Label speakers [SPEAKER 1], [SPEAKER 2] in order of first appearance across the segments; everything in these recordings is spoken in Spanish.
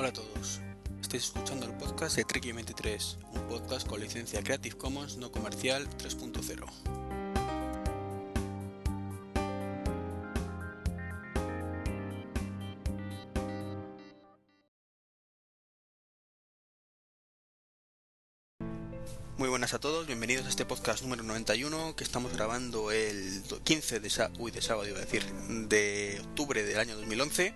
[SPEAKER 1] Hola a todos. Estáis escuchando el podcast de Treki 23, un podcast con licencia Creative Commons no comercial 3.0. Muy buenas a todos, bienvenidos a este podcast número 91 que estamos grabando el 15 de, uy, de sábado, de octubre del año 2011.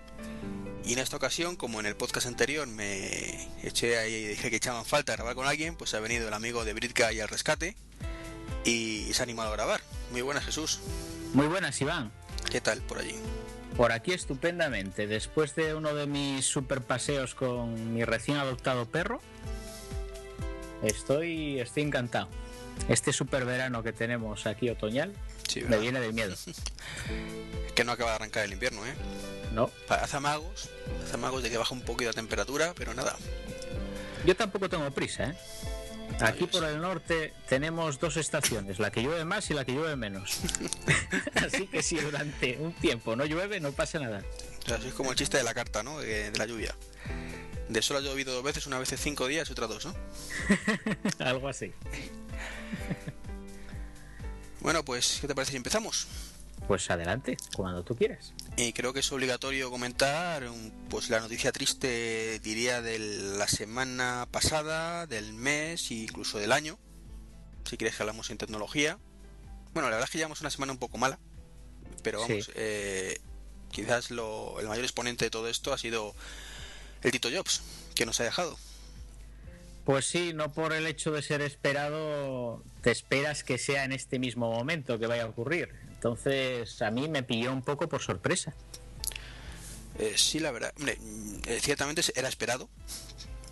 [SPEAKER 1] Y en esta ocasión, como en el podcast anterior me eché ahí y dije que echaban falta grabar con alguien, pues ha venido el amigo de Britka y al rescate y se ha animado a grabar. Muy buenas Jesús,
[SPEAKER 2] Muy buenas, Iván.
[SPEAKER 1] ¿qué tal por allí?
[SPEAKER 2] Por aquí estupendamente. Después de uno de mis super paseos con mi recién adoptado perro, estoy, estoy encantado. Este super verano que tenemos aquí otoñal
[SPEAKER 1] Sí,
[SPEAKER 2] me viene de miedo.
[SPEAKER 1] Es que no acaba de arrancar el invierno, ¿eh?
[SPEAKER 2] No,
[SPEAKER 1] Hace amagos, de que baja un poquito la temperatura, pero nada.
[SPEAKER 2] yo tampoco tengo prisa, ¿eh? Aquí por el norte tenemos dos estaciones, la que llueve más y la que llueve menos. Así que si durante un tiempo no llueve, no pasa nada.
[SPEAKER 1] O sea, es como el chiste de la carta, ¿no? De, de la lluvia. De solo ha llovido dos veces, una vez en cinco días y otra dos, ¿no?
[SPEAKER 2] Algo así.
[SPEAKER 1] Bueno, pues, ¿qué te parece si empezamos?
[SPEAKER 2] Pues adelante, cuando tú quieras.
[SPEAKER 1] Y creo que es obligatorio comentar un- pues la noticia triste, diría, de la semana pasada, del mes e incluso del año. Si quieres que hablamos en tecnología. Bueno, la verdad es que llevamos una semana un poco mala. Pero vamos,
[SPEAKER 2] Sí.
[SPEAKER 1] eh, quizás lo, el mayor exponente de todo esto ha sido el Tito Jobs, que nos ha dejado.
[SPEAKER 2] Pues sí, no por el hecho de ser esperado, te esperas que sea en este mismo momento que vaya a ocurrir. Entonces, a mí me pilló un poco por sorpresa.
[SPEAKER 1] Eh, sí, la verdad, hombre, mm, eh, ciertamente era esperado.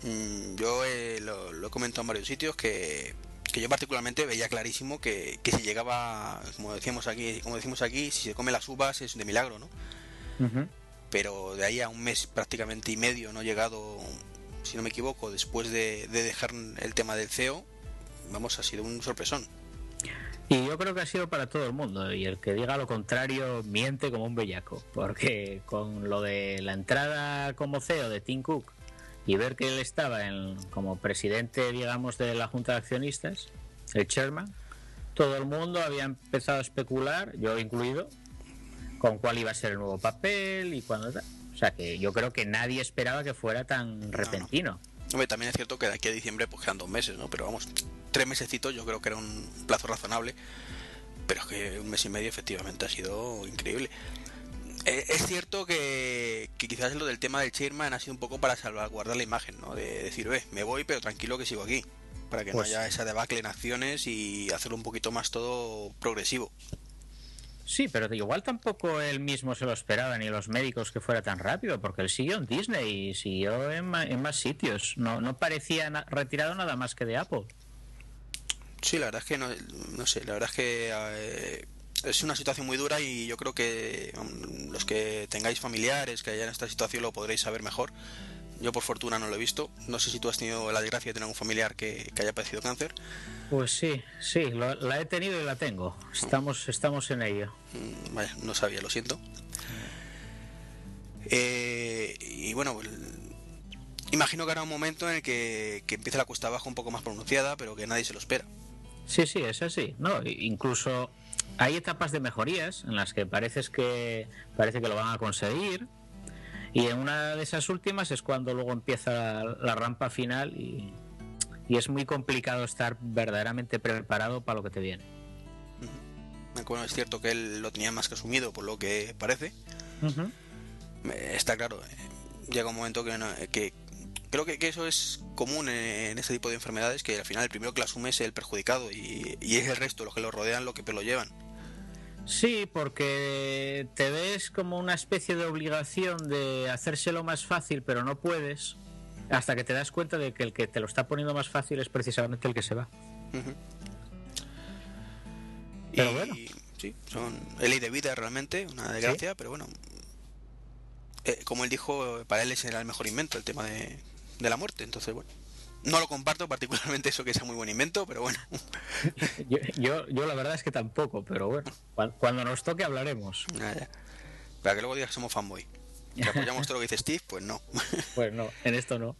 [SPEAKER 1] Mm, Yo eh, lo, lo he comentado en varios sitios que, que yo particularmente veía clarísimo que, que si llegaba, como decíamos aquí, como decimos aquí, si se come las uvas es de milagro, ¿no? Pero de ahí a un mes prácticamente y medio no he llegado, si no me equivoco, después de, de dejar el tema del CEO, vamos, ha sido un sorpresón.
[SPEAKER 2] Y yo creo que ha sido para todo el mundo. Y el que diga lo contrario miente como un bellaco. Porque con lo de la entrada como CEO de Tim Cook y ver que él estaba en, como presidente, digamos, de la Junta de Accionistas, el chairman, todo el mundo había empezado a especular, yo incluido, con cuál iba a ser el nuevo papel y cuándo. O sea que yo creo que nadie esperaba que fuera tan repentino.
[SPEAKER 1] Hombre, también es cierto que de aquí a diciembre pues quedan dos meses, ¿no? Pero vamos, tres mesecitos yo creo que era un plazo razonable. Pero es que un mes y medio efectivamente ha sido increíble. Eh, es cierto que, que quizás lo del tema del chairman ha sido un poco para salvaguardar la imagen, ¿no? De decir, ve, me voy, pero tranquilo que sigo aquí. Para que
[SPEAKER 2] Pues-
[SPEAKER 1] no haya esa debacle en acciones y hacerlo un poquito más todo progresivo.
[SPEAKER 2] Sí, pero igual tampoco él mismo se lo esperaba, ni los médicos que fuera tan rápido, porque él siguió en Disney y siguió en, ma- en más sitios. No, no parecía na- retirado nada más que de Apple.
[SPEAKER 1] Sí, la verdad es que no, no sé, la verdad es que eh, es una situación muy dura y yo creo que um, los que tengáis familiares que hayan esta situación lo podréis saber mejor. Yo por fortuna no lo he visto. No sé si tú has tenido la desgracia de tener un familiar que, que haya padecido cáncer.
[SPEAKER 2] Pues sí, sí, lo- la he tenido y la tengo. Estamos, estamos en ello.
[SPEAKER 1] Mm, Vaya, no sabía, lo siento. Eh, y bueno, imagino que habrá un momento en el que, que empiece la cuesta abajo un poco más pronunciada, pero que nadie se lo espera.
[SPEAKER 2] Sí, sí, es así. No, incluso hay etapas de mejorías en las que pareces que parece que lo van a conseguir. Y en una de esas últimas es cuando luego empieza la, la rampa final y, y es muy complicado estar verdaderamente preparado para lo que te viene.
[SPEAKER 1] Bueno, es cierto que él lo tenía más que asumido por lo que parece. Eh, Está claro, eh, llega un momento que, no- que creo que, que eso es común en, en este tipo de enfermedades, que al final el primero que lo asume es el perjudicado y, y es el resto, los que lo rodean, lo que lo llevan.
[SPEAKER 2] Sí, porque te ves como una especie de obligación de hacérselo más fácil, pero no puedes, hasta que te das cuenta de que el que te lo está poniendo más fácil es precisamente el que se va.
[SPEAKER 1] Ujú.
[SPEAKER 2] Pero
[SPEAKER 1] y
[SPEAKER 2] bueno.
[SPEAKER 1] sí, son ley de vida realmente, una desgracia, pero bueno. Eh, como él dijo, para él ese era el mejor invento, el tema de, de la muerte. Entonces, bueno, no lo comparto particularmente eso que sea muy buen invento, pero bueno.
[SPEAKER 2] Yo, yo, yo la verdad es que tampoco, pero bueno, cuan- cuando nos toque hablaremos.
[SPEAKER 1] Ya. Para que luego digas que somos fanboy. que apoyamos todo lo que dice Steve, pues no.
[SPEAKER 2] Pues no, en esto no.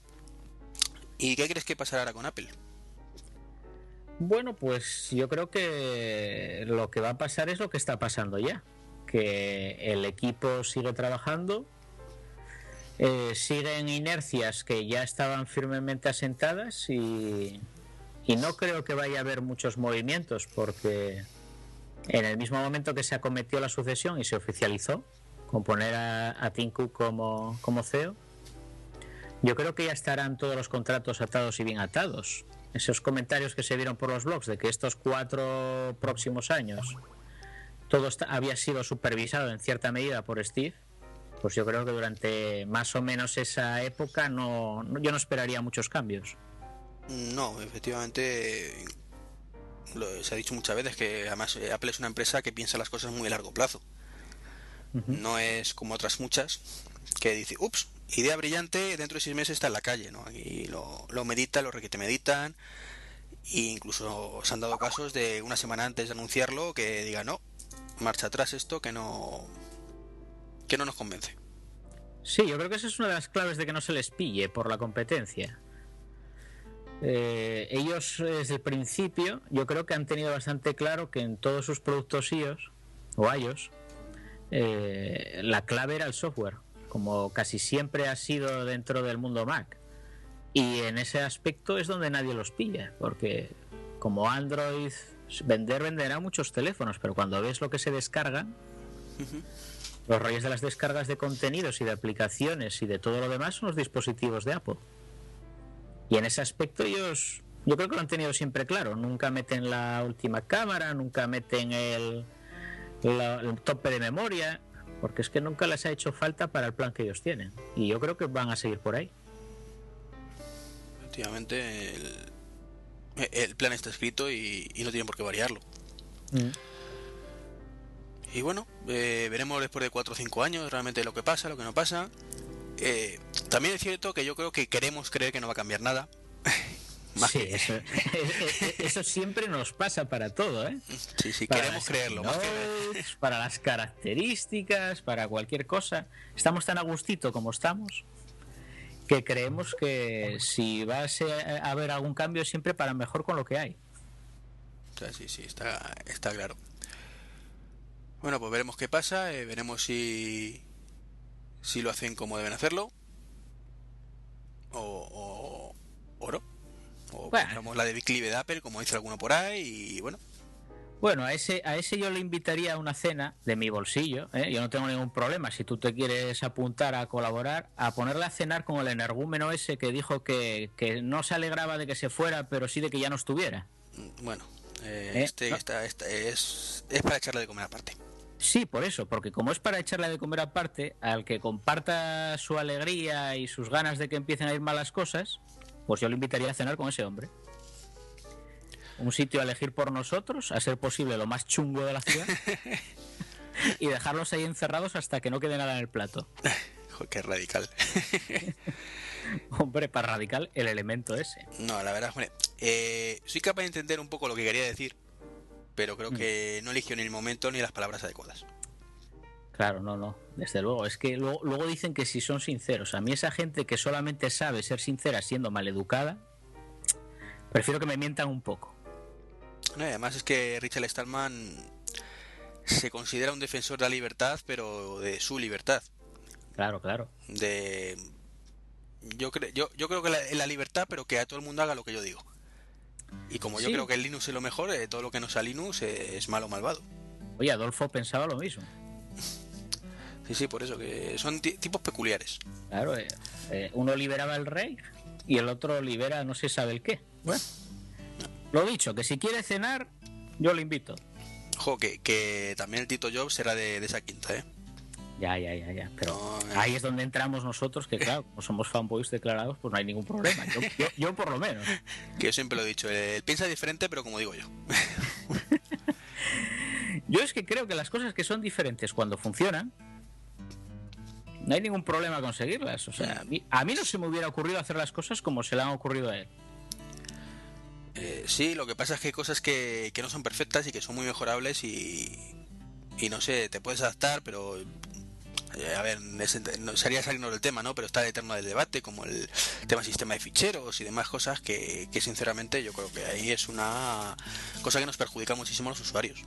[SPEAKER 1] ¿Y qué crees que pasará ahora con Apple?
[SPEAKER 2] Bueno, pues yo creo que lo que va a pasar es lo que está pasando ya. Que el equipo sigue trabajando, eh, siguen inercias que ya estaban firmemente asentadas y, no creo que vaya a haber muchos movimientos porque en el mismo momento que se acometió la sucesión y se oficializó, con poner a, a como, como CEO, yo creo que ya estarán todos los contratos atados y bien atados. Esos comentarios que se vieron por los blogs de que estos cuatro próximos años todo había sido supervisado en cierta medida por Steve, pues yo creo que durante más o menos esa época no, no yo no esperaría muchos cambios.
[SPEAKER 1] No, efectivamente lo, se ha dicho muchas veces que además eh, Apple es una empresa que piensa las cosas muy a largo plazo. Uh -huh. No es como otras muchas que dice, ups, idea brillante, dentro de seis meses está en la calle, ¿no? Aquí lo, lo medita, lo requete meditan, e incluso se han dado casos de una semana antes de anunciarlo que diga, no, marcha atrás esto que no, que no nos convence.
[SPEAKER 2] Sí, yo creo que esa es una de las claves de que no se les pille por la competencia. Eh, ellos desde el principio yo creo que han tenido bastante claro que en todos sus productos iOS o iOS eh, la clave era el software como casi siempre ha sido dentro del mundo Mac y en ese aspecto es donde nadie los pilla porque como Android vender venderá muchos teléfonos pero cuando ves lo que se descarga uh -huh. Los rollos de las descargas de contenidos y de aplicaciones y de todo lo demás son los dispositivos de Apple y en ese aspecto ellos, yo creo que lo han tenido siempre claro. Nunca meten la última cámara, nunca meten el, la, el tope de memoria, porque es que nunca les ha hecho falta para el plan que ellos tienen. Y yo creo que van a seguir por ahí.
[SPEAKER 1] Efectivamente, el, el plan está escrito y, y, no tienen por qué variarlo. Mm. Y bueno, eh, veremos después de 4 o 5 años realmente lo que pasa, lo que no pasa. Eh, también es cierto que yo creo que queremos creer que no va a cambiar nada.
[SPEAKER 2] sí, eso, eso, siempre nos pasa para todo, ¿eh?
[SPEAKER 1] Sí, sí, para queremos creerlo.
[SPEAKER 2] Notes, que... Para las características, para cualquier cosa. Estamos tan a gustito como estamos que creemos que si va a haber algún cambio siempre para mejor con lo que hay.
[SPEAKER 1] Sí, sí, está, está claro. Bueno, pues veremos qué pasa, eh, veremos si, si lo hacen como deben hacerlo o, o, o no o bueno. la de declive de Apple como dice alguno por ahí y bueno
[SPEAKER 2] bueno, a ese, a ese yo le invitaría a una cena de mi bolsillo, ¿eh? yo no tengo ningún problema, si tú te quieres apuntar a colaborar, a ponerle a cenar con el energúmeno ese que dijo que, que no se alegraba de que se fuera, pero sí de que ya no estuviera.
[SPEAKER 1] Bueno, eh, ¿Eh? este, ¿No? Esta, esta es, es para echarle de comer aparte.
[SPEAKER 2] Sí, por eso, porque como es para echarle de comer aparte, al que comparta su alegría y sus ganas de que empiecen a ir malas cosas, pues yo le invitaría a cenar con ese hombre. Un sitio a elegir por nosotros, a ser posible lo más chungo de la ciudad, y dejarlos ahí encerrados hasta que no quede nada en el plato.
[SPEAKER 1] Qué radical.
[SPEAKER 2] hombre, para radical el elemento ese.
[SPEAKER 1] No, la verdad, hombre, eh, soy capaz de entender un poco lo que quería decir, pero creo que no eligió ni el momento ni las palabras adecuadas.
[SPEAKER 2] Claro, no, no, desde luego. Es que luego, luego, dicen que si son sinceros. A mí esa gente que solamente sabe ser sincera siendo maleducada, prefiero que me mientan un poco.
[SPEAKER 1] No, además es que Richard Stallman se considera un defensor de la libertad, pero de su libertad.
[SPEAKER 2] Claro, claro.
[SPEAKER 1] De yo creo yo, yo creo que la, la libertad, pero que a todo el mundo haga lo que yo digo. Y como yo sí. creo que el Linux es lo mejor, eh, todo lo que no sea Linux eh, es malo o malvado.
[SPEAKER 2] Oye, Adolfo pensaba lo mismo.
[SPEAKER 1] Sí, sí, por eso, que son tipos peculiares.
[SPEAKER 2] Claro, eh, eh, uno liberaba el rey y el otro libera no se sabe el qué. Bueno, lo dicho, que si quiere cenar, yo le invito.
[SPEAKER 1] Ojo, que, que también el Tito Jobs era de, de esa quinta, ¿eh?
[SPEAKER 2] Ya, ya, ya, ya. Pero ahí es donde entramos nosotros, que claro, como somos fanboys declarados, pues no hay ningún problema. Yo, yo, yo por lo menos.
[SPEAKER 1] Que yo siempre lo he dicho, él piensa diferente, pero como digo yo.
[SPEAKER 2] yo es que creo que las cosas que son diferentes cuando funcionan, no hay ningún problema conseguirlas. O sea, a mí, a mí, no se me hubiera ocurrido hacer las cosas como se le han ocurrido a él.
[SPEAKER 1] Eh, sí, lo que pasa es que hay cosas que, que, no son perfectas y que son muy mejorables y, y no sé, te puedes adaptar, pero a ver, no, sería salirnos del tema, ¿no? Pero está el eterno del debate, como el tema sistema de ficheros y demás cosas que, que sinceramente yo creo que ahí es una cosa que nos perjudica muchísimo a los usuarios.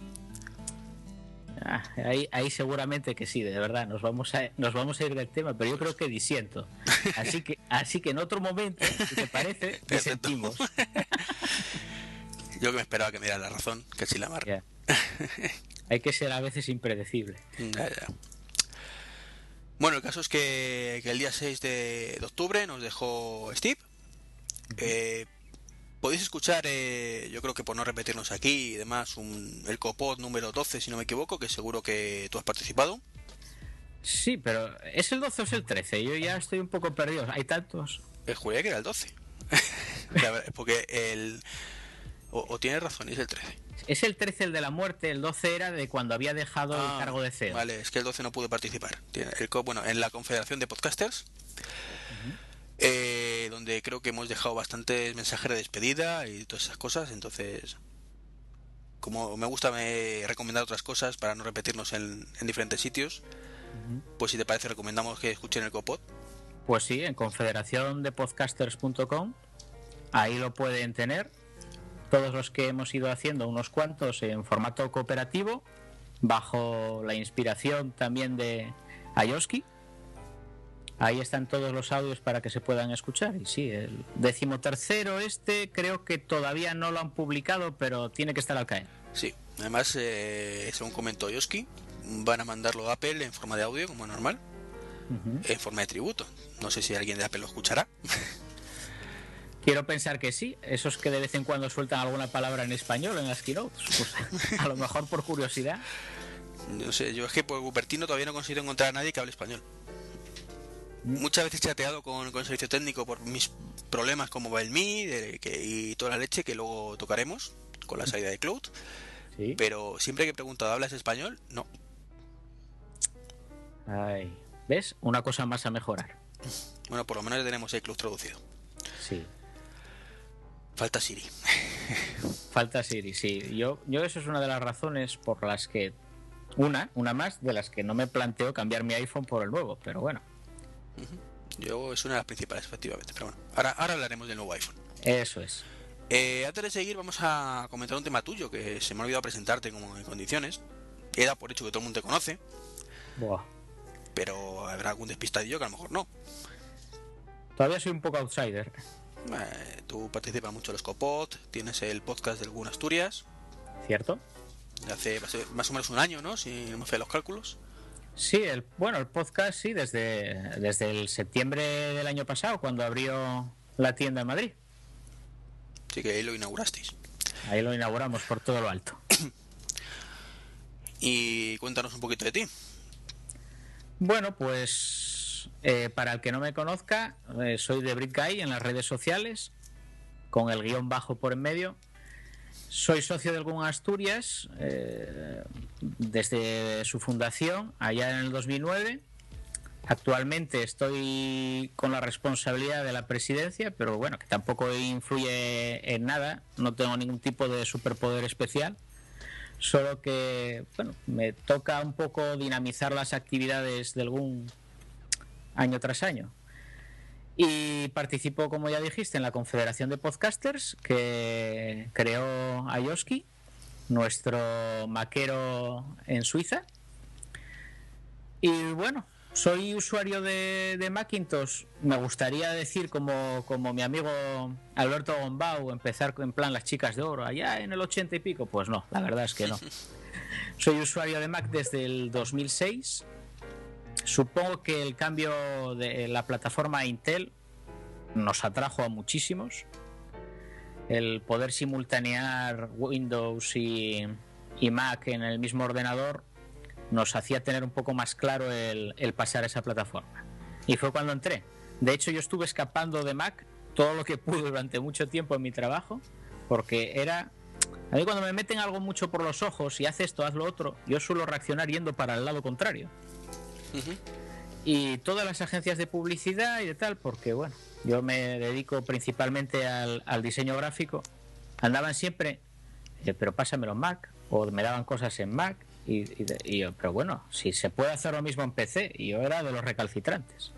[SPEAKER 2] Ah, ahí, ahí seguramente que sí, de verdad, nos vamos a nos vamos a ir del tema, pero yo creo que disiento. Así que así que en otro momento, si te parece, disentimos.
[SPEAKER 1] yo que me esperaba que me diera la razón, que sí la marca.
[SPEAKER 2] Hay que ser a veces impredecible.
[SPEAKER 1] Bueno, el caso es que, el día 6 de, octubre nos dejó Steve. Eh, podéis escuchar, eh, yo creo que por no repetirnos aquí y demás, un, el Copod número 12, si no me equivoco, que seguro que tú has participado.
[SPEAKER 2] Sí, pero ¿es el 12 o es el 13? Yo ya estoy un poco perdido. Hay tantos.
[SPEAKER 1] El juré que era el 12. porque el. O, o tienes razón, es el 13.
[SPEAKER 2] Es el 13 el de la muerte, el 12 era de cuando había dejado el ah, cargo de CEO.
[SPEAKER 1] Vale, es que el 12 no pude participar. El, bueno, en la Confederación de Podcasters, eh, donde creo que hemos dejado bastantes mensajes de despedida y todas esas cosas, entonces como me gusta me recomendar otras cosas para no repetirnos en, diferentes sitios, pues si te parece recomendamos que escuchen el Copod.
[SPEAKER 2] Pues sí, en confederaciondepodcasters.com, ahí lo pueden tener todos los que hemos ido haciendo, unos cuantos en formato cooperativo, bajo la inspiración también de Ayoski. Ahí están todos los audios para que se puedan escuchar. Y sí, el decimotercero este creo que todavía no lo han publicado, pero tiene que estar al caer.
[SPEAKER 1] Sí, además, eh, según comentó Ayoski, van a mandarlo a Apple en forma de audio, como normal, en forma de tributo. No sé si alguien de Apple lo escuchará.
[SPEAKER 2] Quiero pensar que sí, esos que de vez en cuando sueltan alguna palabra en español en las keynotes, pues, a lo mejor por curiosidad.
[SPEAKER 1] No sé, yo es que por Cupertino todavía no consigo encontrar a nadie que hable español. Muchas veces he chateado con, el servicio técnico por mis problemas como va el Mi y toda la leche que luego tocaremos con la mm. salida de Cloud. Pero siempre que he preguntado, ¿hablas español? No.
[SPEAKER 2] Ay, ¿ves? Una cosa más a mejorar.
[SPEAKER 1] Bueno, por lo menos tenemos el Cloud traducido.
[SPEAKER 2] Sí.
[SPEAKER 1] Falta Siri.
[SPEAKER 2] Falta Siri, sí. Yo, yo eso es una de las razones por las que una, una más de las que no me planteo cambiar mi iPhone por el nuevo, pero bueno.
[SPEAKER 1] Yo es una de las principales, efectivamente. Pero bueno, ahora, ahora hablaremos del nuevo iPhone.
[SPEAKER 2] Eso es.
[SPEAKER 1] Eh, antes de seguir, vamos a comentar un tema tuyo que se me ha olvidado presentarte como en condiciones. Queda por hecho que todo el mundo te conoce.
[SPEAKER 2] Buah.
[SPEAKER 1] Pero habrá algún despistadillo que a lo mejor no.
[SPEAKER 2] Todavía soy un poco outsider.
[SPEAKER 1] Eh, tú participas mucho en los Copot, tienes el podcast de Alguna Asturias.
[SPEAKER 2] ¿Cierto?
[SPEAKER 1] hace más o menos un año, ¿no? Si me fue los cálculos.
[SPEAKER 2] Sí, el, bueno, el podcast sí, desde, desde el septiembre del año pasado, cuando abrió la tienda en Madrid.
[SPEAKER 1] Sí, que ahí lo inaugurasteis.
[SPEAKER 2] Ahí lo inauguramos por todo lo alto.
[SPEAKER 1] y cuéntanos un poquito de ti.
[SPEAKER 2] Bueno, pues eh, para el que no me conozca, eh, soy de Brick Guy en las redes sociales, con el guion bajo por en medio. Soy socio de Algún Asturias eh, desde su fundación, allá en el 2009. Actualmente estoy con la responsabilidad de la presidencia, pero bueno, que tampoco influye en nada, no tengo ningún tipo de superpoder especial, solo que bueno, me toca un poco dinamizar las actividades de algún año tras año. Y participó, como ya dijiste, en la Confederación de Podcasters que creó Ayoski, nuestro maquero en Suiza. Y bueno, soy usuario de, Macintosh. Me gustaría decir, como, como mi amigo Alberto Gombau, empezar en plan las chicas de oro, allá en el ochenta y pico. Pues no, la verdad es que no. Soy usuario de Mac desde el 2006 Supongo que el cambio de la plataforma Intel nos atrajo a muchísimos. El poder simultanear Windows y, Mac en el mismo ordenador nos hacía tener un poco más claro el, pasar a esa plataforma. Y fue cuando entré. De hecho, yo estuve escapando de Mac todo lo que pude durante mucho tiempo en mi trabajo, porque era... A mí cuando me meten algo mucho por los ojos y hace esto, haz lo otro, yo suelo reaccionar yendo para el lado contrario. Y todas las agencias de publicidad y de tal, porque bueno, yo me dedico principalmente al, diseño gráfico, andaban siempre, eh, pero pásamelo en Mac, o me daban cosas en Mac, Y, pero bueno, si se puede hacer lo mismo en PC, y yo era de los recalcitrantes.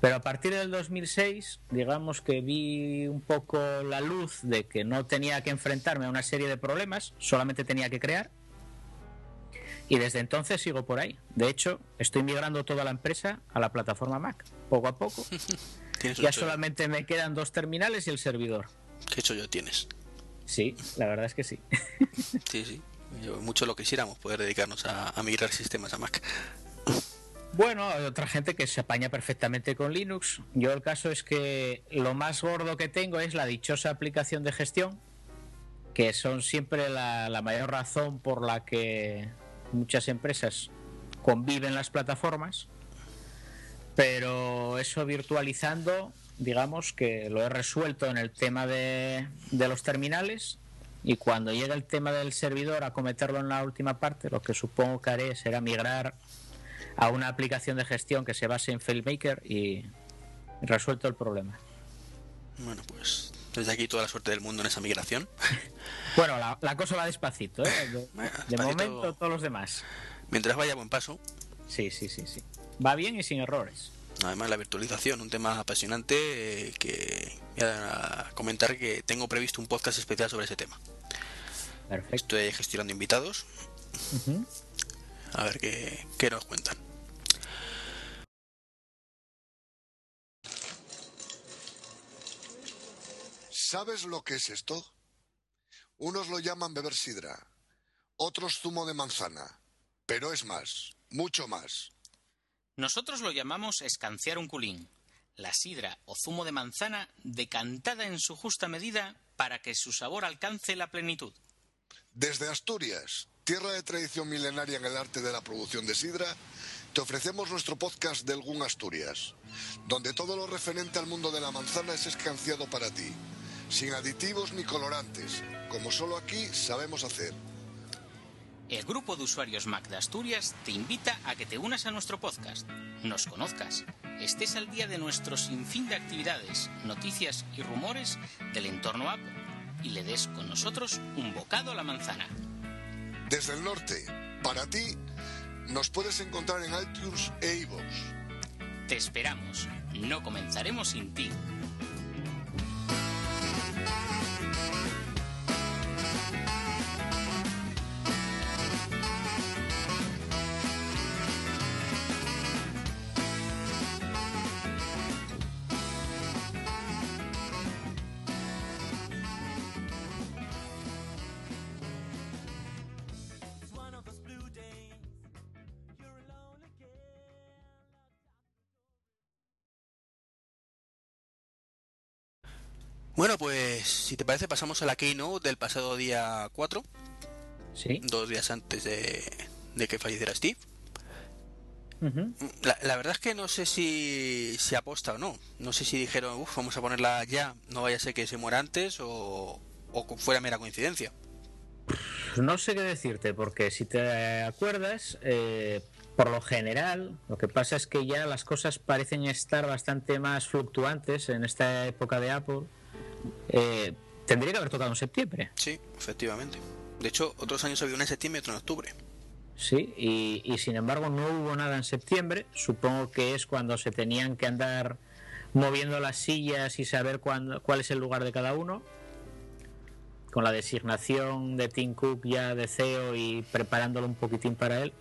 [SPEAKER 2] Pero a partir del 2006, digamos que vi un poco la luz de que no tenía que enfrentarme a una serie de problemas, solamente tenía que crear. Y desde entonces sigo por ahí. De hecho, estoy migrando toda la empresa a la plataforma Mac, poco a poco. ya solamente me quedan dos terminales y el servidor.
[SPEAKER 1] ¿Qué hecho yo tienes?
[SPEAKER 2] Sí, la verdad es que sí.
[SPEAKER 1] sí, sí. mucho lo quisiéramos poder dedicarnos a, a migrar sistemas a Mac.
[SPEAKER 2] Bueno, hay otra gente que se apaña perfectamente con Linux. Yo el caso es que lo más gordo que tengo es la dichosa aplicación de gestión, que son siempre la, mayor razón por la que muchas empresas conviven las plataformas. Pero eso virtualizando, digamos que lo he resuelto en el tema de, de los terminales y cuando llegue el tema del servidor a cometerlo en la última parte, lo que supongo que haré será migrar a una aplicación de gestión que se base en FailMaker y resuelto el problema.
[SPEAKER 1] Bueno, pues desde aquí toda la suerte del mundo en esa migración.
[SPEAKER 2] bueno, la, cosa va despacito, ¿eh? De, momento todos los demás.
[SPEAKER 1] Mientras vaya a buen paso.
[SPEAKER 2] Sí, sí, sí, sí. Va bien y sin errores.
[SPEAKER 1] Además la virtualización, un tema apasionante eh, que voy a comentar que tengo previsto un podcast especial sobre ese tema.
[SPEAKER 2] Perfecto.
[SPEAKER 1] Estoy gestionando invitados. A ver qué, qué nos cuentan.
[SPEAKER 3] ¿Sabes lo que es esto? Unos lo llaman beber sidra, otros zumo de manzana, pero es más, mucho más.
[SPEAKER 4] Nosotros lo llamamos escanciar un culín, la sidra o zumo de manzana decantada en su justa medida para que su sabor alcance la plenitud.
[SPEAKER 3] Desde Asturias, tierra de tradición milenaria en el arte de la producción de sidra, te ofrecemos nuestro podcast del GUN Asturias, donde todo lo referente al mundo de la manzana es escanciado para ti sin aditivos ni colorantes, como solo aquí sabemos hacer.
[SPEAKER 4] El grupo de usuarios Mac de Asturias te invita a que te unas a nuestro podcast, nos conozcas, estés al día de nuestro sinfín de actividades, noticias y rumores del entorno Apple y le des con nosotros un bocado a la manzana.
[SPEAKER 3] Desde el norte, para ti, nos puedes encontrar en iTunes e iVoox.
[SPEAKER 4] Te esperamos, no comenzaremos sin ti.
[SPEAKER 1] Bueno, pues si te parece pasamos a la keynote del pasado día 4.
[SPEAKER 2] Sí.
[SPEAKER 1] Dos días antes de, que falleciera Steve. la, verdad es que no sé si, se aposta o no. No sé si dijeron, uff, vamos a ponerla ya, no vaya a ser que se muera antes o, o fuera mera coincidencia.
[SPEAKER 2] No sé qué decirte, porque si te acuerdas, eh, por lo general, lo que pasa es que ya las cosas parecen estar bastante más fluctuantes en esta época de Apple eh, tendría que haber tocado en septiembre.
[SPEAKER 1] Sí, efectivamente. De hecho, otros años había una en septiembre y otro en octubre.
[SPEAKER 2] Sí, y, sin embargo no hubo nada en septiembre. Supongo que es cuando se tenían que andar moviendo las sillas y saber cuándo, cuál es el lugar de cada uno. Con la designación de Tim Cook ya de CEO y preparándolo un poquitín para él.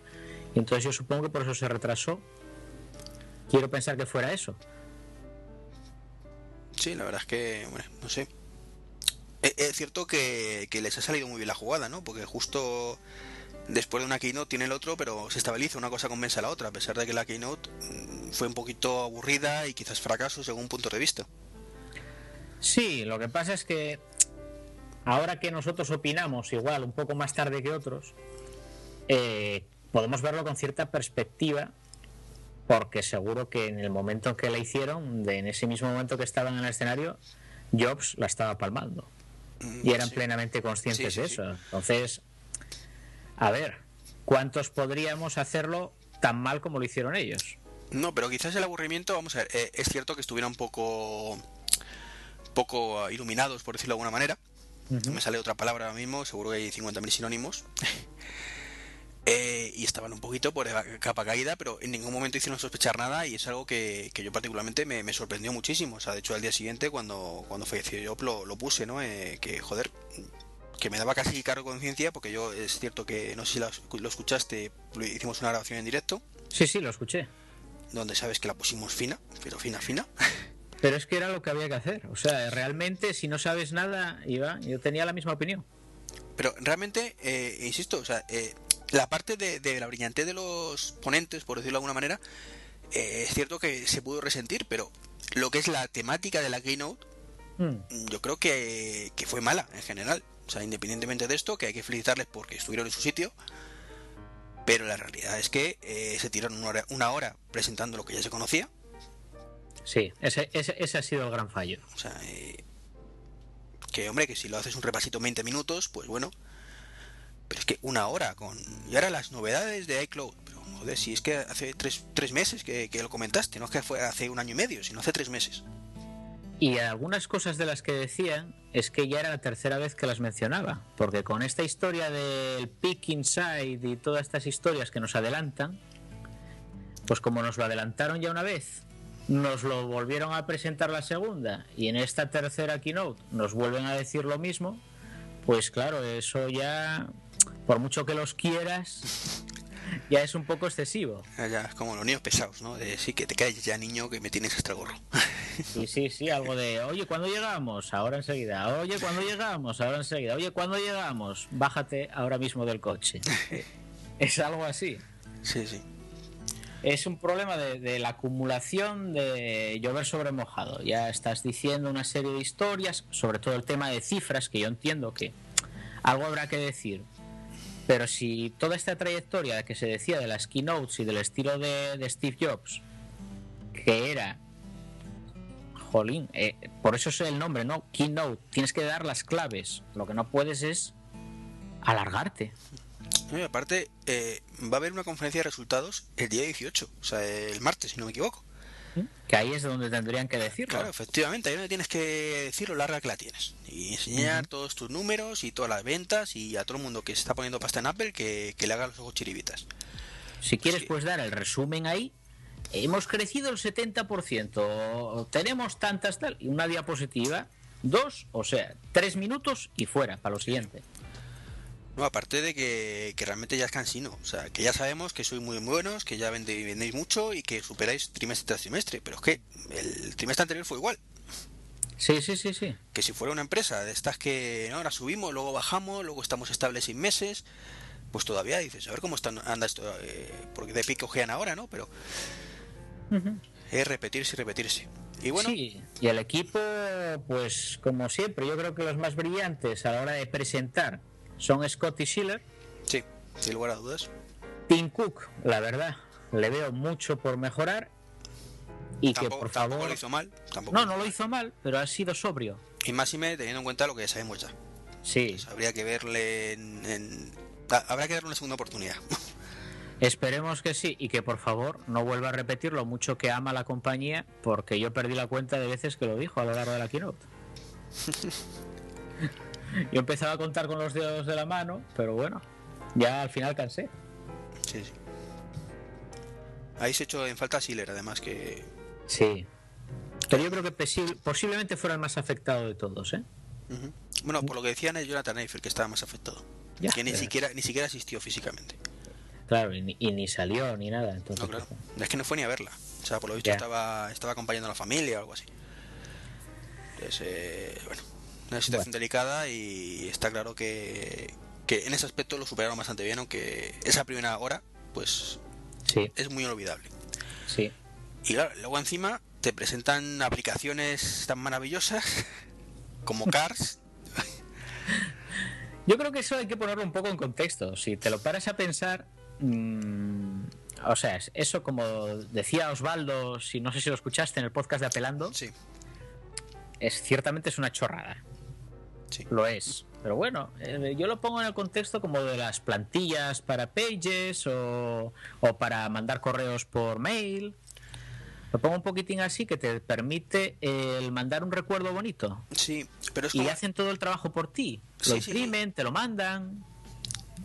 [SPEAKER 2] Y entonces yo supongo que por eso se retrasó. Quiero pensar que fuera eso.
[SPEAKER 1] Sí, la verdad es que, bueno, no sé. E, es, cierto que, les ha salido muy bien la jugada, ¿no? Porque justo después de una keynote tiene el otro, pero se estabiliza, una cosa convence a la otra, a pesar de que la keynote mm, fue un poquito aburrida y quizás fracaso según punto de vista.
[SPEAKER 2] Sí, lo que pasa es que ahora que nosotros opinamos igual un poco más tarde que otros, eh, podemos verlo con cierta perspectiva porque seguro que en el momento en que la hicieron, en ese mismo momento que estaban en el escenario, Jobs la estaba palmando. Mm, y eran plenamente conscientes de eso. Entonces, a ver, ¿cuántos podríamos hacerlo tan mal como lo hicieron ellos?
[SPEAKER 1] No, pero quizás el aburrimiento, vamos a ver, eh, es cierto que estuvieran un poco, poco iluminados, por decirlo de alguna manera. Me sale otra palabra ahora mismo, seguro que hay 50.000 sinónimos. Eh, y estaban un poquito por capa caída, pero en ningún momento hicieron sospechar nada y es algo que, que yo particularmente me, me, sorprendió muchísimo. O sea, de hecho al día siguiente cuando, cuando falleció yo lo, lo puse, ¿no? Eh, que joder, que me daba casi cargo de conciencia porque yo es cierto que no sé si lo, lo, escuchaste, hicimos una grabación en directo.
[SPEAKER 2] Sí, sí, lo escuché.
[SPEAKER 1] Donde sabes que la pusimos fina, pero fina, fina.
[SPEAKER 2] Pero es que era lo que había que hacer. O sea, realmente si no sabes nada, Iba, yo tenía la misma opinión.
[SPEAKER 1] Pero realmente, eh, insisto, o sea, eh, la parte de, de, la brillantez de los ponentes, por decirlo de alguna manera, eh, es cierto que se pudo resentir, pero lo que es la temática de la Keynote, mm. yo creo que, que, fue mala en general. O sea, independientemente de esto, que hay que felicitarles porque estuvieron en su sitio, pero la realidad es que eh, se tiraron una hora, una hora, presentando lo que ya se conocía.
[SPEAKER 2] Sí, ese, ese, ese ha sido el gran fallo.
[SPEAKER 1] O sea, eh, que hombre, que si lo haces un repasito 20 minutos, pues bueno, pero es que una hora con... Y ahora las novedades de iCloud. Pero joder, si es que hace tres, tres meses que, que, lo comentaste, no es que fue hace un año y medio, sino hace tres meses.
[SPEAKER 2] Y algunas cosas de las que decían es que ya era la tercera vez que las mencionaba, porque con esta historia del Peak Inside y todas estas historias que nos adelantan, pues como nos lo adelantaron ya una vez, nos lo volvieron a presentar la segunda y en esta tercera keynote nos vuelven a decir lo mismo, pues claro, eso ya por mucho que los quieras, ya es un poco excesivo.
[SPEAKER 1] Ya, es como los niños pesados, ¿no? De sí, que te caes ya, niño, que me tienes extra gorro.
[SPEAKER 2] Sí, sí, sí, algo de, oye, ¿cuándo llegamos? Ahora enseguida. Oye, ¿cuándo llegamos? Ahora enseguida. Oye, ¿cuándo llegamos? Bájate ahora mismo del coche. es algo así.
[SPEAKER 1] Sí, sí.
[SPEAKER 2] Es un problema de, de la acumulación de llover sobre mojado. Ya estás diciendo una serie de historias, sobre todo el tema de cifras, que yo entiendo que algo habrá que decir pero si toda esta trayectoria que se decía de las keynotes y del estilo de, Steve Jobs, que era, jolín, eh, por eso es el nombre, ¿no? Keynote, tienes que dar las claves. Lo que no puedes es alargarte.
[SPEAKER 1] Y aparte, eh, va a haber una conferencia de resultados el día 18, o sea, el martes, si no me equivoco.
[SPEAKER 2] Que ahí es donde tendrían que decirlo.
[SPEAKER 1] Claro, efectivamente, ahí donde tienes que decir lo larga que la tienes. Y enseñar uh -huh. todos tus números y todas las ventas y a todo el mundo que se está poniendo pasta en Apple que, que le haga los ojos chiribitas.
[SPEAKER 2] Si quieres, sí. pues dar el resumen ahí. Hemos crecido el 70%, tenemos tantas tal, y una diapositiva, dos, o sea, tres minutos y fuera para lo siguiente.
[SPEAKER 1] No, aparte de que, que, realmente ya es cansino. O sea, que ya sabemos que sois muy buenos, que ya vendéis, vendéis mucho y que superáis trimestre tras trimestre. Pero es que el trimestre anterior fue igual.
[SPEAKER 2] Sí, sí, sí, sí.
[SPEAKER 1] Que si fuera una empresa de estas que ¿no? ahora subimos, luego bajamos, luego estamos estables seis meses, pues todavía dices, a ver cómo está, anda esto. Eh, porque de pico ojean ahora, ¿no? Pero uh -huh. es repetirse y repetirse. Y bueno.
[SPEAKER 2] Sí, y el equipo, pues como siempre, yo creo que los más brillantes a la hora de presentar son Scott y Schiller.
[SPEAKER 1] Sí, sin lugar a dudas.
[SPEAKER 2] Tim Cook, la verdad, le veo mucho por mejorar. Y
[SPEAKER 1] tampoco,
[SPEAKER 2] que por favor.
[SPEAKER 1] Tampoco lo hizo mal. Tampoco
[SPEAKER 2] no, no lo hizo mal, pero ha sido sobrio.
[SPEAKER 1] Y más y me teniendo en cuenta lo que ya sabemos ya.
[SPEAKER 2] Sí.
[SPEAKER 1] Pues habría que verle en, en... Habrá que darle una segunda oportunidad.
[SPEAKER 2] Esperemos que sí y que por favor no vuelva a repetir lo mucho que ama la compañía, porque yo perdí la cuenta de veces que lo dijo a lo largo de la keynote. Yo empezaba a contar con los dedos de la mano, pero bueno, ya al final cansé.
[SPEAKER 1] Sí, sí. Ahí se echó en falta Schiller, además que.
[SPEAKER 2] Sí. Pero yo creo que posiblemente fuera el más afectado de todos, ¿eh?
[SPEAKER 1] Uh -huh. Bueno, por lo que decían es Jonathan Eiffel que estaba más afectado. Ya, que ni siquiera, ni siquiera asistió físicamente.
[SPEAKER 2] Claro, y ni, y ni salió ni nada. Entonces,
[SPEAKER 1] no, claro. Es que no fue ni a verla. O sea, por lo visto estaba, estaba acompañando a la familia o algo así. Entonces, eh, bueno, una situación bueno. delicada y está claro que, que en ese aspecto lo superaron bastante bien, aunque esa primera hora, pues
[SPEAKER 2] sí.
[SPEAKER 1] es muy olvidable.
[SPEAKER 2] Sí.
[SPEAKER 1] Y claro, luego encima te presentan aplicaciones tan maravillosas como Cars.
[SPEAKER 2] Yo creo que eso hay que ponerlo un poco en contexto. Si te lo paras a pensar, mmm, o sea, eso como decía Osvaldo, si no sé si lo escuchaste en el podcast de Apelando,
[SPEAKER 1] sí.
[SPEAKER 2] es ciertamente es una chorrada.
[SPEAKER 1] Sí.
[SPEAKER 2] Lo es. Pero bueno, eh, yo lo pongo en el contexto como de las plantillas para Pages o, o para mandar correos por mail. Lo pongo un poquitín así que te permite el mandar un recuerdo bonito.
[SPEAKER 1] Sí, pero es
[SPEAKER 2] como... Y hacen todo el trabajo por ti. Lo
[SPEAKER 1] sí,
[SPEAKER 2] imprimen,
[SPEAKER 1] sí.
[SPEAKER 2] te lo mandan.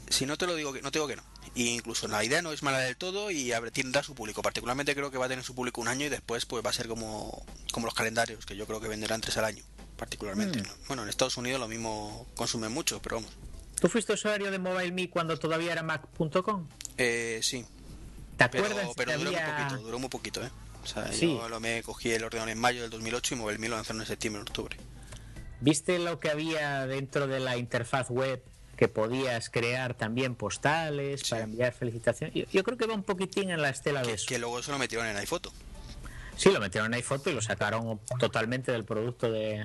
[SPEAKER 1] Si no te lo digo que no te digo que no. Y incluso la idea no es mala del todo y tendrá su público. Particularmente creo que va a tener su público un año y después pues va a ser como, como los calendarios, que yo creo que venderán tres al año, particularmente.
[SPEAKER 2] Mm.
[SPEAKER 1] ¿no? Bueno, en Estados Unidos lo mismo consumen mucho, pero vamos.
[SPEAKER 2] ¿Tú fuiste usuario de MobileMe cuando todavía era Mac.com?
[SPEAKER 1] Eh, sí,
[SPEAKER 2] ¿Te
[SPEAKER 1] pero,
[SPEAKER 2] acuerdas
[SPEAKER 1] pero
[SPEAKER 2] que
[SPEAKER 1] duró muy
[SPEAKER 2] había-
[SPEAKER 1] poquito, duró muy poquito, ¿eh? O sea,
[SPEAKER 2] Sí.
[SPEAKER 1] yo lo me cogí el ordenador en mayo del 2008 y MobileMe lo lanzaron en septiembre, en octubre.
[SPEAKER 2] ¿Viste lo que había dentro de la interfaz web? Que podías crear también postales
[SPEAKER 1] Sí.
[SPEAKER 2] para enviar felicitaciones. Yo, yo creo que va un poquitín en la estela de
[SPEAKER 1] Que,
[SPEAKER 2] eso.
[SPEAKER 1] que luego eso lo metieron en iPhoto.
[SPEAKER 2] Sí, lo metieron en iPhoto y lo sacaron totalmente del producto de,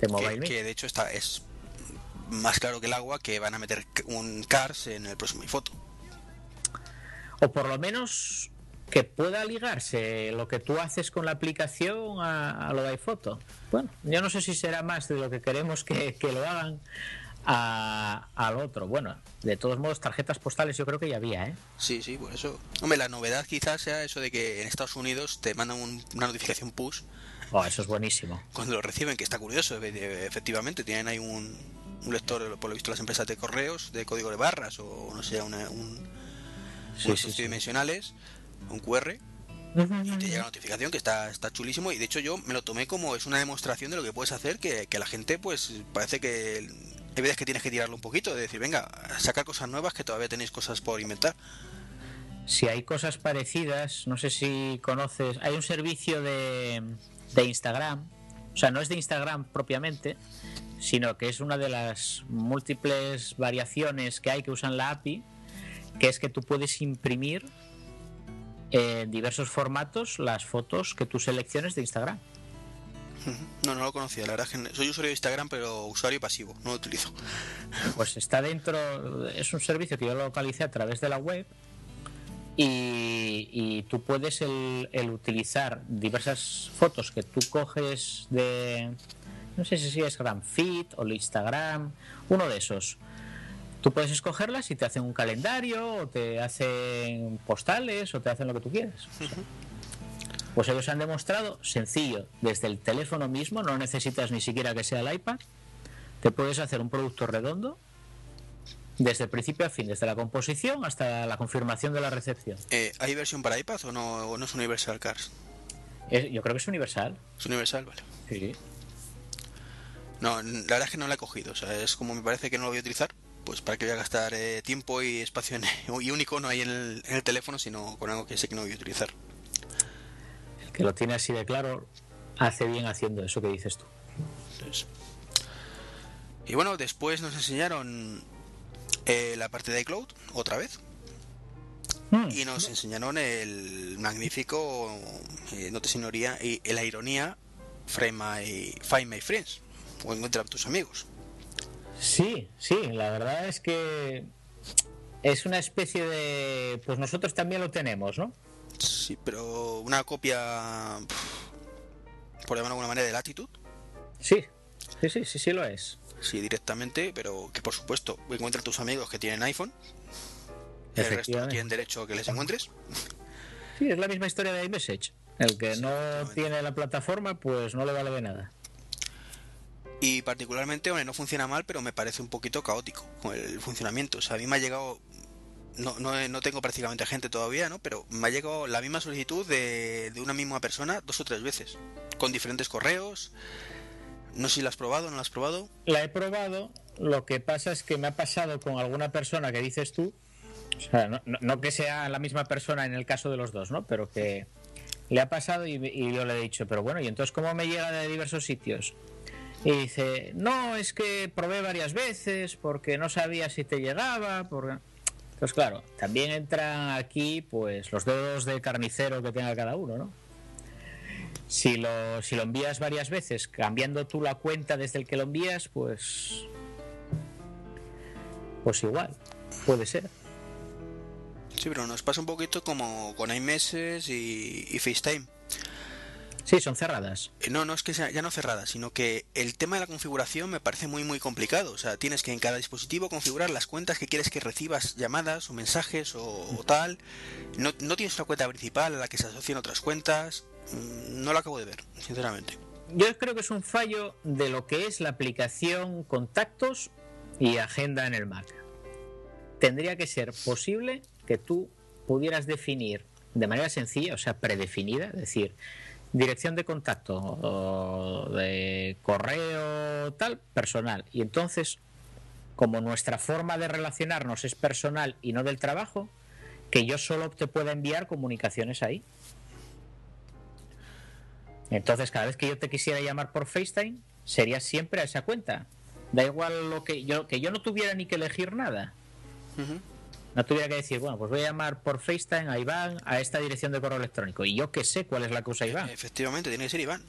[SPEAKER 2] de
[SPEAKER 1] Que,
[SPEAKER 2] MobileMe.
[SPEAKER 1] que de hecho está es más claro que el agua que van a meter un Cars en el próximo iPhoto.
[SPEAKER 2] O por lo menos que pueda ligarse lo que tú haces con la aplicación a, a lo de iPhoto. Bueno, yo no sé si será más de lo que queremos que, que lo hagan a- al otro. Bueno, de todos modos, tarjetas postales yo creo que ya había, ¿eh?
[SPEAKER 1] Sí, sí, por eso. Hombre, la novedad quizás sea eso de que en Estados Unidos te mandan un- una notificación push
[SPEAKER 2] Oh, eso es buenísimo.
[SPEAKER 1] cuando lo reciben, que está curioso, e- e- efectivamente. Tienen ahí un, un lector, por lo visto, las empresas de correos, de código de barras o no sé, una, un,
[SPEAKER 2] Sí,
[SPEAKER 1] unos
[SPEAKER 2] sí,
[SPEAKER 1] un QR, y te llega la notificación que está, está chulísimo. Y de hecho, yo me lo tomé como es una demostración de lo que puedes hacer, que, que la gente, pues, parece que hay veces que tienes que tirarlo un poquito, de decir, venga, sacar cosas nuevas que todavía tenéis cosas por inventar.
[SPEAKER 2] Si hay cosas parecidas, no sé si conoces, hay un servicio de, de Instagram, o sea, no es de Instagram propiamente, sino que es una de las múltiples variaciones que hay que usan la API, que es que tú puedes imprimir en diversos formatos las fotos que tú selecciones de Instagram.
[SPEAKER 1] No, no lo conocía, la verdad es que soy usuario de Instagram, pero usuario pasivo, no lo utilizo.
[SPEAKER 2] Pues está dentro, es un servicio que yo localicé a través de la web y, y tú puedes el, el utilizar diversas fotos que tú coges de, no sé si es Gramfit o el Instagram, uno de esos. Tú puedes escogerlas y te hacen un calendario o te hacen postales o te hacen lo que tú quieras. O sea, pues ellos han demostrado sencillo, desde el teléfono mismo, no necesitas ni siquiera que sea el iPad, te puedes hacer un producto redondo desde el principio a fin, desde la composición hasta la confirmación de la recepción.
[SPEAKER 1] Eh, ¿Hay versión para iPad o no, o no es Universal Cars?
[SPEAKER 2] Es- yo creo que es universal.
[SPEAKER 1] Es Universal, vale.
[SPEAKER 2] Sí.
[SPEAKER 1] No, la verdad es que no la he cogido, o sea, es como me parece que no lo voy a utilizar, pues para que voy a gastar eh, tiempo y espacio en, y un icono ahí en el, en el teléfono, sino con algo que sé que no voy a utilizar.
[SPEAKER 2] El que lo tiene así de claro hace bien haciendo eso que dices tú.
[SPEAKER 1] Entonces, Y bueno, después nos enseñaron eh, la parte de iCloud, otra vez,
[SPEAKER 2] Mm.
[SPEAKER 1] y nos enseñaron el magnífico, eh, no te sinoría, y la ironía, Find My, Find My Friends, o encuentra a tus amigos.
[SPEAKER 2] Sí, sí, la verdad es que es una especie de... Pues nosotros también lo tenemos, ¿no?
[SPEAKER 1] Sí, pero una copia, por llamarlo de alguna manera, de Latitude,
[SPEAKER 2] Sí, sí, sí, sí, sí lo es.
[SPEAKER 1] Sí, directamente, pero que por supuesto encuentra a tus amigos que tienen iPhone, el resto tienen derecho a que les encuentres.
[SPEAKER 2] Sí, es la misma historia de iMessage. El que no tiene la plataforma, pues no le vale de nada.
[SPEAKER 1] Y particularmente, hombre, no funciona mal, pero me parece un poquito caótico con el funcionamiento. O sea, a mí me ha llegado, no, no, no tengo prácticamente gente todavía, ¿no? Pero me ha llegado la misma solicitud de, de una misma persona dos o tres veces, con diferentes correos. No sé si la has probado no la has probado.
[SPEAKER 2] La he probado, lo que pasa es que me ha pasado con alguna persona que dices tú, o sea, no, que sea la misma persona en el caso de los dos, ¿no? Pero que le ha pasado y, y yo le he dicho, pero bueno, ¿y entonces cómo me llega de diversos sitios? Y dice, no, es que probé varias veces porque no sabía si te llegaba, porque... Entonces, claro, también entran aquí pues los dedos de carnicero que tenga cada uno, ¿no? Si lo, si lo envías varias veces, cambiando tú la cuenta desde el que lo envías, pues. Pues igual, puede ser.
[SPEAKER 1] Sí, pero nos pasa un poquito como con iMessage y, y FaceTime.
[SPEAKER 2] Sí, son cerradas.
[SPEAKER 1] Eh, No, no es que sea ya no cerrada, sino que el tema de la configuración me parece muy muy complicado. O sea, tienes que en cada dispositivo configurar las cuentas que quieres que recibas llamadas o mensajes o, o tal. No, no tienes una cuenta principal a la que se asocian otras cuentas. No lo acabo de ver, sinceramente.
[SPEAKER 2] Yo creo que es un fallo de lo que es la aplicación Contactos y Agenda en el Mac. Tendría que ser posible que tú pudieras definir de manera sencilla, o sea, predefinida, es decir, dirección de contacto de correo tal, personal. Y entonces, como nuestra forma de relacionarnos es personal y no del trabajo, que yo solo te pueda enviar comunicaciones ahí. Entonces, cada vez que yo te quisiera llamar por FaceTime, sería siempre a esa cuenta. Da igual lo que yo, que yo no tuviera ni que elegir nada. No tuviera que decir, bueno, pues voy a llamar por FaceTime a Iván a esta dirección de correo electrónico. Y yo que sé cuál es la que usa Iván.
[SPEAKER 1] Efectivamente, tiene que ser Iván.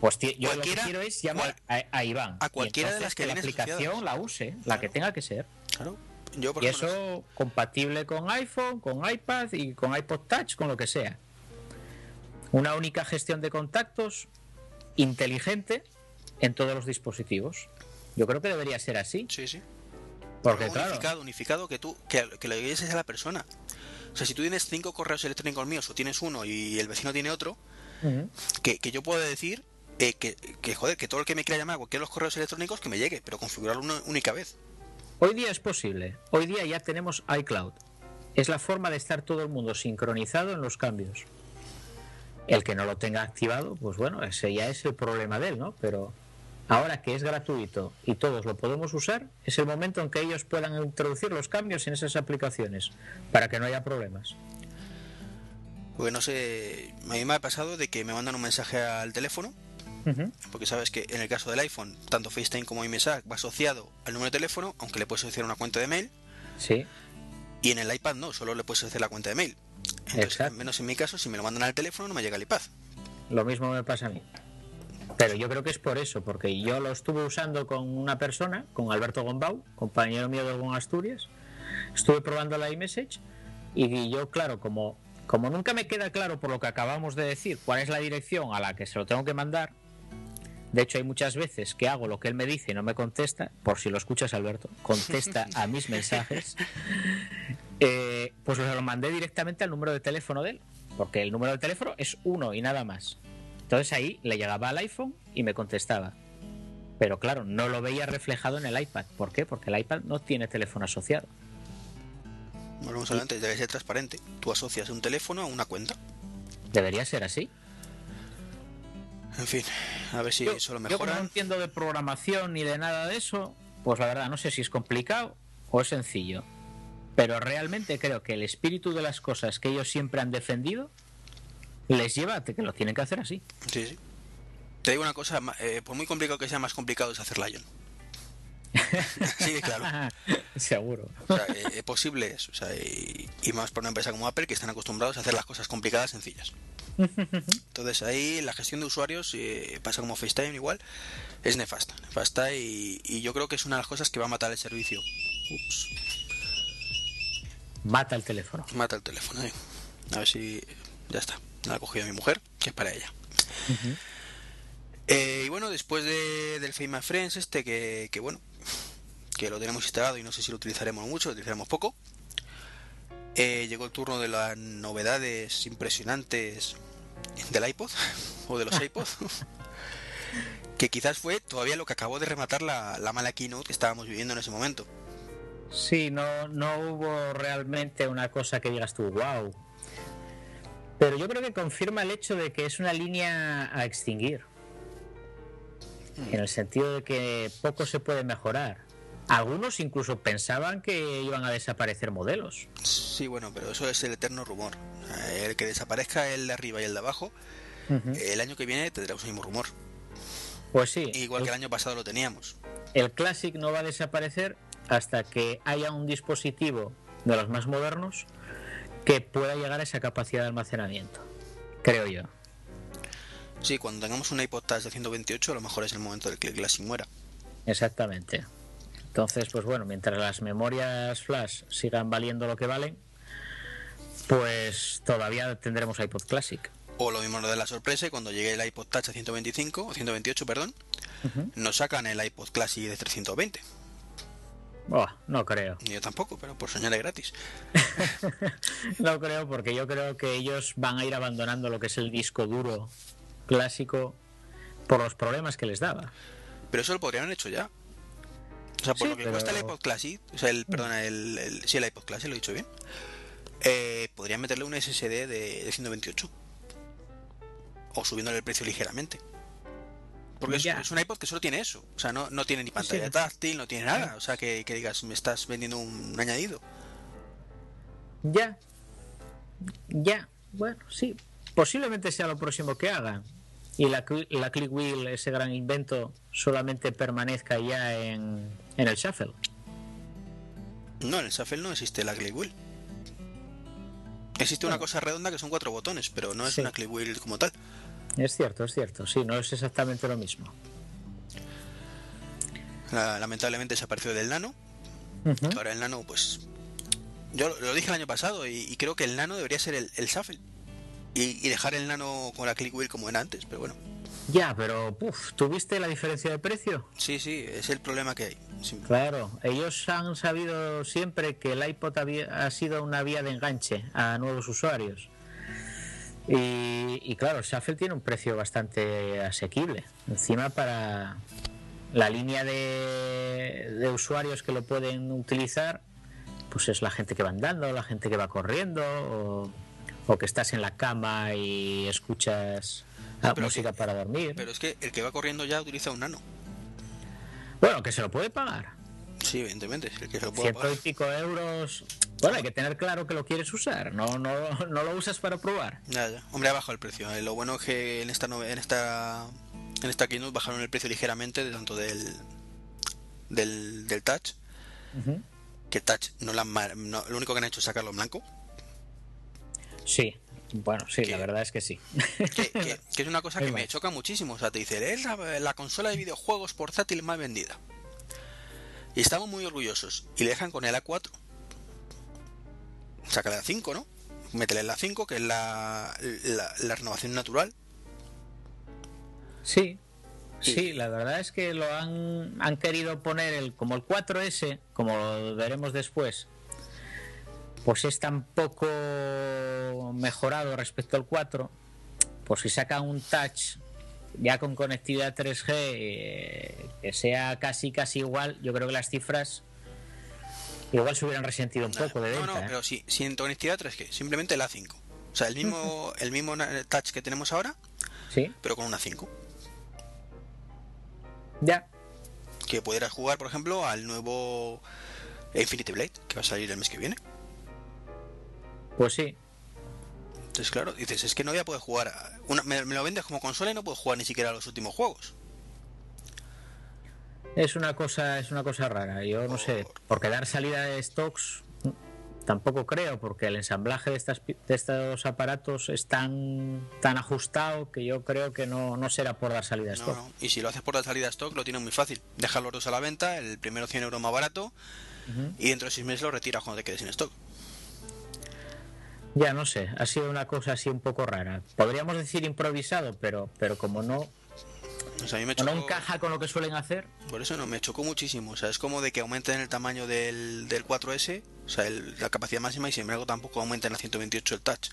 [SPEAKER 2] Pues yo lo que quiero es llamar a, Iván.
[SPEAKER 1] A cualquiera de las que,
[SPEAKER 2] la aplicación la use, la que tenga que ser.
[SPEAKER 1] Claro.
[SPEAKER 2] Yo, y eso compatible con iPhone, con iPad y con iPod Touch, con lo que sea. Una única gestión de contactos inteligente en todos los dispositivos. Yo creo que debería ser así.
[SPEAKER 1] Sí, sí.
[SPEAKER 2] Porque,
[SPEAKER 1] unificado,
[SPEAKER 2] claro.
[SPEAKER 1] unificado que tú, que, que lo dices a la persona. O sea, si tú tienes cinco correos electrónicos míos o tienes uno y el vecino tiene otro, que, que, yo puedo decir eh, que, que, joder, que todo el que me quiera llamar a cualquiera de los correos electrónicos que me llegue, pero configurarlo una única vez.
[SPEAKER 2] Hoy día es posible. Hoy día ya tenemos iCloud. Es la forma de estar todo el mundo sincronizado en los cambios. El que no lo tenga activado, pues bueno, ese ya es el problema de él, ¿no? Pero ahora que es gratuito y todos lo podemos usar, es el momento en que ellos puedan introducir los cambios en esas aplicaciones para que no haya problemas.
[SPEAKER 1] Pues no sé, a mí me ha pasado de que me mandan un mensaje al teléfono, porque sabes que en el caso del iPhone, tanto FaceTime como iMessage va asociado al número de teléfono, aunque le puedes asociar una cuenta de mail.
[SPEAKER 2] Sí.
[SPEAKER 1] Y en el iPad no, solo le puedes asociar la cuenta de mail. Entonces, al menos en mi caso, si me lo mandan al teléfono, no me llega el iPad.
[SPEAKER 2] Lo mismo me pasa a mí. Pero yo creo que es por eso, porque yo lo estuve usando con una persona, con Alberto Gombau, compañero mío de algún Asturias. Estuve probando la iMessage y yo, claro, como, como nunca me queda claro por lo que acabamos de decir cuál es la dirección a la que se lo tengo que mandar, de hecho hay muchas veces que hago lo que él me dice y no me contesta, por si lo escuchas Alberto, contesta a mis mensajes, eh, pues lo mandé directamente al número de teléfono de él, porque el número de teléfono es uno y nada más. Entonces ahí le llegaba al iPhone y me contestaba. Pero claro, no lo veía reflejado en el iPad. ¿Por qué? Porque el iPad no tiene teléfono asociado.
[SPEAKER 1] Volvemos a antes, debe ser transparente. Tú asocias un teléfono a una cuenta.
[SPEAKER 2] Debería ser así.
[SPEAKER 1] En fin, a ver si eso lo mejora.
[SPEAKER 2] Yo no entiendo de programación ni de nada de eso, pues la verdad no sé si es complicado o es sencillo. Pero realmente creo que el espíritu de las cosas que ellos siempre han defendido les lleva a que lo tienen que hacer así.
[SPEAKER 1] Sí, sí. Te digo una cosa, eh, por muy complicado que sea, más complicado es hacer Lion. sí, claro.
[SPEAKER 2] Seguro.
[SPEAKER 1] O sea, eh, posible es. O sea, y, y, más por una empresa como Apple que están acostumbrados a hacer las cosas complicadas sencillas. Entonces ahí la gestión de usuarios eh, pasa como FaceTime igual, es nefasta. Nefasta y, y, yo creo que es una de las cosas que va a matar el servicio. Ups.
[SPEAKER 2] Mata el teléfono.
[SPEAKER 1] Mata el teléfono. Eh. A ver si ya está. La ha cogido mi mujer, que es para ella. Uh -huh. eh, y bueno, después de, del Fame Friends, este que, que, bueno, que lo tenemos instalado y no sé si lo utilizaremos mucho, lo utilizaremos poco. Eh, llegó el turno de las novedades impresionantes del iPod o de los iPod. que quizás fue todavía lo que acabó de rematar la, la mala keynote que estábamos viviendo en ese momento.
[SPEAKER 2] Sí, no, no hubo realmente una cosa que digas tú, wow, pero yo creo que confirma el hecho de que es una línea a extinguir. En el sentido de que poco se puede mejorar. Algunos incluso pensaban que iban a desaparecer modelos.
[SPEAKER 1] Sí, bueno, pero eso es el eterno rumor. El que desaparezca el de arriba y el de abajo, uh -huh. el año que viene tendremos el mismo rumor.
[SPEAKER 2] Pues sí.
[SPEAKER 1] Igual el, que el año pasado lo teníamos.
[SPEAKER 2] El Classic no va a desaparecer hasta que haya un dispositivo de los más modernos que pueda llegar a esa capacidad de almacenamiento, creo yo.
[SPEAKER 1] Sí, cuando tengamos un iPod Touch de 128, a lo mejor es el momento del que el Classic muera.
[SPEAKER 2] Exactamente. Entonces, pues bueno, mientras las memorias flash sigan valiendo lo que valen, pues todavía tendremos iPod Classic.
[SPEAKER 1] O lo mismo de la sorpresa, cuando llegue el iPod Touch a 125, o 128, perdón, uh -huh. nos sacan el iPod Classic de 320.
[SPEAKER 2] Oh, no creo.
[SPEAKER 1] Yo tampoco, pero por soñar es gratis.
[SPEAKER 2] no creo, porque yo creo que ellos van a ir abandonando lo que es el disco duro clásico por los problemas que les daba.
[SPEAKER 1] Pero eso lo podrían haber hecho ya. O sea, por
[SPEAKER 2] Sí,
[SPEAKER 1] lo que
[SPEAKER 2] pero-
[SPEAKER 1] cuesta el iPod Classic, o sea, el, perdona, el, el, sí, el iPod Classic, lo he dicho bien. eh, podrían meterle un SSD de, 128 o subiéndole el precio ligeramente. Porque es, un iPod que solo tiene eso. O sea, no, no tiene ni pantalla táctil, no tiene nada. O sea, que, que, digas, me estás vendiendo un añadido.
[SPEAKER 2] Ya. Ya. Bueno, sí. Posiblemente sea lo próximo que hagan. Y la, la Click Wheel, ese gran invento, solamente permanezca ya en, en el Shuffle.
[SPEAKER 1] No, en el Shuffle no existe la Click Wheel. Existe una cosa redonda que son cuatro botones, pero no es una click wheel como tal.
[SPEAKER 2] Es cierto, es cierto. Sí, no es exactamente lo mismo.
[SPEAKER 1] lamentablemente desapareció del nano. Ahora el nano, pues. Yo lo dije el año pasado y, creo que el nano debería ser el, el shuffle. Y, dejar el nano con la click wheel como era antes, pero bueno.
[SPEAKER 2] Ya, pero ¿tuviste la diferencia de precio?
[SPEAKER 1] Sí, sí, es el problema que hay.
[SPEAKER 2] Claro, ellos han sabido siempre que el iPod ha sido una vía de enganche a nuevos usuarios. Y, claro, Shuffle tiene un precio bastante asequible. Encima para la línea de, usuarios que lo pueden utilizar, pues es la gente que va andando, la gente que va corriendo, o, o que estás en la cama y escuchas música para dormir.
[SPEAKER 1] Pero es que el que va corriendo ya utiliza un nano.
[SPEAKER 2] Bueno, que se lo puede pagar.
[SPEAKER 1] Sí, evidentemente, el que se lo
[SPEAKER 2] puede Ciento y pico euros. Bueno, hay que tener claro que lo quieres usar, no, no, no lo usas para probar.
[SPEAKER 1] Ya, ya. Hombre, ha bajado el precio. Eh, lo bueno es que en esta en esta en esta keynote bajaron el precio ligeramente de tanto del del, del touch. Que touch no, la, no, lo único que han hecho es sacarlo en blanco.
[SPEAKER 2] Sí, bueno, sí, la verdad es que sí.
[SPEAKER 1] Que, es una cosa que me choca muchísimo. O sea, te dice, es la, consola de videojuegos portátil más vendida. Y estamos muy orgullosos. Y le dejan con el A4. Sácale la 5, ¿no? Métele la 5, que es la, la, renovación natural.
[SPEAKER 2] Sí, Sí, la verdad es que lo han, han querido poner el, como el 4S, como veremos después, pues es tan poco mejorado respecto al 4, pues si saca un touch ya con conectividad 3G eh, que sea casi casi igual, yo creo que las cifras igual se hubieran resentido un poco de venta.
[SPEAKER 1] No, no,
[SPEAKER 2] ¿eh?
[SPEAKER 1] pero sí, sin conectividad 3G, simplemente la 5. O sea, el mismo, el mismo touch que tenemos ahora,
[SPEAKER 2] sí.
[SPEAKER 1] pero con una 5.
[SPEAKER 2] Ya.
[SPEAKER 1] Que pudieras jugar, por ejemplo, al nuevo Infinity Blade, que va a salir el mes que viene.
[SPEAKER 2] Pues sí.
[SPEAKER 1] Entonces, claro, dices, es que no voy a poder jugar. me, lo vendes como consola y no puedo jugar ni siquiera a los últimos juegos.
[SPEAKER 2] Es una cosa, es una cosa rara. Yo no sé, porque dar salida de stocks tampoco creo, porque el ensamblaje de, estas, de estos aparatos es tan, tan ajustado que yo creo que no, no será por dar salida a stock.
[SPEAKER 1] Y si lo haces por dar salida a stock, lo tienes muy fácil. Deja los dos a la venta, el primero 100 euros más barato, y dentro de 6 meses lo retiras cuando te quedes sin stock.
[SPEAKER 2] Ya no sé, ha sido una cosa así un poco rara. Podríamos decir improvisado, pero, pero como no, no encaja con lo que suelen hacer.
[SPEAKER 1] Por eso no, me chocó muchísimo. O sea, es como de que aumenten el tamaño del, del 4S, o sea, la capacidad máxima, y sin embargo tampoco aumenten a 128 el touch.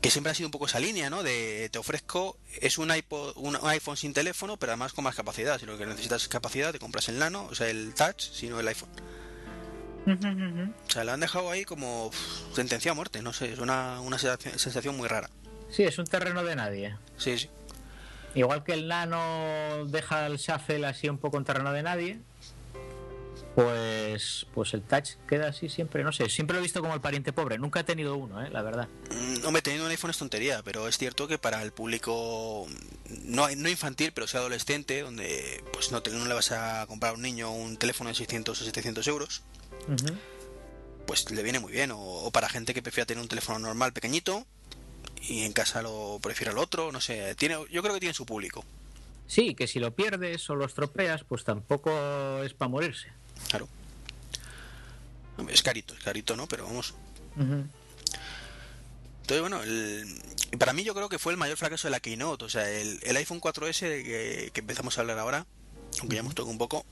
[SPEAKER 1] Que siempre ha sido un poco esa línea, ¿no? De te ofrezco, es un, iPod, un iPhone sin teléfono, pero además con más capacidad. Si lo que necesitas es capacidad, te compras el nano, o sea, el touch, sino el iPhone. O sea, lo han dejado ahí como sentencia a muerte, no sé, es una, una sensación muy rara.
[SPEAKER 2] Sí, es un terreno de nadie.
[SPEAKER 1] Sí, sí.
[SPEAKER 2] Igual que el nano deja el shuffle así un poco en terreno de nadie, pues pues el touch queda así siempre, no sé, siempre lo he visto como el pariente pobre, nunca he tenido uno, ¿eh? la verdad.
[SPEAKER 1] No me he tenido un iPhone es tontería, pero es cierto que para el público no, no infantil, pero sea adolescente, donde pues no, te, no le vas a comprar a un niño un teléfono de 600 o 700 euros, pues le viene muy bien. O, para gente que prefiera tener un teléfono normal pequeñito y en casa lo prefiere el otro, no sé. Tiene, yo creo que tiene su público.
[SPEAKER 2] Sí, que si lo pierdes o lo estropeas, pues tampoco es para morirse.
[SPEAKER 1] Claro. Es carito, es carito, ¿no? Pero vamos. Entonces, bueno, para mí yo creo que fue el mayor fracaso de la Keynote. O sea, el, iPhone 4S que, que, empezamos a hablar ahora, aunque ya hemos tocado un poco,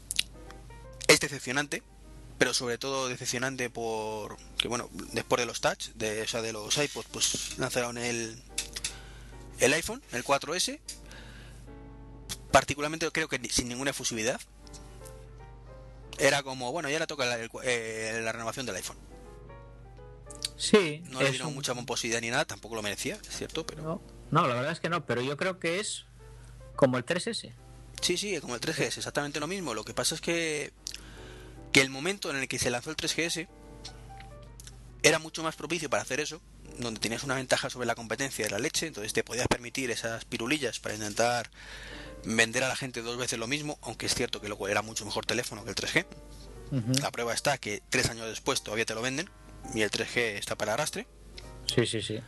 [SPEAKER 1] es decepcionante pero sobre todo decepcionante por que bueno después de los touch de o sea, de los iPods pues lanzaron el el iPhone el 4S particularmente creo que sin ninguna efusividad era como bueno ya le toca la, eh, la renovación del iPhone
[SPEAKER 2] Sí,
[SPEAKER 1] No le dieron
[SPEAKER 2] un-
[SPEAKER 1] mucha pomposidad ni nada, tampoco lo merecía, es cierto, pero...
[SPEAKER 2] No, no, la verdad es que no, pero yo creo que es como el 3S.
[SPEAKER 1] Sí, sí, como el 3GS, exactamente lo mismo. Lo que pasa es que, que el momento en el que se lanzó el 3GS era mucho más propicio para hacer eso, donde tenías una ventaja sobre la competencia de la leche, entonces te podías permitir esas pirulillas para intentar vender a la gente dos veces lo mismo, aunque es cierto que luego era mucho mejor teléfono que el 3G.
[SPEAKER 2] Ujú.
[SPEAKER 1] La prueba está que tres años después todavía te lo venden y el 3G está para arrastre.
[SPEAKER 2] Sí, sí, sí.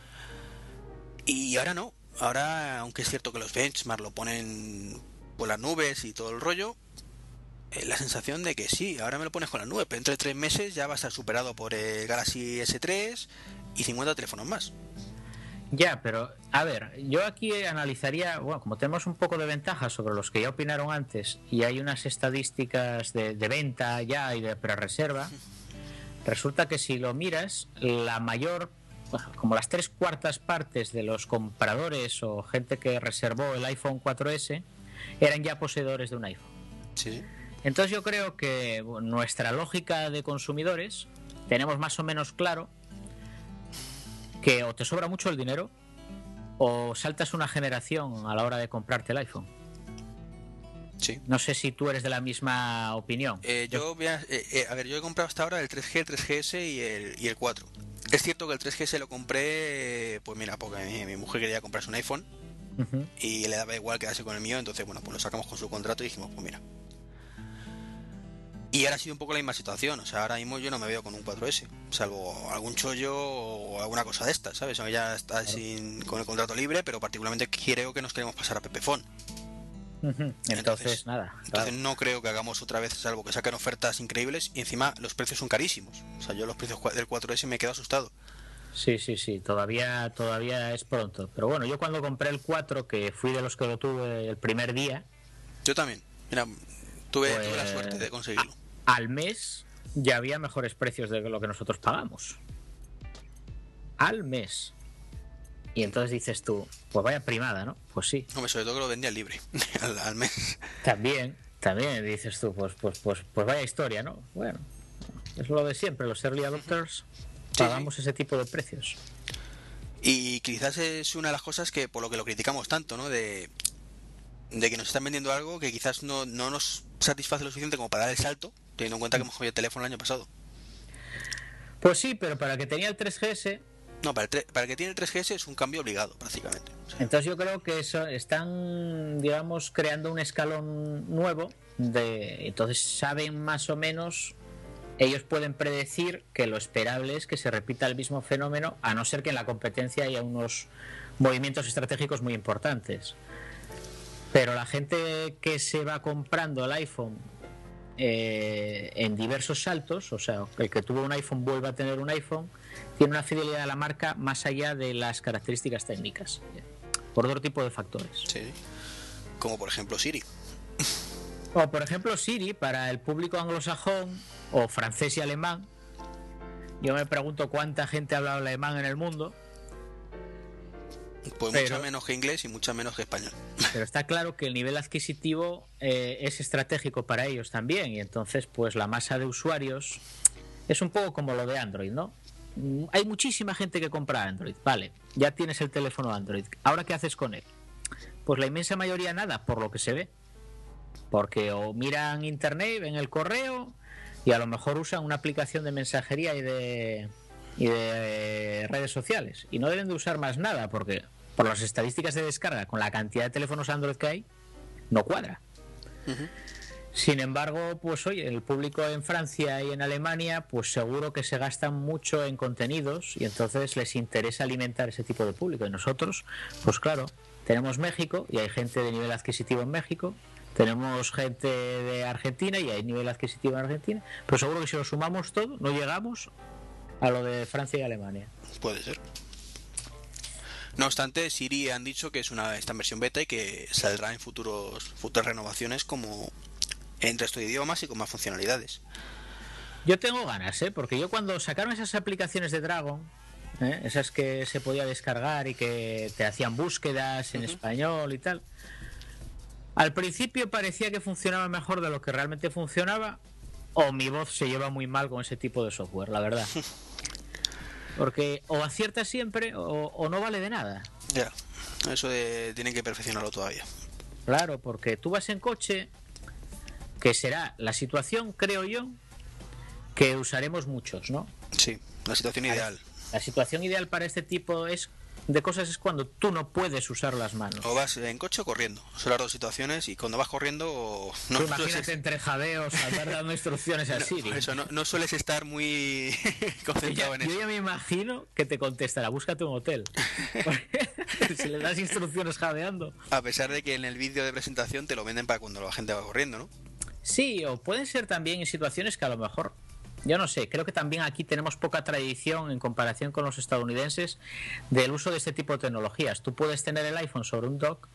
[SPEAKER 1] Y ahora no. Ahora, aunque es cierto que los benchmark lo ponen por las nubes y todo el rollo, la sensación de que sí, ahora me lo pones con la nube, pero entre tres meses ya va a estar superado por el Galaxy S3 y 50 teléfonos más.
[SPEAKER 2] Ya, pero a ver, yo aquí analizaría, bueno, como tenemos un poco de ventaja sobre los que ya opinaron antes y hay unas estadísticas de, de venta ya y de pre-reserva, resulta que si lo miras, la mayor, como las tres cuartas partes de los compradores o gente que reservó el iPhone 4S eran ya poseedores de un iPhone.
[SPEAKER 1] Sí.
[SPEAKER 2] Entonces yo creo que nuestra lógica de consumidores tenemos más o menos claro que o te sobra mucho el dinero o saltas una generación a la hora de comprarte el iPhone.
[SPEAKER 1] Sí.
[SPEAKER 2] No sé si tú eres de la misma opinión.
[SPEAKER 1] Eh, yo voy a, eh, eh, a ver, yo he comprado hasta ahora el 3G, el 3GS y el, y el 4. Es cierto que el 3GS lo compré, pues mira, porque mi, mi mujer quería comprarse un iPhone y le daba igual quedarse con el mío, entonces bueno, pues lo sacamos con su contrato y dijimos, pues mira. Y ahora ha sido un poco la misma situación, o sea, ahora mismo yo no me veo con un 4S, salvo algún chollo o alguna cosa de estas, ¿sabes? O ya está sin, con el contrato libre, pero particularmente creo que nos queremos pasar a Pepefon.
[SPEAKER 2] Entonces,
[SPEAKER 1] Entonces-
[SPEAKER 2] nada.
[SPEAKER 1] Entonces
[SPEAKER 2] claro.
[SPEAKER 1] no creo que hagamos otra vez, salvo que saquen ofertas increíbles y encima los precios son carísimos. O sea, yo los precios del 4S me quedo asustado.
[SPEAKER 2] Sí, sí, sí, todavía, todavía es pronto. Pero bueno, yo cuando compré el 4, que fui de los que lo tuve el primer día,
[SPEAKER 1] Yo también. Mira, tuve,
[SPEAKER 2] Pues-
[SPEAKER 1] tuve la suerte de conseguirlo.
[SPEAKER 2] al mes ya había mejores precios de lo que nosotros pagamos. Al mes. Y entonces dices tú, pues vaya primada, ¿no? Pues sí.
[SPEAKER 1] Hombre, sobre todo que lo vendía libre al, al mes.
[SPEAKER 2] También, también dices tú, pues, pues, pues, pues vaya historia, ¿no? Bueno, es lo de siempre, los early adopters
[SPEAKER 1] Sí,
[SPEAKER 2] pagamos ese tipo de precios.
[SPEAKER 1] Y quizás es una de las cosas que por lo que lo criticamos tanto, ¿no? De, de que nos están vendiendo algo que quizás no, no nos satisface lo suficiente como para dar el salto, teniendo en cuenta que hemos cogido el teléfono el año pasado.
[SPEAKER 2] Pues sí, pero para el que tenía el 3GS,
[SPEAKER 1] No, para el, para el que tiene el 3GS es un cambio obligado, prácticamente. O sea,
[SPEAKER 2] Entonces yo creo que eso están, digamos, creando un escalón nuevo de entonces saben más o menos ellos pueden predecir que lo esperable es que se repita el mismo fenómeno a no ser que en la competencia haya unos movimientos estratégicos muy importantes. Pero la gente que se va comprando el iPhone eh, en diversos saltos, o sea, el que tuvo un iPhone vuelve a tener un iPhone, tiene una fidelidad a la marca más allá de las características técnicas, por otro tipo de factores.
[SPEAKER 1] sí. Como por ejemplo Siri.
[SPEAKER 2] O por ejemplo Siri, para el público anglosajón o francés y alemán, yo me pregunto cuánta gente habla alemán en el mundo,
[SPEAKER 1] Pues
[SPEAKER 2] Pero-
[SPEAKER 1] mucha menos que inglés y mucha menos que español.
[SPEAKER 2] pero está claro que el nivel adquisitivo eh, es estratégico para ellos también y entonces pues la masa de usuarios es un poco como lo de Android, ¿no? Mm, Hay muchísima gente que compra Android, vale, ya tienes el teléfono Android, ¿ahora qué haces con él? Pues la inmensa mayoría nada, por lo que se ve. Porque o miran internet, ven el correo y a lo mejor usan una aplicación de mensajería y de, y de redes sociales. Y no deben de usar más nada porque por las estadísticas de descarga, con la cantidad de teléfonos Android que hay, no cuadra. Sin embargo, pues oye, el público en Francia y en Alemania, pues seguro que se gastan mucho en contenidos y entonces les interesa alimentar ese tipo de público. Y nosotros, pues claro, tenemos México y hay gente de nivel adquisitivo en México, tenemos gente de Argentina y hay nivel adquisitivo en Argentina, pero seguro que si lo sumamos todo, no llegamos a lo de Francia y Alemania.
[SPEAKER 1] Puede ser. No obstante, Siri han dicho que es una en versión beta y que saldrá en futuros futuras renovaciones como en resto de idiomas y con más funcionalidades.
[SPEAKER 2] Yo tengo ganas, ¿eh? Porque yo cuando sacaron esas aplicaciones de Dragon, ¿eh? esas que se podía descargar y que te hacían búsquedas en español y tal, al principio parecía que funcionaba mejor de lo que realmente funcionaba, o mi voz se lleva muy mal con ese tipo de software, la verdad. Porque o acierta siempre o, o no vale de nada.
[SPEAKER 1] Ya, eso de, tienen que perfeccionarlo todavía.
[SPEAKER 2] Claro, porque tú vas en coche, que será la situación, creo yo, que usaremos muchos, ¿no?
[SPEAKER 1] Sí, la situación ideal.
[SPEAKER 2] La situación ideal para este tipo es de cosas es cuando tú no puedes usar las manos.
[SPEAKER 1] O vas en coche o corriendo. Son las dos situaciones y cuando vas corriendo no
[SPEAKER 2] Tú imagínate entre jadeos andar dando instrucciones a Siri.
[SPEAKER 1] Eso, no, no sueles estar muy concentrado en eso.
[SPEAKER 2] yo ya me imagino que te contestará, búscate un hotel. si le das instrucciones jadeando.
[SPEAKER 1] A pesar de que en el vídeo de presentación te lo venden para cuando la gente va corriendo, ¿no?
[SPEAKER 2] Sí, o pueden ser también en situaciones que a lo mejor, yo no sé, creo que también aquí tenemos poca tradición en comparación con los estadounidenses del uso de este tipo de tecnologías. Tú puedes tener el iPhone sobre un dock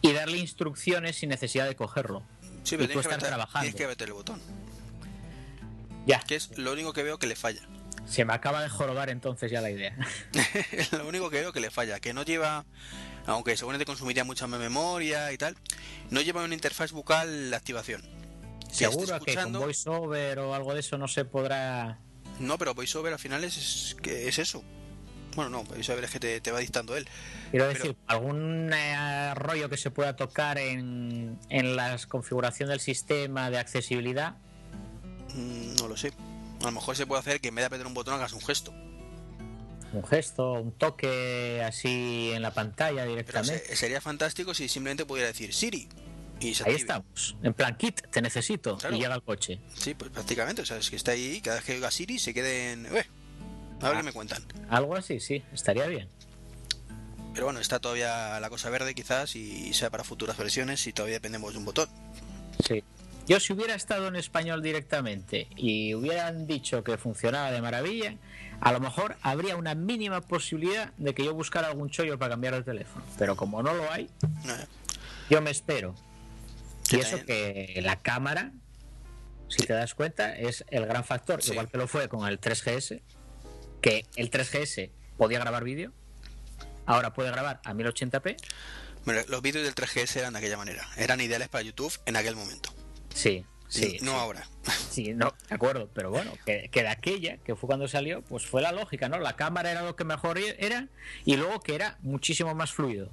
[SPEAKER 2] y darle instrucciones sin necesidad de cogerlo.
[SPEAKER 1] Sí,
[SPEAKER 2] Y
[SPEAKER 1] pero
[SPEAKER 2] tú
[SPEAKER 1] que,
[SPEAKER 2] estar
[SPEAKER 1] apretar,
[SPEAKER 2] trabajando.
[SPEAKER 1] tienes que apretar el botón.
[SPEAKER 2] Ya,
[SPEAKER 1] Que es lo único que veo que le falla.
[SPEAKER 2] se me acaba de jorobar entonces ya la idea.
[SPEAKER 1] Es lo único que veo que le falla. Que no lleva, aunque seguramente consumiría mucha memoria y tal, no lleva una interfaz bucal la activación.
[SPEAKER 2] Seguro que con VoiceOver o algo de eso no se podrá...
[SPEAKER 1] No, pero VoiceOver al final es, es, que es eso. Bueno, no, VoiceOver es que te, te va dictando él.
[SPEAKER 2] Quiero
[SPEAKER 1] Pero-
[SPEAKER 2] decir, algún eh, rollo que se pueda tocar en, en la configuración del sistema de accesibilidad.
[SPEAKER 1] Mm, no lo sé. A lo mejor se puede hacer que en vez de apretar un botón hagas un gesto.
[SPEAKER 2] Un gesto, un toque así en la pantalla directamente.
[SPEAKER 1] se- sería fantástico si simplemente pudiera decir Siri y se
[SPEAKER 2] Ahí estamos. En plan, kit, te necesito.
[SPEAKER 1] Claro.
[SPEAKER 2] Y llega el coche.
[SPEAKER 1] Sí, pues prácticamente. O sea, es que está ahí, cada vez que oiga Siri se quede en... "Eh, a ver
[SPEAKER 2] Ah.
[SPEAKER 1] qué me cuentan.
[SPEAKER 2] Algo así, sí, estaría bien.
[SPEAKER 1] Pero bueno, está todavía la cosa verde quizás y sea para futuras versiones y todavía dependemos de un botón.
[SPEAKER 2] Sí. Yo si hubiera estado en español directamente y hubieran dicho que funcionaba de maravilla, a lo mejor habría una mínima posibilidad de que yo buscara algún chollo para cambiar el teléfono. Pero como no lo hay, yo me espero. Y eso que la cámara, si te das cuenta, es el gran factor,
[SPEAKER 1] Sí.
[SPEAKER 2] igual que lo fue con el 3GS, que el 3GS podía grabar vídeo, ahora puede grabar a 1080p.
[SPEAKER 1] Bueno, los vídeos del 3GS eran de aquella manera. Eran ideales para YouTube en aquel momento.
[SPEAKER 2] Sí, sí.
[SPEAKER 1] no
[SPEAKER 2] sí.
[SPEAKER 1] ahora.
[SPEAKER 2] Sí, no, de acuerdo, pero bueno, que, que de aquella, que fue cuando salió, pues fue la lógica, ¿no? La cámara era lo que mejor era y luego que era muchísimo más fluido,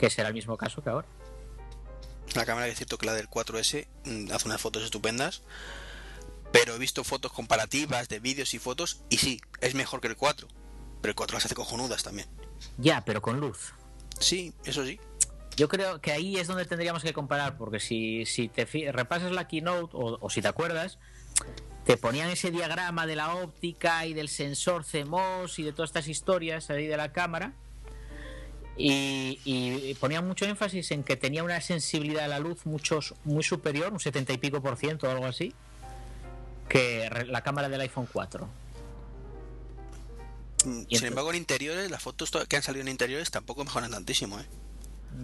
[SPEAKER 2] que será el mismo caso que ahora.
[SPEAKER 1] La cámara es cierto que la del 4S mm, hace unas fotos estupendas. Pero he visto fotos comparativas de vídeos y fotos y sí, es mejor que el 4. Pero el 4 las hace cojonudas también.
[SPEAKER 2] Ya, pero con luz.
[SPEAKER 1] Sí, eso sí.
[SPEAKER 2] Yo creo que ahí es donde tendríamos que comparar, porque si, si te repasas la keynote o, o si te acuerdas, te ponían ese diagrama de la óptica y del sensor CMOS y de todas estas historias ahí de la cámara. Y, y ponían mucho énfasis en que tenía una sensibilidad a la luz muchos, muy superior, un 70 y pico por ciento o algo así, que la cámara del iPhone 4.
[SPEAKER 1] Mm, Sin
[SPEAKER 2] entonces-
[SPEAKER 1] embargo, en interiores, las fotos to- que han salido en interiores tampoco mejoran tantísimo, ¿eh?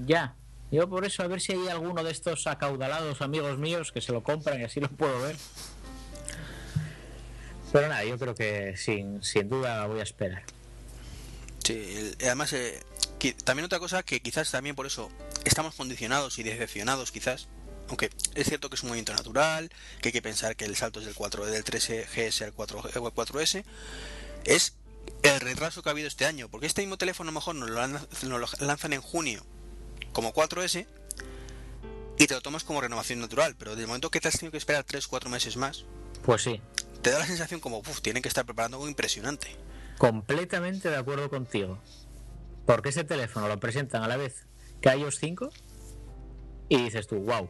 [SPEAKER 2] Ya, yo por eso a ver si hay alguno de estos acaudalados amigos míos que se lo compran y así lo puedo ver. Pero nada, yo creo que sin, sin duda voy a esperar.
[SPEAKER 1] Sí, además, eh, también otra cosa que quizás también por eso estamos condicionados y decepcionados, quizás. Aunque es cierto que es un movimiento natural, que hay que pensar que el salto es del 4 del 3GS al 4, al 4S, es el retraso que ha habido este año. Porque este mismo teléfono a lo mejor nos lo, lan- nos lo lanzan en junio como 4S y te lo tomas como renovación natural. Pero del momento que te has tenido que esperar 3-4 meses más,
[SPEAKER 2] Pues sí,
[SPEAKER 1] te da la sensación como, uff, tienen que estar preparando algo impresionante.
[SPEAKER 2] completamente de acuerdo contigo. Porque ese teléfono lo presentan a la vez que iOS 5 y dices tú, wow.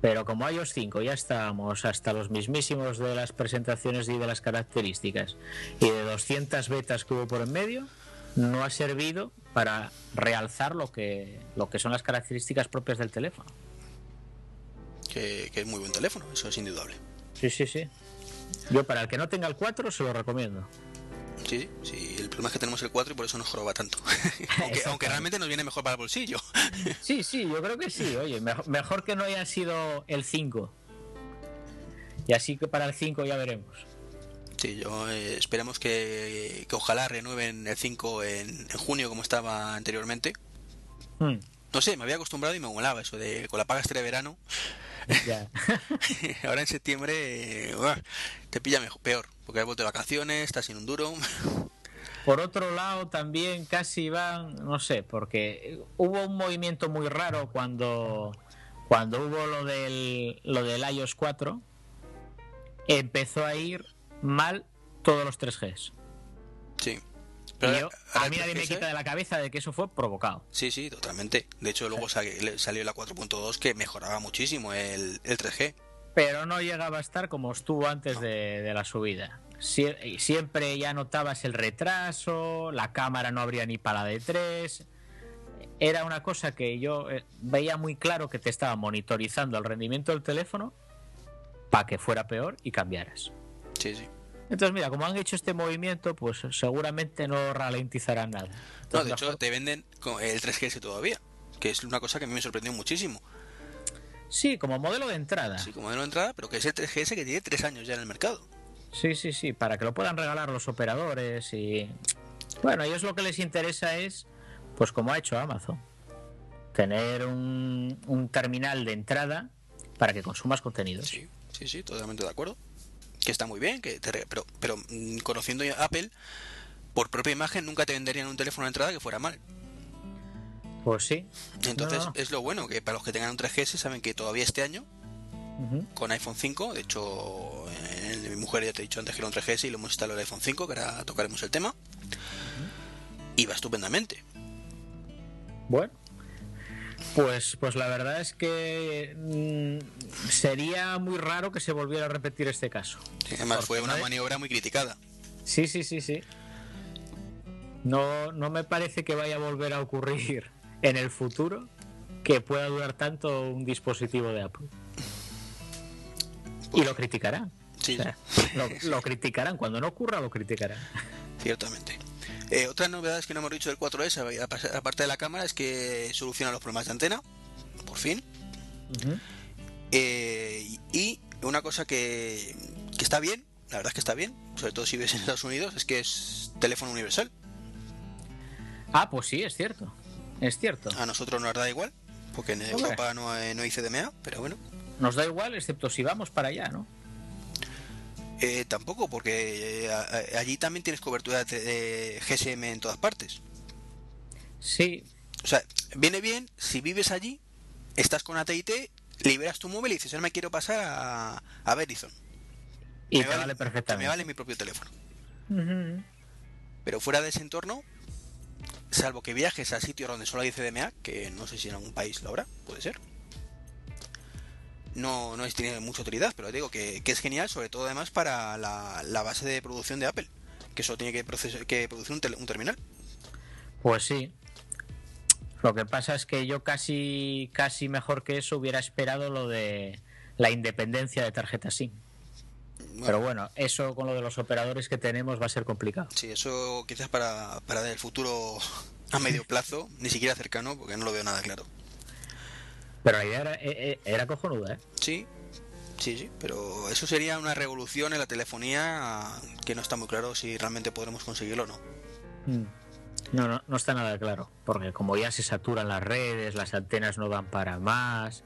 [SPEAKER 2] Pero como iOS 5 ya estábamos hasta los mismísimos de las presentaciones y de las características y de 200 betas que hubo por en medio, no ha servido para realzar lo que, lo que son las características propias del teléfono.
[SPEAKER 1] Que, que es muy buen teléfono, eso es indudable.
[SPEAKER 2] Sí, sí, sí. Yo para el que no tenga el 4 se lo recomiendo.
[SPEAKER 1] Sí, sí, el problema es que tenemos el 4 y por eso nos joroba tanto. aunque, aunque realmente nos viene mejor para el bolsillo.
[SPEAKER 2] Sí, sí, yo creo que sí. Oye, mejor, que no haya sido el 5. Y así que para el 5 ya veremos.
[SPEAKER 1] Sí, yo eh, esperemos que, que ojalá renueven el 5 en, en junio como estaba anteriormente.
[SPEAKER 2] Hmm,
[SPEAKER 1] No sé, me había acostumbrado y me molaba eso de con la paga este de verano.
[SPEAKER 2] ya.
[SPEAKER 1] Ahora en septiembre eh, te pilla mejor, peor, porque has vuelto de vacaciones, estás sin un duro.
[SPEAKER 2] Por otro lado, también casi van, no sé, porque hubo un movimiento muy raro cuando, cuando hubo lo del, lo del iOS 4. Empezó a ir mal todos los 3Gs.
[SPEAKER 1] Sí. Pero
[SPEAKER 2] yo-
[SPEAKER 1] ahora
[SPEAKER 2] a mí nadie me
[SPEAKER 1] 3GS
[SPEAKER 2] quita de la cabeza de que eso fue provocado.
[SPEAKER 1] Sí, sí, totalmente. De hecho, luego salió la 4.2 que mejoraba muchísimo el, el 3G.
[SPEAKER 2] Pero no llegaba a estar como estuvo antes de, de la subida. Sie- y siempre ya notabas el retraso, la cámara no abría ni para la de 3. Era una cosa que yo eh, veía muy claro que te estaba monitorizando el rendimiento del teléfono para que fuera peor y cambiaras.
[SPEAKER 1] Sí, sí.
[SPEAKER 2] Entonces, mira, como han hecho este movimiento, pues seguramente no ralentizarán nada.
[SPEAKER 1] No,
[SPEAKER 2] Entonces,
[SPEAKER 1] de hecho, te venden el 3GS todavía. Que es una cosa que a mí me sorprendió muchísimo.
[SPEAKER 2] Sí, como modelo de entrada.
[SPEAKER 1] Sí, como de no entrada, pero que es el 3GS que tiene tres años ya en el mercado.
[SPEAKER 2] Sí, sí, sí, para que lo puedan regalar los operadores y... Bueno, a ellos lo que les interesa es, pues como ha hecho Amazon, tener un, un terminal de entrada para que consumas contenidos.
[SPEAKER 1] Sí, sí, sí, totalmente de acuerdo. Que está muy bien, que te re- pero, pero mm, conociendo Apple, por propia imagen nunca te venderían un teléfono de entrada que fuera mal.
[SPEAKER 2] Pues sí.
[SPEAKER 1] Entonces
[SPEAKER 2] no.
[SPEAKER 1] es lo bueno, que para los que tengan un 3GS saben que todavía este año, Con iPhone 5, de hecho, eh, mi mujer ya te he dicho antes que era un 3GS y lo hemos instalado el iPhone 5, que ahora tocaremos el tema, y va estupendamente.
[SPEAKER 2] Bueno. Pues, pues la verdad es que mm, sería muy raro que se volviera a repetir este caso.
[SPEAKER 1] Sí, Además fue una maniobra muy criticada.
[SPEAKER 2] Sí, sí, sí, sí. No, no me parece que vaya a volver a ocurrir en el futuro que pueda durar tanto un dispositivo de Apple. Y lo criticarán.
[SPEAKER 1] Sí,
[SPEAKER 2] O sea, lo, lo criticarán. Cuando no ocurra, lo criticarán.
[SPEAKER 1] ciertamente. Eh, otras novedades que no hemos dicho del 4S, apa- aparte de la cámara, es que soluciona los problemas de antena, por fin. Eh, y una cosa que, que está bien, la verdad es que está bien, sobre todo si ves en Estados Unidos, es que es teléfono universal.
[SPEAKER 2] Ah, pues sí, es cierto. Es cierto.
[SPEAKER 1] A nosotros nos da igual, porque en. Europa no hay, no hay CDMA, pero bueno.
[SPEAKER 2] Nos da igual, excepto si vamos para allá, ¿no?
[SPEAKER 1] Eh, tampoco, porque eh, allí también tienes cobertura de, GSM en todas partes.
[SPEAKER 2] Sí,
[SPEAKER 1] O sea, viene bien si vives allí, estás con AT&T, liberas tu móvil y dices, ahora me quiero pasar a, a Verizon.
[SPEAKER 2] y
[SPEAKER 1] Me
[SPEAKER 2] te vale, perfectamente.
[SPEAKER 1] me vale mi propio teléfono. Pero fuera de ese entorno, salvo que viajes a sitios donde solo hay CDMA, que no sé si en algún país lo habrá, puede ser. No, no es, tiene mucha utilidad, pero digo que, que es genial, sobre todo además para la, la base de producción de Apple, que solo tiene que, proces- que producir un, tel- un terminal.
[SPEAKER 2] Pues sí. Lo que pasa es que yo casi, casi mejor que eso hubiera esperado lo de la independencia de tarjeta SIM.
[SPEAKER 1] Bueno,
[SPEAKER 2] Pero bueno, eso con lo de los operadores que tenemos va a ser complicado.
[SPEAKER 1] Sí, eso quizás para, para el futuro a medio plazo, ni siquiera cercano, porque no lo veo nada claro.
[SPEAKER 2] Pero la idea era, eh, eh, era cojonuda, ¿eh?
[SPEAKER 1] Sí, sí, sí, pero eso sería una revolución en la telefonía que no está muy claro si realmente podremos conseguirlo o no.
[SPEAKER 2] Mm. No, no, no está nada claro. Porque como ya se saturan las redes, las antenas no dan para más.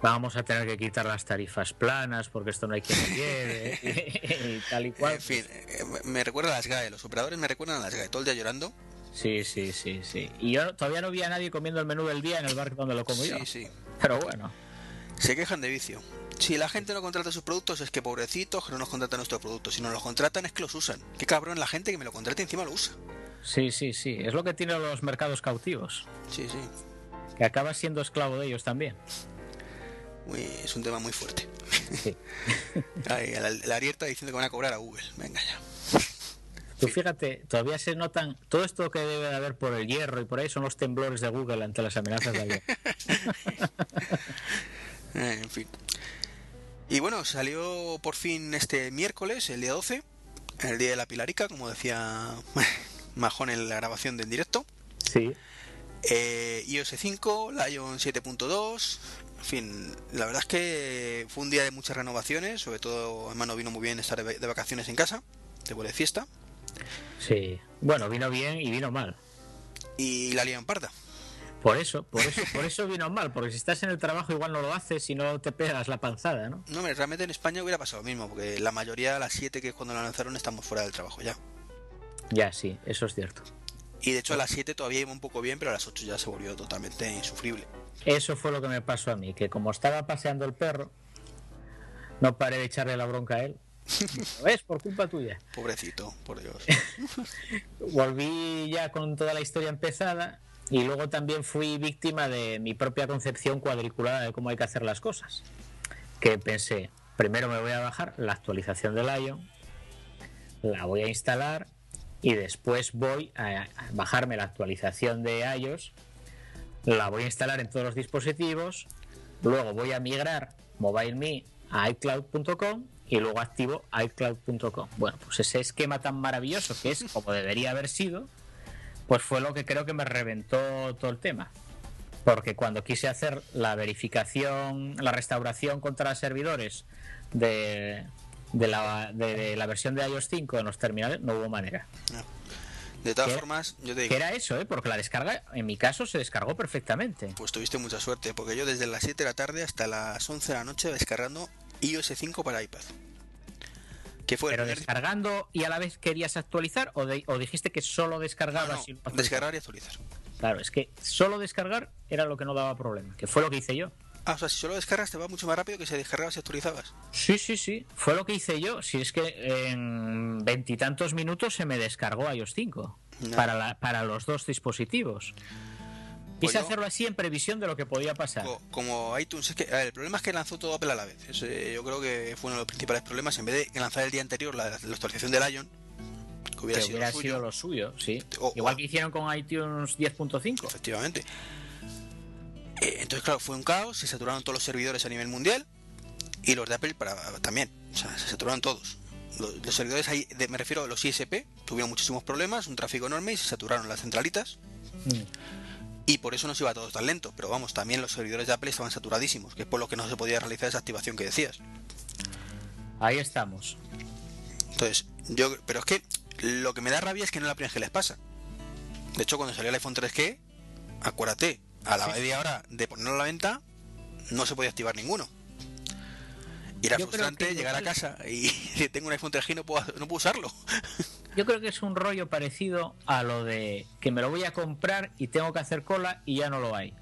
[SPEAKER 2] Vamos a tener que quitar las tarifas planas porque esto no hay quien lo lleve. y tal y cual.
[SPEAKER 1] En fin, eh, me recuerda a las GAE, los operadores me recuerdan a las GAE, todo el día llorando.
[SPEAKER 2] Sí, sí, sí, sí. Y yo todavía no vi a nadie comiendo el menú del día en el bar donde lo como yo.
[SPEAKER 1] Sí, sí.
[SPEAKER 2] Pero bueno.
[SPEAKER 1] Se quejan de vicio. Si la gente no contrata sus productos es que pobrecitos que no nos contratan nuestros productos. Si no los contratan es que los usan. Qué cabrón la gente que me lo contrata y encima lo usa.
[SPEAKER 2] Sí, sí, sí. Es lo que tienen los mercados cautivos.
[SPEAKER 1] Sí, sí.
[SPEAKER 2] Que acabas siendo esclavo de ellos también.
[SPEAKER 1] Muy- es un tema muy fuerte.
[SPEAKER 2] Sí.
[SPEAKER 1] Ay, la, la Arieta diciendo que van a cobrar a Google. Venga ya.
[SPEAKER 2] Tú fíjate, todavía se notan todo esto que debe de haber por el hierro y por ahí son los temblores de Google ante las amenazas de ayer.
[SPEAKER 1] Eh, en fin. Y bueno, salió por fin este miércoles, el día 12, el día de la Pilarica, como decía Majón en la grabación del directo.
[SPEAKER 2] Sí.
[SPEAKER 1] Eh, iOS 5, Lion 7.2, en fin, la verdad es que fue un día de muchas renovaciones, sobre todo hermano vino muy bien estar de de vacaciones en casa, de vuelo de fiesta,
[SPEAKER 2] Sí. Bueno, vino bien y vino mal.
[SPEAKER 1] y la Lion Parda.
[SPEAKER 2] Por eso, por eso, por eso vino mal, porque si estás en el trabajo igual no lo haces y no te pegas la panzada, ¿no?
[SPEAKER 1] No, hombre, realmente en España hubiera pasado lo mismo, porque la mayoría a las 7 que es cuando la lanzaron estamos fuera del trabajo ya.
[SPEAKER 2] Ya, sí, eso es cierto.
[SPEAKER 1] Y de hecho a las 7 todavía iba un poco bien, pero a las 8 ya se volvió totalmente insufrible.
[SPEAKER 2] Eso fue lo que me pasó a mí, que como estaba paseando el perro, no paré de echarle la bronca a él. ¿Ves? Por culpa tuya.
[SPEAKER 1] Pobrecito, por Dios.
[SPEAKER 2] Volví ya con toda la historia empezada y luego también fui víctima de mi propia concepción cuadriculada de cómo hay que hacer las cosas. Que pensé, primero me voy a bajar la actualización de Lion, la voy a instalar y después voy a bajarme la actualización de iOS, la voy a instalar en todos los dispositivos, luego voy a migrar MobileMe a iCloud.com y luego activo iCloud.com. Bueno, pues ese esquema tan maravilloso que es como debería haber sido, pues fue lo que creo que me reventó todo el tema. Porque cuando quise hacer la verificación, la restauración contra servidores de, de, la, de, la versión de iOS 5 en los terminales, no hubo manera.
[SPEAKER 1] De todas formas, yo te digo.
[SPEAKER 2] Que era eso, ¿eh? porque la descarga, en mi caso, se descargó perfectamente.
[SPEAKER 1] Pues tuviste mucha suerte, porque yo desde las 7 de la tarde hasta las 11 de la noche descargando iOS 5 para iPad.
[SPEAKER 2] ¿Qué fue? ¿Pero descargando y a la vez querías actualizar o, o dijiste que solo descargabas?
[SPEAKER 1] No, descargar y actualizar.
[SPEAKER 2] Claro, es que solo descargar era lo que no daba problema, que fue lo que hice yo.
[SPEAKER 1] Ah, o sea, si solo descargas te va mucho más rápido que si descargabas y actualizabas.
[SPEAKER 2] Sí, sí, sí. Fue lo que hice yo. Si es que en veintitantos minutos se me descargó iOS 5 para, para los dos dispositivos. Quise hacerlo así en previsión de lo que podía pasar.
[SPEAKER 1] Como iTunes, es que el problema es que lanzó todo Apple a la vez. yo creo que fue uno de los principales problemas. En vez de lanzar el día anterior la, actualización del Lion,
[SPEAKER 2] que hubiera, sido, lo suyo, sí. Igual que hicieron con iTunes 10.5.
[SPEAKER 1] Efectivamente. Eh, entonces, claro, fue un caos, se saturaron todos los servidores a nivel mundial y los de Apple para, también. O sea, se saturaron todos. Los, servidores ahí, me refiero a los ISP, tuvieron muchísimos problemas, un tráfico enorme y se saturaron las centralitas. Mm. Y por eso no se iba todo tan lento. Pero vamos, también los servidores de Apple estaban saturadísimos, que es por lo que no se podía realizar esa activación que decías.
[SPEAKER 2] Ahí estamos.
[SPEAKER 1] Entonces, yo, pero es que lo que me da rabia es que no es la primera vez que les pasa. De hecho, cuando salió el iPhone 3G, acuérdate, a la media hora de ponerlo a la venta, no se podía activar ninguno. Y era frustrante llegar a casa y si tengo un iPhone 3G y no puedo, no puedo usarlo.
[SPEAKER 2] Yo creo que es un rollo parecido a lo de que me lo voy a comprar y tengo que hacer cola y ya no lo hay.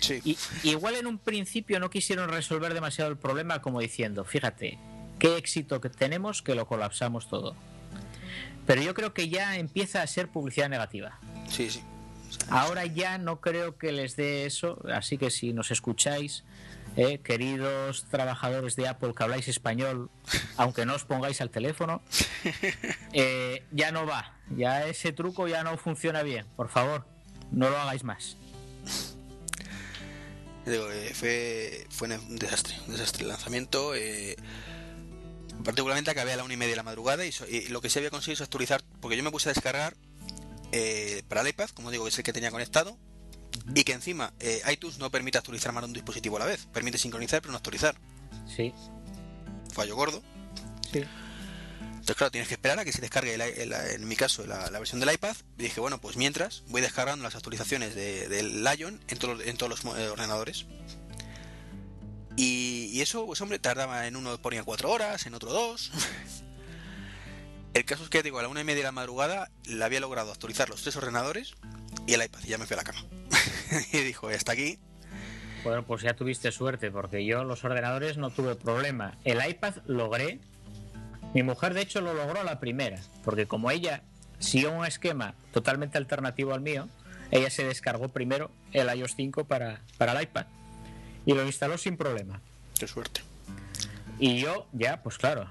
[SPEAKER 1] Sí.
[SPEAKER 2] Y, igual en un principio no quisieron resolver demasiado el problema como diciendo, fíjate, qué éxito que tenemos que lo colapsamos todo. Pero yo creo que ya empieza a ser publicidad negativa.
[SPEAKER 1] Sí, sí.
[SPEAKER 2] Ahora ya no creo que les dé eso, así que si nos escucháis, eh, queridos trabajadores de Apple que habláis español, aunque no os pongáis al teléfono, eh, ya no va, ya ese truco ya no funciona bien, por favor, no lo hagáis más.
[SPEAKER 1] Eh, fue, fue un desastre, un desastre el lanzamiento. particularmente acabé a la una y media de la madrugada y, y, lo que se había conseguido es actualizar, porque yo me puse a descargar eh, para el iPad, como digo, que es el que tenía conectado, y que encima eh, iTunes no permite actualizar más de un dispositivo a la vez, permite sincronizar pero no actualizar.
[SPEAKER 2] Sí.
[SPEAKER 1] Fallo gordo.
[SPEAKER 2] Sí.
[SPEAKER 1] Entonces, claro, tienes que esperar a que se descargue, en mi caso, la, versión del iPad. Y dije, bueno, pues mientras voy descargando las actualizaciones del Lion en, en todos los eh, ordenadores. Y, y, eso, pues hombre, tardaba en uno ponía cuatro horas, en otro dos. El caso es que digo, a la una y media de la madrugada le había logrado actualizar los tres ordenadores y el iPad, y ya me fui a la cama. y dijo, hasta aquí.
[SPEAKER 2] Bueno, pues ya tuviste suerte, porque yo los ordenadores no tuve problema. El iPad logré. Mi mujer, de hecho, lo logró a la primera, porque como ella siguió un esquema totalmente alternativo al mío, ella se descargó primero el iOS 5 para, para el iPad y lo instaló sin problema.
[SPEAKER 1] Qué suerte.
[SPEAKER 2] Y yo, ya, pues claro,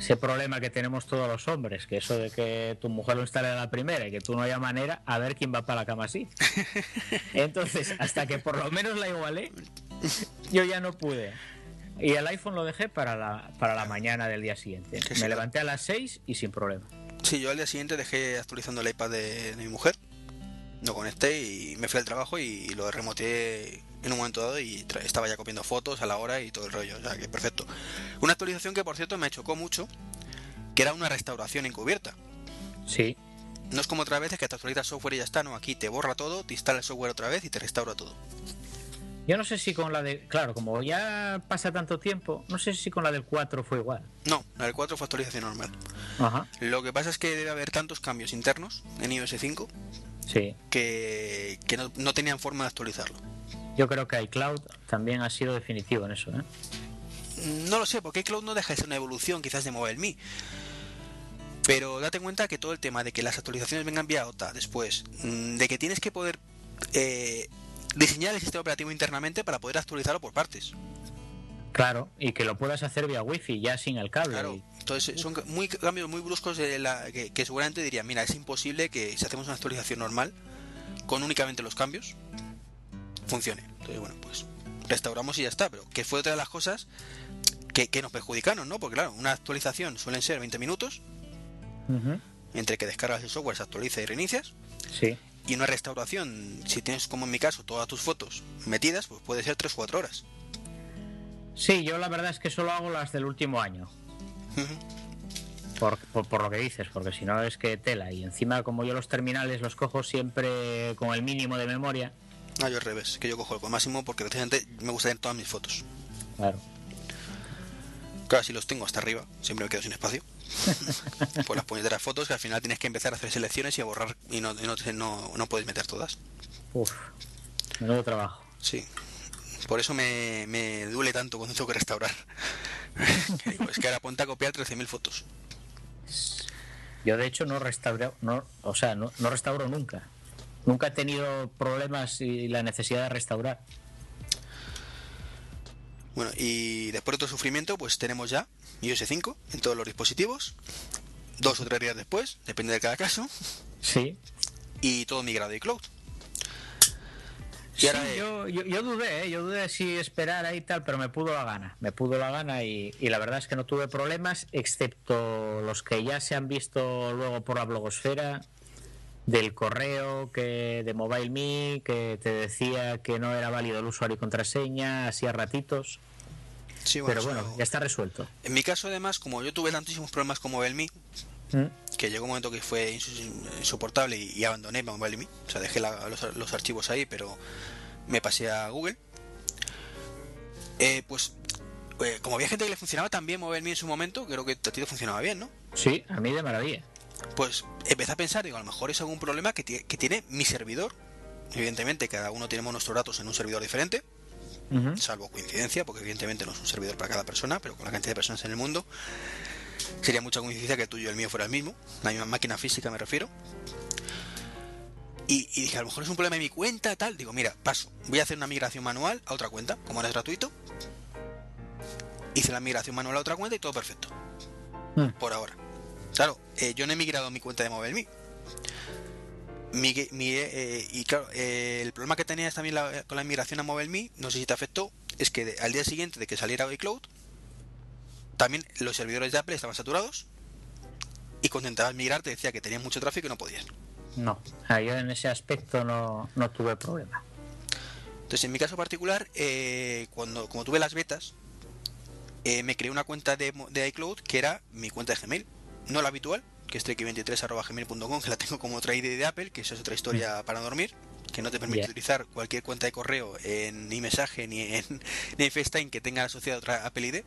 [SPEAKER 2] ese problema que tenemos todos los hombres, que eso de que tu mujer lo instale a la primera y que tú no haya manera, a ver quién va para la cama así. Entonces, hasta que por lo menos la igualé, yo ya no pude. Y el iPhone lo dejé para la, para la mañana del día siguiente. Me levanté a las 6 y sin problema.
[SPEAKER 1] Sí, yo al día siguiente dejé actualizando el iPad de, mi mujer, lo conecté y me fui al trabajo y lo remoteé en un momento dado y estaba ya copiando fotos a la hora y todo el rollo. O sea, que perfecto. Una actualización que, por cierto, me chocó mucho, que era una restauración encubierta.
[SPEAKER 2] Sí.
[SPEAKER 1] No es como otras veces que te actualizas software y ya está, no, aquí te borra todo, te instala el software otra vez y te restaura todo.
[SPEAKER 2] Yo no sé si con la de. Claro, como ya pasa tanto tiempo, no sé si con la del 4 fue igual.
[SPEAKER 1] No, la del 4 fue actualización normal.
[SPEAKER 2] Ajá.
[SPEAKER 1] Lo que pasa es que debe haber tantos cambios internos en iOS 5
[SPEAKER 2] Sí.
[SPEAKER 1] que, que no, no tenían forma de actualizarlo.
[SPEAKER 2] Yo creo que iCloud también ha sido definitivo en eso, ¿eh?
[SPEAKER 1] No lo sé, porque iCloud no deja de ser una evolución quizás de MobileMe. Pero date cuenta que todo el tema de que las actualizaciones vengan vía OTA después, mm, de que tienes que poder eh, diseñar el sistema operativo internamente para poder actualizarlo por partes.
[SPEAKER 2] Claro, y que lo puedas hacer vía wifi ya sin el cable.
[SPEAKER 1] Claro, entonces son muy cambios muy bruscos de la, que, que seguramente dirían, mira, es imposible que si hacemos una actualización normal con únicamente los cambios funcione. Entonces, bueno, pues restauramos y ya está, pero que fue otra de las cosas que, que nos perjudicaron, ¿no? Porque claro, una actualización suelen ser 20 minutos entre que descargas el software, se actualiza y reinicias.
[SPEAKER 2] Sí.
[SPEAKER 1] Y una restauración, si tienes como en mi caso todas tus fotos metidas, pues puede ser 3-4 horas.
[SPEAKER 2] Sí, yo la verdad es que solo hago las del último año.
[SPEAKER 1] Ujú.
[SPEAKER 2] Por, por, por lo que dices, porque si no es que tela. Y encima, como yo los terminales los cojo siempre con el mínimo de memoria,
[SPEAKER 1] Ah, yo al revés, que yo cojo el máximo porque precisamente me gusta tener todas mis fotos.
[SPEAKER 2] claro.
[SPEAKER 1] Claro, si los tengo hasta arriba, siempre me quedo sin espacio. Por las puñeteras fotos que al final tienes que empezar a hacer selecciones y a borrar y no, y no, no, no puedes meter todas.
[SPEAKER 2] Uf, menudo trabajo.
[SPEAKER 1] Sí. Por eso me, me duele tanto cuando tengo que restaurar. Que digo, es que ahora ponte a copiar 13.000 fotos.
[SPEAKER 2] Yo de hecho no restauro, no, o sea, no, no restauro nunca. Nunca he tenido problemas y la necesidad de restaurar.
[SPEAKER 1] Bueno, y después de otro sufrimiento, pues tenemos ya iOS 5 en todos los dispositivos. Dos o tres días después, depende de cada caso.
[SPEAKER 2] Sí.
[SPEAKER 1] Y todo migrado a iCloud. Y
[SPEAKER 2] Sí,
[SPEAKER 1] eh,
[SPEAKER 2] yo, yo, yo dudé, ¿eh? yo dudé si esperar ahí tal, pero me pudo la gana. Me pudo la gana y, y la verdad es que no tuve problemas, excepto los que ya se han visto luego por la blogosfera, del correo que de MobileMe, que te decía que no era válido el usuario y contraseña, así a ratitos.
[SPEAKER 1] sí,
[SPEAKER 2] pero
[SPEAKER 1] eso-
[SPEAKER 2] bueno, ya está resuelto.
[SPEAKER 1] En mi caso, además, como yo tuve tantísimos problemas con MobileMe,
[SPEAKER 2] ¿Mm?
[SPEAKER 1] que llegó un momento que fue insoportable y, y abandoné MobileMe. O sea, dejé la- los, los archivos ahí, pero me pasé a Google. Eh, pues, eh, como había gente que le funcionaba tan bien MobileMe en su momento, creo que a ti te funcionaba bien, ¿no?
[SPEAKER 2] Sí, a mí de maravilla.
[SPEAKER 1] Pues empecé a pensar, digo, a lo mejor es algún problema que, tie- que tiene mi servidor. Evidentemente, cada uno tenemos nuestros datos en un servidor diferente, salvo coincidencia, porque evidentemente no es un servidor para cada persona, pero con la cantidad de personas en el mundo, sería mucha coincidencia que el tuyo y el mío fuera el mismo, la misma máquina física me refiero. Y, y dije, a lo mejor es un problema de mi cuenta, tal. Digo, mira, paso, voy a hacer una migración manual a otra cuenta, como era gratuito. Hice la migración manual a otra cuenta y todo perfecto.
[SPEAKER 2] Mm.
[SPEAKER 1] Por ahora. Claro, eh, yo no he migrado a mi cuenta de MobileMe. Eh, y claro, eh, el problema que tenía también la- con la migración a MobileMe, no sé si te afectó, es que de- al día siguiente de que saliera iCloud, también los servidores de Apple estaban saturados y cuando intentabas migrar te decía que tenían mucho tráfico y no podías.
[SPEAKER 2] No, yo en ese aspecto no, no tuve problema.
[SPEAKER 1] Entonces, en mi caso particular, eh, cuando como tuve las betas, me creé una cuenta de iCloud que era mi cuenta de Gmail, no la habitual, que es treki23.gmail.com, que la tengo como otra ID de Apple, que eso es otra historia para dormir, que no te permite utilizar cualquier cuenta de correo en ni mensaje ni en, ni en FaceTime que tenga asociada otra Apple ID.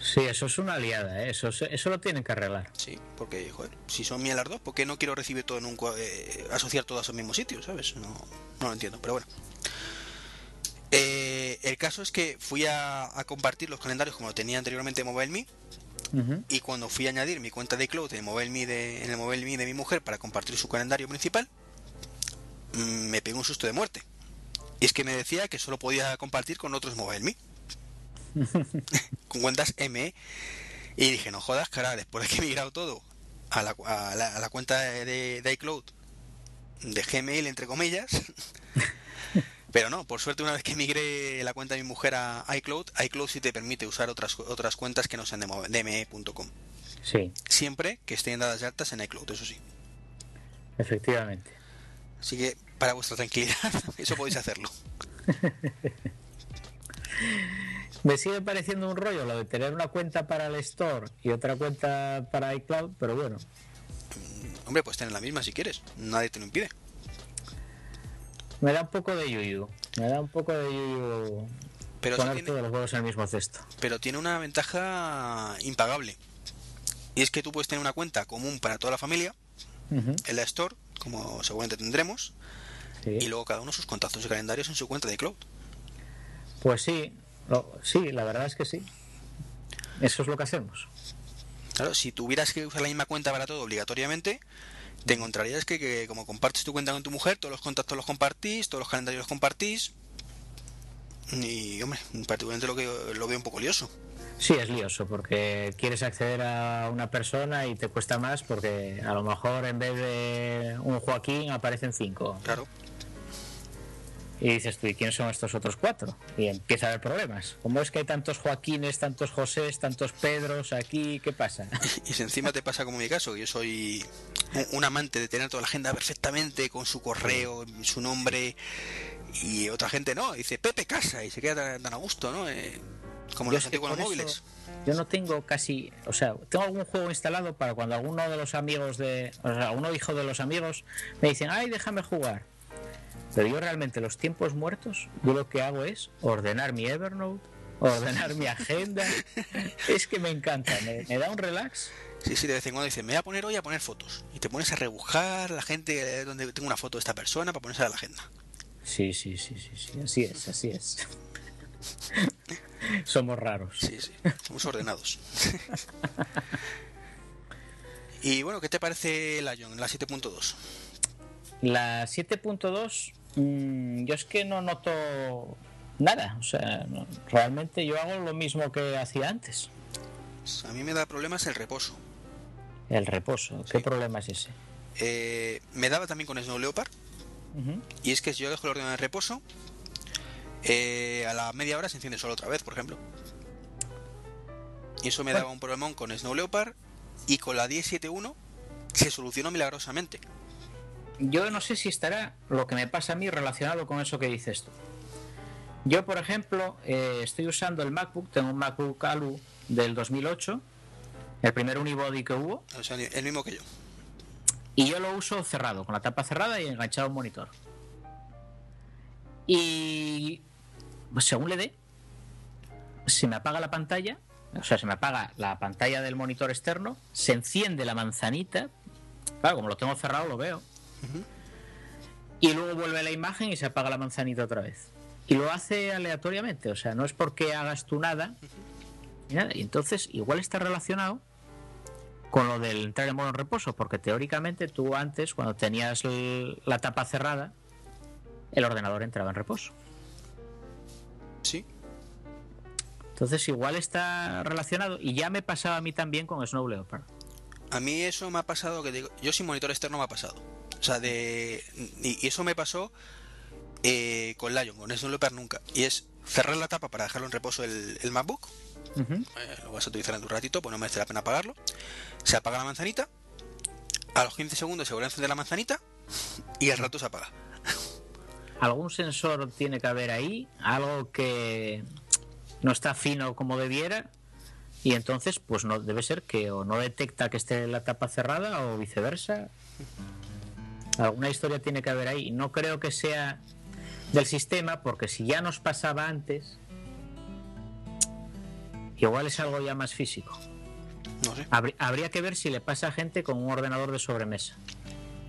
[SPEAKER 2] Sí, eso es una liada, ¿eh? eso, eso lo tienen que arreglar.
[SPEAKER 1] Sí, porque, joder, si son mías las dos, ¿por qué no quiero recibir todo en un eh, asociar todo a esos mismos sitios, ¿sabes? No, no lo entiendo, pero bueno. Eh, el caso es que fui a, a compartir los calendarios como lo tenía anteriormente en Y cuando fui a añadir mi cuenta de iCloud en el de, en el MobileMe de mi mujer para compartir su calendario principal, mm, me pegó un susto de muerte. Y es que me decía que solo podía compartir con otros MobileMe. con cuentas ME. Y dije, no jodas, cara, después de que he migrado todo a la, a la, a la cuenta de, de iCloud, de Gmail, entre comillas. Pero no, por suerte una vez que migré la cuenta de mi mujer a iCloud, iCloud sí te permite usar otras, otras cuentas que no sean de, mo- de me.com.
[SPEAKER 2] Sí,
[SPEAKER 1] Siempre que estén dadas de altas en iCloud, eso sí.
[SPEAKER 2] efectivamente.
[SPEAKER 1] Así que para vuestra tranquilidad, eso podéis hacerlo.
[SPEAKER 2] Me sigue pareciendo un rollo lo de tener una cuenta para el Store y otra cuenta para iCloud, pero bueno,
[SPEAKER 1] hombre, puedes tener la misma si quieres. Nadie te lo impide.
[SPEAKER 2] Me da un poco de yuyu. Me da un poco de yuyu
[SPEAKER 1] Pero,
[SPEAKER 2] poner
[SPEAKER 1] tiene,
[SPEAKER 2] todos los huevos en el mismo cesto.
[SPEAKER 1] pero tiene una ventaja impagable. Y es que tú puedes tener una cuenta común para toda la familia en la Store, como seguramente tendremos,
[SPEAKER 2] sí.
[SPEAKER 1] y luego cada uno sus contactos y calendarios en su cuenta de cloud.
[SPEAKER 2] Pues sí, lo- sí, la verdad es que sí. Eso es lo que hacemos.
[SPEAKER 1] Claro, si tuvieras que usar la misma cuenta para todo obligatoriamente, te encontrarías que, que como compartes tu cuenta con tu mujer, todos los contactos los compartís, todos los calendarios los compartís. Y, hombre, particularmente lo que lo veo un poco lioso.
[SPEAKER 2] Sí, es lioso porque quieres acceder a una persona y te cuesta más porque a lo mejor en vez de un Joaquín aparecen cinco.
[SPEAKER 1] Claro.
[SPEAKER 2] Y dices tú, ¿y quiénes son estos otros cuatro? Y empieza a haber problemas. ¿Cómo es que hay tantos Joaquines, tantos Josés, tantos Pedros aquí? ¿Qué pasa?
[SPEAKER 1] Y si encima te pasa como mi caso, que yo soy un, amante de tener toda la agenda perfectamente con su correo, su nombre, y otra gente no, dice Pepe Casa y se queda tan, a gusto, ¿no? Eh, como
[SPEAKER 2] Yo
[SPEAKER 1] los antiguos
[SPEAKER 2] eso-
[SPEAKER 1] móviles.
[SPEAKER 2] Yo no tengo casi, o sea, tengo algún juego instalado para cuando alguno de los amigos de, o sea, alguno hijo de los amigos me dicen, ay, déjame jugar. Pero yo realmente los tiempos muertos, yo lo que hago es ordenar mi Evernote, ordenar mi agenda. Es que me encanta, me, me da un relax.
[SPEAKER 1] Sí, sí, de vez en cuando dicen, me voy a poner hoy a poner fotos. Y te pones a rebujar la gente eh, donde tengo una foto de esta persona para ponerse a la agenda.
[SPEAKER 2] Sí, sí, sí, sí, sí, así es, así es. Somos raros.
[SPEAKER 1] Sí, sí, somos ordenados. y bueno, ¿qué te parece la Lion, la 7.2?
[SPEAKER 2] La 7.2, mm, yo es que no noto nada. O sea, no- realmente yo hago lo mismo que hacía antes.
[SPEAKER 1] A mí me da problemas el reposo.
[SPEAKER 2] El reposo. ¿Qué
[SPEAKER 1] Sí.
[SPEAKER 2] problema es ese?
[SPEAKER 1] Eh, me daba también con Snow Leopard. Y es que si yo dejo el ordenador en reposo, eh, a la media hora se enciende solo otra vez, por ejemplo. Y eso me
[SPEAKER 2] Bueno.
[SPEAKER 1] daba un problemón con Snow Leopard. Y con la 10.7.1 se solucionó milagrosamente.
[SPEAKER 2] Yo no sé si estará lo que me pasa a mí relacionado con eso que dices tú. Yo, por ejemplo, eh, estoy usando el MacBook, tengo un MacBook Alu del 2008, el primer unibody que hubo,
[SPEAKER 1] O sea, el mismo que yo.
[SPEAKER 2] y yo lo uso cerrado, con la tapa cerrada y enganchado a un monitor. Y pues, según le dé, se me apaga la pantalla, o sea, se me apaga la pantalla del monitor externo, se enciende la manzanita, claro, como lo tengo cerrado lo veo, y luego vuelve la imagen y se apaga la manzanita otra vez. Y lo hace aleatoriamente, o sea, no es porque hagas tú nada. Y entonces igual está relacionado con lo del entrar en modo reposo, porque teóricamente tú antes, cuando tenías la tapa cerrada, el ordenador entraba en reposo.
[SPEAKER 1] Sí.
[SPEAKER 2] Entonces igual está relacionado y ya me pasaba a mí también con Snow Leopard.
[SPEAKER 1] A mí eso me ha pasado, que digo, yo sin monitor externo me ha pasado. O sea, de... Y eso me pasó eh, con Lion, con Snow Leopard nunca. Y es cerrar la tapa para dejarlo en reposo el, el MacBook. Eh, lo vas a utilizar en un ratito, pues no merece la pena apagarlo. Se apaga la manzanita. A los 15 segundos se vuelve a encender la manzanita. Y al rato se apaga.
[SPEAKER 2] Algún sensor tiene que haber ahí, algo que no está fino como debiera. Y entonces, pues no debe ser que o no detecta que esté la tapa cerrada o viceversa. Alguna historia tiene que haber ahí. No creo que sea del sistema, porque si ya nos pasaba antes, igual es algo ya más físico.
[SPEAKER 1] No sé.
[SPEAKER 2] Habrí- habría que ver si le pasa a gente con un ordenador de sobremesa.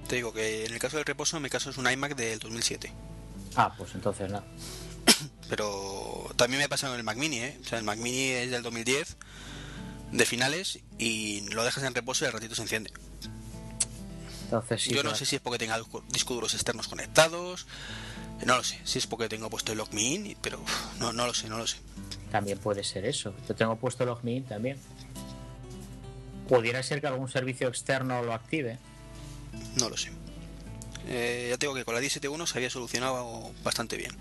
[SPEAKER 1] Te digo que en el caso del reposo, en mi caso es un iMac del 2007.
[SPEAKER 2] Ah, pues entonces no.
[SPEAKER 1] Pero también me ha pasado en el Mac Mini, ¿eh? O sea, el Mac Mini es del 2010, de finales, y lo dejas en reposo y al ratito se enciende.
[SPEAKER 2] Entonces sí.
[SPEAKER 1] Yo no sé si es porque tenga disco- discos duros externos conectados, no lo sé. Si es porque tengo puesto el Lock Me In, pero uf, no, no lo sé, no lo sé.
[SPEAKER 2] También puede ser eso. Yo tengo puesto el LogMeIn también. Pudiera ser que algún servicio externo lo active.
[SPEAKER 1] No lo sé. Eh, ya tengo que con la 1071 se había solucionado bastante bien.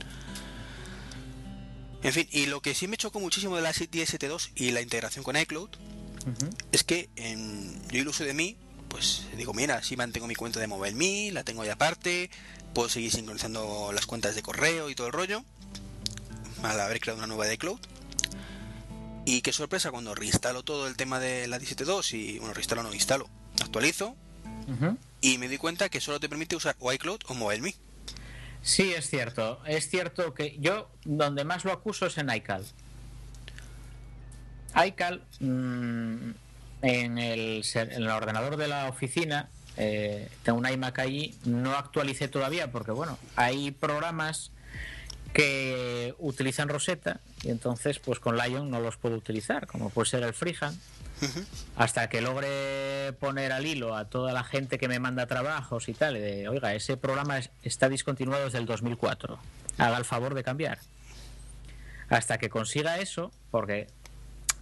[SPEAKER 1] En fin, y lo que sí me chocó muchísimo de la 1072 y la integración con iCloud es que en, yo el uso de mí, pues digo, mira, sí mantengo mi cuenta de MobileMe, la tengo ahí aparte, puedo seguir sincronizando las cuentas de correo y todo el rollo, al haber creado una nueva de iCloud. Y qué sorpresa cuando reinstalo todo el tema de la 1072 y, bueno, reinstalo no instalo, actualizo, y me di cuenta que solo te permite usar o iCloud o MobileMe.
[SPEAKER 2] Sí, es cierto. Es cierto que yo donde más lo acuso es en iCal. iCal, mm, en, el, en el ordenador de la oficina, eh, tengo un iMac allí, no actualicé todavía porque, bueno, hay programas que utilizan Rosetta y entonces, pues con Lion no los puedo utilizar, como puede ser el Freehand. Hasta que logre poner al hilo a toda la gente que me manda trabajos y tal, de, oiga, ese programa es- está discontinuado desde el 2004. Haga el favor de cambiar. Hasta que consiga eso, porque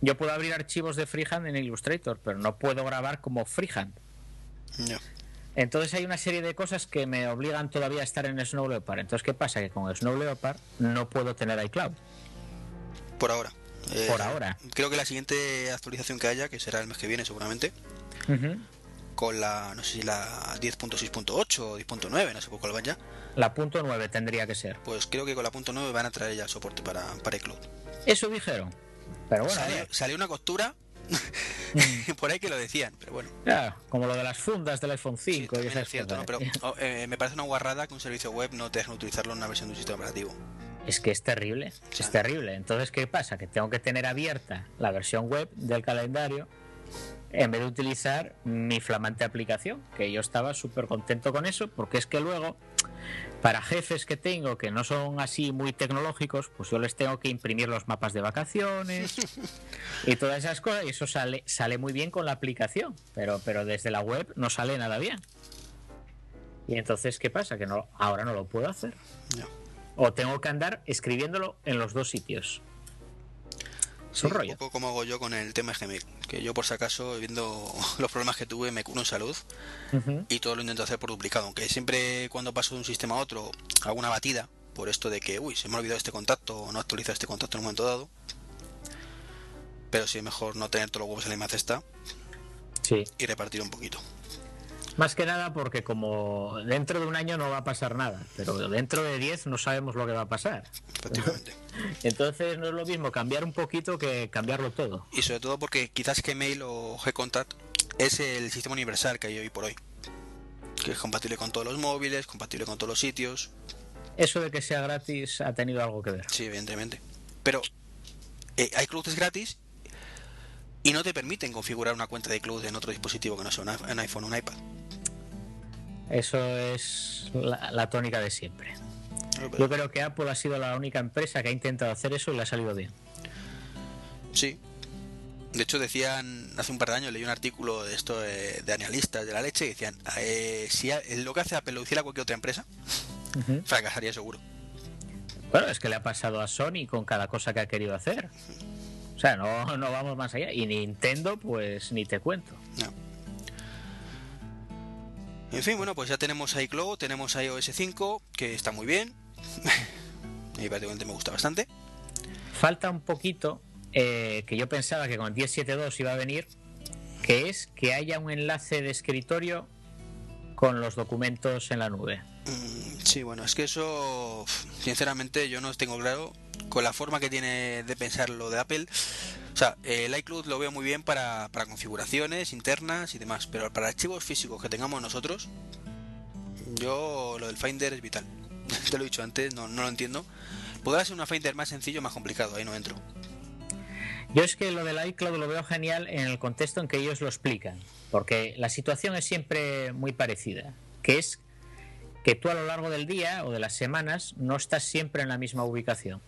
[SPEAKER 2] yo puedo abrir archivos de Freehand en Illustrator, pero no puedo grabar como Freehand. Entonces hay una serie de cosas que me obligan todavía a estar en Snow Leopard. Entonces, ¿qué pasa? Que con Snow Leopard no puedo tener iCloud.
[SPEAKER 1] Por ahora. Eh,
[SPEAKER 2] Por ahora.
[SPEAKER 1] Creo que la siguiente actualización que haya, que será el mes que viene seguramente, con la, no sé si la 10.6.8 o 10.9, no sé por cuál vaya,
[SPEAKER 2] La punto 9 tendría que ser.
[SPEAKER 1] pues creo que con la punto .9 van a traer ya soporte para, para iCloud.
[SPEAKER 2] Eso dijeron. Pero bueno,
[SPEAKER 1] salió, salió una costura por ahí que lo decían, pero bueno.
[SPEAKER 2] ya, como lo de las fundas del iPhone
[SPEAKER 1] sí,
[SPEAKER 2] 5 y
[SPEAKER 1] también
[SPEAKER 2] esas
[SPEAKER 1] es cierto, ¿no? pero oh, eh, me parece una guarrada que un servicio web no te dejen utilizarlo en una versión de un sistema operativo.
[SPEAKER 2] Es que es terrible,
[SPEAKER 1] Sí.
[SPEAKER 2] es terrible. Entonces, ¿qué pasa? Que tengo que tener abierta la versión web del calendario en vez de utilizar mi flamante aplicación, que yo estaba súper contento con eso, porque es que luego, para jefes que tengo que no son así muy tecnológicos, pues yo les tengo que imprimir los mapas de vacaciones y todas esas cosas, y eso sale, sale muy bien con la aplicación, pero, pero desde la web no sale nada bien. Y entonces, ¿qué pasa? Que no, ahora no lo puedo hacer. O tengo que andar escribiéndolo en los dos sitios.
[SPEAKER 1] Sí,
[SPEAKER 2] rollo.
[SPEAKER 1] Un poco como hago yo con el tema de Gmail, que yo por si acaso, viendo los problemas que tuve, me curo en salud y todo lo intento hacer por duplicado, aunque siempre cuando paso de un sistema a otro hago una batida por esto de que, uy, se me ha olvidado este contacto o no actualiza este contacto en un momento dado. Pero sí es mejor no tener todos los huevos en la misma cesta
[SPEAKER 2] Sí.
[SPEAKER 1] y repartir un poquito.
[SPEAKER 2] Más que nada porque como dentro de un año no va a pasar nada, pero dentro de 10 no sabemos lo que va a pasar.
[SPEAKER 1] Prácticamente.
[SPEAKER 2] Entonces no es lo mismo cambiar un poquito que cambiarlo todo.
[SPEAKER 1] y sobre todo porque quizás Gmail o Gcontact es el sistema universal que hay hoy por hoy. Que es compatible con todos los móviles, compatible con todos los sitios.
[SPEAKER 2] Eso de que sea gratis ha tenido algo que ver.
[SPEAKER 1] Sí, evidentemente. Pero eh, iCloud es gratis y no te permiten configurar una cuenta de iCloud en otro dispositivo que no sea un iPhone o un iPad.
[SPEAKER 2] Eso es la, la tónica de siempre. Yo creo que Apple ha sido la única empresa que ha intentado hacer eso y le ha salido bien.
[SPEAKER 1] Sí. De hecho, decían, hace un par de años leí un artículo de esto de, de analistas de la leche que decían, eh, si lo que hace Apple lo hiciera cualquier otra empresa, fracasaría seguro.
[SPEAKER 2] Bueno, es que le ha pasado a Sony con cada cosa que ha querido hacer. O sea, no, no vamos más allá. Y Nintendo, pues ni te cuento.
[SPEAKER 1] No. En fin, bueno, pues ya tenemos iCloud, tenemos iOS 5, que está muy bien. Mí prácticamente me gusta bastante.
[SPEAKER 2] Falta un poquito eh, que yo pensaba que con 10.7.2 iba a venir, que es que haya un enlace de escritorio con los documentos en la nube.
[SPEAKER 1] Mm, Sí, bueno, es que eso, sinceramente, yo no tengo claro con la forma que tiene de pensar lo de Apple. O sea, el iCloud lo veo muy bien para, para configuraciones internas y demás, pero para archivos físicos que tengamos nosotros, yo lo del Finder es vital. Te lo he dicho antes, no, no lo entiendo. Podrá ser una Finder más sencillo, más complicado, ahí no entro.
[SPEAKER 2] Yo es que lo del iCloud lo veo genial en el contexto en que ellos lo explican, porque la situación es siempre muy parecida, que es que tú a lo largo del día o de las semanas no estás siempre en la misma ubicación,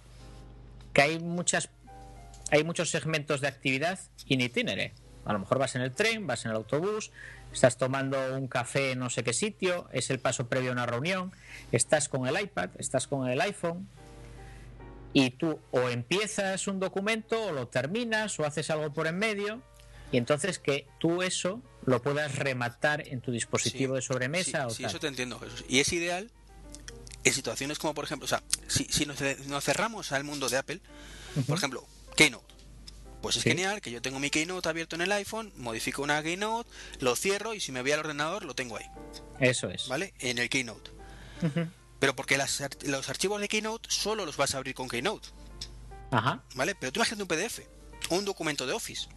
[SPEAKER 2] que hay muchas hay muchos segmentos de actividad in itinere. A lo mejor vas en el tren, vas en el autobús, estás tomando un café en no sé qué sitio, es el paso previo a una reunión, estás con el iPad, estás con el iPhone, y tú o empiezas un documento o lo terminas o haces algo por en medio y entonces que tú eso lo puedas rematar en tu dispositivo
[SPEAKER 1] Sí,
[SPEAKER 2] de sobremesa
[SPEAKER 1] sí,
[SPEAKER 2] o
[SPEAKER 1] sí,
[SPEAKER 2] tal.
[SPEAKER 1] eso te entiendo, Jesús. Y es ideal en situaciones como, por ejemplo, o sea, si, si nos, nos cerramos al mundo de Apple, por ejemplo, Keynote. Pues es
[SPEAKER 2] Sí.
[SPEAKER 1] genial que yo tengo mi Keynote abierto en el iPhone, modifico una Keynote, lo cierro y si me voy al ordenador lo tengo ahí,
[SPEAKER 2] Eso es.
[SPEAKER 1] ¿vale? En el Keynote. Pero porque las los archivos de Keynote solo los vas a abrir con Keynote,
[SPEAKER 2] Ajá.
[SPEAKER 1] ¿vale? Pero tú imagínate un PDF, un documento de Office.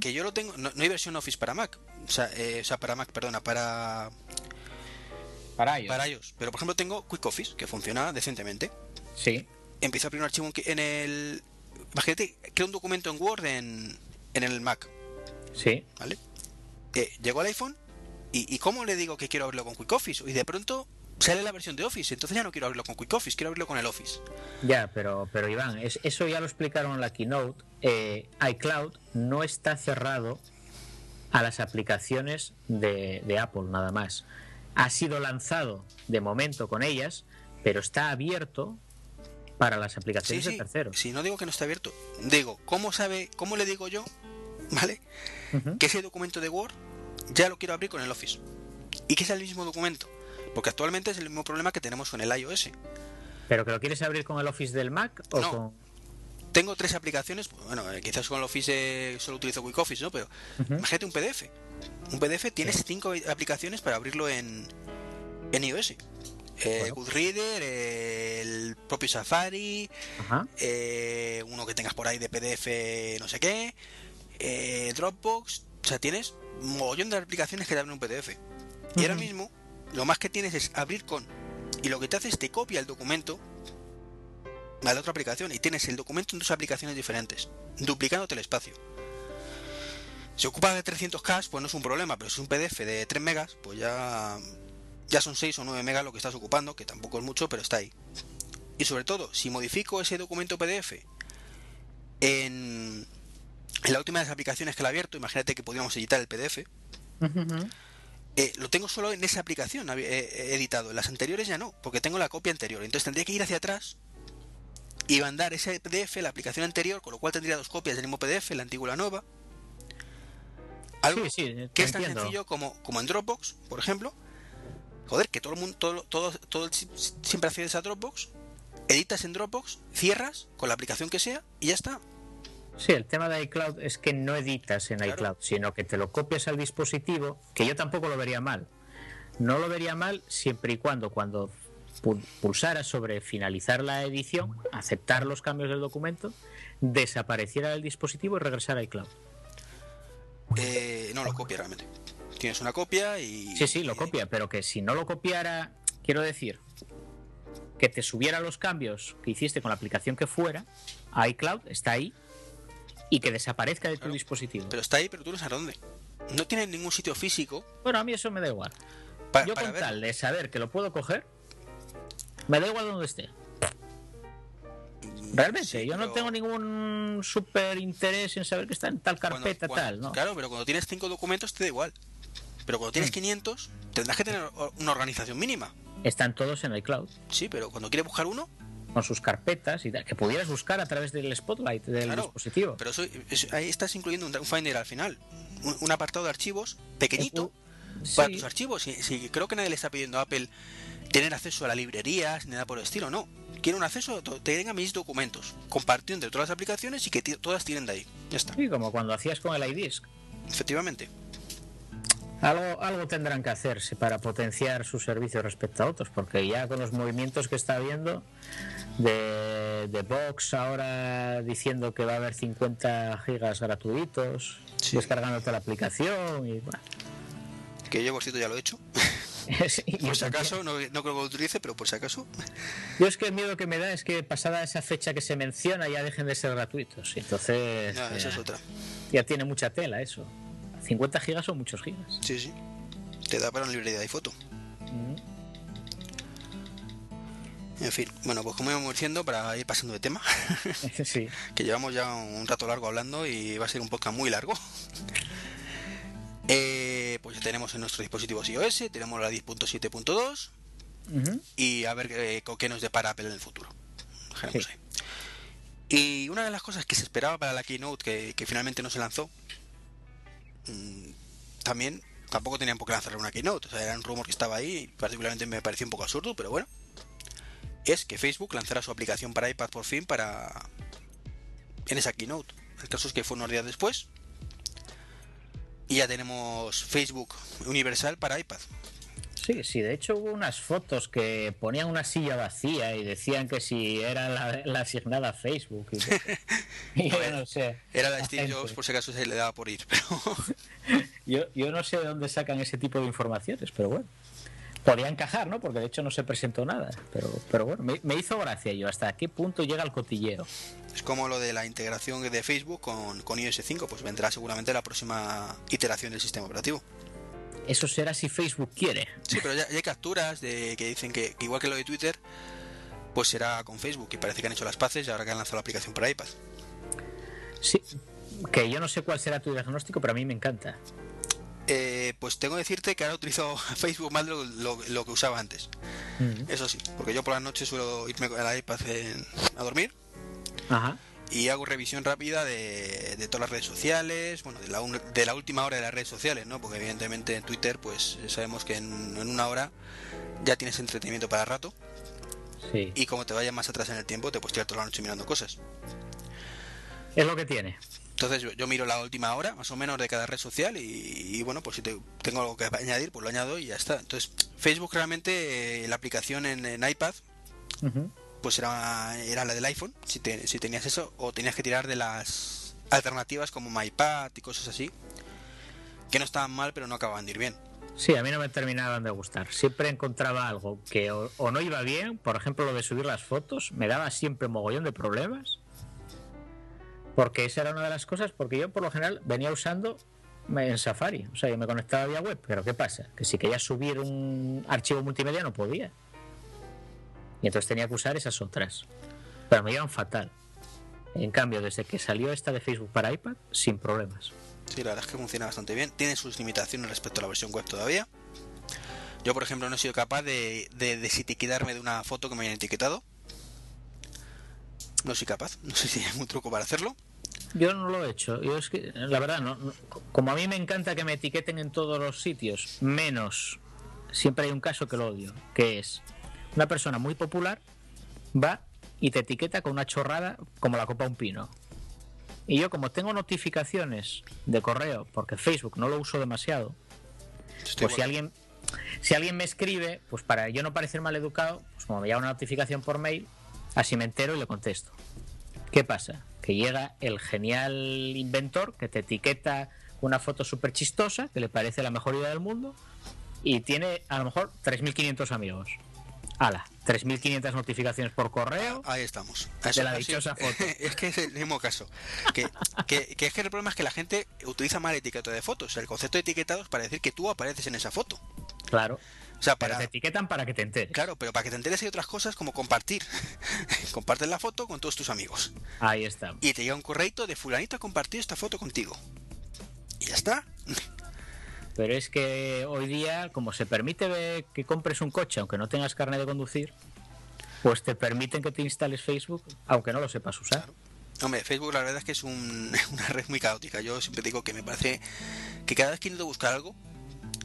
[SPEAKER 1] Que, yo lo tengo, no, no hay versión Office para Mac, o sea, eh, o sea, para Mac, perdona, para,
[SPEAKER 2] Para ellos.
[SPEAKER 1] para iOS. Pero por ejemplo tengo Quick Office, que funciona decentemente.
[SPEAKER 2] Sí.
[SPEAKER 1] Empiezo a abrir un archivo en, en el... Imagínate, creo un documento en Word en, en el Mac,
[SPEAKER 2] Sí.
[SPEAKER 1] ¿vale? Eh, llego al iPhone y, y ¿cómo le digo que quiero abrirlo con Quick Office? Y de pronto sale la versión de Office, entonces ya no quiero abrirlo con Quick Office, quiero abrirlo con el Office.
[SPEAKER 2] Ya, pero, pero Iván, es, eso ya lo explicaron en la keynote. Eh, iCloud no está cerrado a las aplicaciones de, de Apple, nada más. Ha sido lanzado de momento con ellas, pero está abierto para las
[SPEAKER 1] Sí,
[SPEAKER 2] aplicaciones
[SPEAKER 1] sí,
[SPEAKER 2] de terceros.
[SPEAKER 1] si no digo que no está abierto, digo, ¿cómo sabe, cómo le digo yo, ¿vale? Que ese documento de Word ya lo quiero abrir con el Office. Y que es el mismo documento. Porque actualmente es el mismo problema que tenemos con el iOS.
[SPEAKER 2] ¿Pero que lo quieres abrir con el Office del Mac o
[SPEAKER 1] No.
[SPEAKER 2] con...?
[SPEAKER 1] Tengo tres aplicaciones, bueno, eh, quizás con el Office solo utilizo Quick Office, ¿no? Pero
[SPEAKER 2] Ujú.
[SPEAKER 1] imagínate un PDF. Un PDF tienes cinco aplicaciones para abrirlo en, en iOS. Eh,
[SPEAKER 2] Bueno.
[SPEAKER 1] Goodreader, eh, el propio Safari, eh, uno que tengas por ahí de PDF no sé qué, eh, Dropbox, o sea, tienes un mogollón de aplicaciones que te abren un PDF. Y ahora mismo lo más que tienes es abrir con y lo que te hace es te copia el documento a la otra aplicación y tienes el documento en dos aplicaciones diferentes, duplicándote el espacio. Si ocupa de 300K, pues no es un problema, pero si es un PDF de 3 megas, pues ya, ya son 6 o 9 megas lo que estás ocupando, que tampoco es mucho, pero está ahí. Y sobre todo, si modifico ese documento PDF en, la última de las aplicaciones que la he abierto, imagínate que podríamos editar el PDF. Eh, lo tengo solo en esa aplicación eh, eh, editado. En las anteriores ya no, porque tengo la copia anterior. Entonces tendría que ir hacia atrás y mandar ese PDF a la aplicación anterior, con lo cual tendría dos copias del mismo PDF, la antigua y la nueva. Algo
[SPEAKER 2] Sí, sí, te
[SPEAKER 1] que es tan
[SPEAKER 2] entiendo.
[SPEAKER 1] sencillo como, como en Dropbox, por ejemplo. Joder, que todo el mundo, todo, todo, todo el- siempre accedes a Dropbox, editas en Dropbox, cierras con la aplicación que sea y ya está.
[SPEAKER 2] Sí, el tema de iCloud es que no editas en
[SPEAKER 1] Claro.
[SPEAKER 2] iCloud, sino que te lo copias al dispositivo, que yo tampoco lo vería mal. No lo vería mal siempre y cuando cuando pu- pulsaras sobre finalizar la edición, aceptar los cambios del documento, desapareciera del dispositivo y regresara a iCloud.
[SPEAKER 1] Eh, no lo copia realmente. Tienes una copia y.
[SPEAKER 2] Sí, sí, lo copia, pero que si no lo copiara, quiero decir, que te subiera los cambios que hiciste con la aplicación que fuera, a iCloud está ahí, y que desaparezca de tu
[SPEAKER 1] Claro.
[SPEAKER 2] dispositivo.
[SPEAKER 1] Pero está ahí, pero tú no sabes dónde. No tiene ningún sitio físico
[SPEAKER 2] Bueno, a mí eso me da igual.
[SPEAKER 1] pa-
[SPEAKER 2] Yo
[SPEAKER 1] para
[SPEAKER 2] con tal de saber que lo puedo coger, me da igual donde esté. Realmente,
[SPEAKER 1] Sí,
[SPEAKER 2] yo no tengo ningún súper interés en saber que está en tal carpeta,
[SPEAKER 1] cuando-
[SPEAKER 2] tal, ¿no?
[SPEAKER 1] Claro, pero cuando tienes cinco documentos te da igual. Pero cuando tienes
[SPEAKER 2] Mm.
[SPEAKER 1] 500, tendrás que tener una organización mínima.
[SPEAKER 2] Están todos en iCloud,
[SPEAKER 1] Sí, pero cuando quieres buscar uno,
[SPEAKER 2] con sus carpetas y tal, que pudieras buscar a través del Spotlight del
[SPEAKER 1] Claro,
[SPEAKER 2] dispositivo.
[SPEAKER 1] pero eso, eso- ahí estás incluyendo un, un Finder al final. Un, un apartado de archivos pequeñito para tus archivos. Si, si creo que nadie le está pidiendo a Apple tener acceso a las librerías ni nada por el estilo, no. Quiero un acceso, te tenga mis documentos, compartido entre todas las aplicaciones y que todas tienen de ahí. Ya está.
[SPEAKER 2] sí, como cuando hacías con el iDisk.
[SPEAKER 1] Efectivamente.
[SPEAKER 2] Algo, algo tendrán que hacerse para potenciar su servicio respecto a otros, porque ya con los movimientos que está habiendo de, de Vox ahora diciendo que va a haber 50 gigas gratuitos,
[SPEAKER 1] Sí.
[SPEAKER 2] descargándote la aplicación y bueno.
[SPEAKER 1] Que yo, por cierto, ya lo he hecho.
[SPEAKER 2] Sí,
[SPEAKER 1] Por si acaso, no, no creo que lo utilice, pero por si acaso.
[SPEAKER 2] Yo es que el miedo que me da es que pasada esa fecha que se menciona ya dejen de ser gratuitos. Entonces
[SPEAKER 1] esa
[SPEAKER 2] eh,
[SPEAKER 1] es otra.
[SPEAKER 2] ya tiene mucha tela eso. 50 gigas son muchos gigas.
[SPEAKER 1] Sí, sí. Te da para una librería de foto.
[SPEAKER 2] Mm.
[SPEAKER 1] En fin, bueno, pues como íbamos diciendo, para ir pasando de tema,
[SPEAKER 2] Sí.
[SPEAKER 1] que llevamos ya un rato largo hablando y va a ser un podcast muy largo. Eh, pues ya tenemos en nuestros dispositivos iOS, tenemos la 10.7.2
[SPEAKER 2] Ujú.
[SPEAKER 1] y a ver eh, con qué nos depara Apple en el futuro.
[SPEAKER 2] Sí.
[SPEAKER 1] ahí. Y una de las cosas que se esperaba para la keynote, que, que finalmente no se lanzó, también tampoco tenían por qué lanzar una keynote. O sea, era un rumor que estaba ahí y particularmente me pareció un poco absurdo, pero bueno. Es que Facebook lanzará su aplicación para iPad por fin para... en esa keynote. El caso es que fue unos días después. Y ya tenemos Facebook Universal para iPad.
[SPEAKER 2] Sí, sí, de hecho hubo unas fotos que ponían una silla vacía y decían que si era la, asignada a Facebook.
[SPEAKER 1] Y, yo no sé. Era la Steve Jobs, por si acaso se le daba por ir, pero...
[SPEAKER 2] yo, yo no sé de dónde sacan ese tipo de informaciones, pero bueno. Podía encajar, ¿no? Porque de hecho no se presentó nada. Pero, pero bueno, me, hizo gracia yo. ¿Hasta qué punto llega el cotillero?
[SPEAKER 1] Es como lo de la integración de Facebook con, con iOS 5, pues vendrá seguramente la próxima iteración del sistema operativo.
[SPEAKER 2] Eso será si Facebook quiere.
[SPEAKER 1] Sí, pero ya, hay capturas de que dicen que, igual que lo de Twitter, pues será con Facebook. Y parece que han hecho las paces y ahora que han lanzado la aplicación para iPad.
[SPEAKER 2] Sí, que yo no sé cuál será tu diagnóstico, pero a mí me encanta.
[SPEAKER 1] Eh, pues tengo que decirte que ahora utilizo Facebook más de lo, que usaba antes. Eso sí, porque yo por las noches suelo irme con el iPad a dormir.
[SPEAKER 2] Ajá
[SPEAKER 1] y hago revisión rápida de, todas las redes sociales, bueno, de la, de la última hora de las redes sociales, ¿no? Porque evidentemente en Twitter, pues sabemos que en, una hora ya tienes entretenimiento para rato.
[SPEAKER 2] Sí.
[SPEAKER 1] Y como te vayas más atrás en el tiempo, te puedes tirar toda la noche mirando cosas.
[SPEAKER 2] Es lo que tiene.
[SPEAKER 1] Entonces yo, miro la última hora, más o menos, de cada red social y, bueno, pues si tengo algo que añadir, pues lo añado y ya está. Entonces Facebook realmente, eh, la aplicación en, iPad, pues era, era la del iPhone, si, si tenías eso, o tenías que tirar de las alternativas como MyPad y cosas así, que no estaban mal, pero no acababan de ir bien.
[SPEAKER 2] Sí, a mí no me terminaban de gustar. Siempre encontraba algo que o, no iba bien, por ejemplo lo de subir las fotos, me daba siempre mogollón de problemas. Porque esa era una de las cosas, porque yo por lo general venía usando en Safari, o sea, yo me conectaba vía web, pero ¿qué pasa? Que si quería subir un archivo multimedia no podía. Y entonces tenía que usar esas otras. Pero me iban fatal. En cambio, desde que salió esta de Facebook para iPad, sin problemas.
[SPEAKER 1] Sí, la verdad es que funciona bastante bien. Tiene sus limitaciones respecto a la versión web todavía. Yo, por ejemplo, no he sido capaz de, de desetiquetarme de una foto que me hayan etiquetado. No soy capaz. No sé si hay un truco para hacerlo.
[SPEAKER 2] Yo no lo he hecho. Yo es que, la verdad, no, como a mí me encanta que me etiqueten en todos los sitios, menos, siempre hay un caso que lo odio, que es una persona muy popular va y te etiqueta con una chorrada como la copa un pino. Y yo como tengo notificaciones de correo, porque Facebook no lo uso demasiado, pues si alguien si alguien me escribe, pues para yo no parecer mal educado, pues como me llega una notificación por mail, así me entero y le contesto. ¿Qué pasa? Que llega el genial inventor que te etiqueta una foto súper chistosa, que le parece la mejor idea del mundo, y tiene a lo mejor 3.500 amigos. Ala, 3.500 notificaciones por correo.
[SPEAKER 1] Ahí estamos.
[SPEAKER 2] de la dichosa foto.
[SPEAKER 1] es que es el mismo caso. Que, que, es que el problema es que la gente utiliza mal etiqueta de fotos. El concepto de etiquetado es para decir que tú apareces en esa foto.
[SPEAKER 2] Claro.
[SPEAKER 1] O sea, para...
[SPEAKER 2] te etiquetan para que te enteres.
[SPEAKER 1] Claro, pero para que te enteres hay otras cosas como compartir. Compartes la foto con todos tus amigos.
[SPEAKER 2] Ahí está.
[SPEAKER 1] Y te llega un correito de fulanito a compartir esta foto contigo. Y ya está.
[SPEAKER 2] Pero es que hoy día, como se permite que compres un coche aunque no tengas carne de conducir, pues te permiten que te instales Facebook aunque no lo sepas usar.
[SPEAKER 1] Hombre, Facebook la verdad es que es una red muy caótica. Yo siempre digo que me parece que cada vez que intento buscar algo,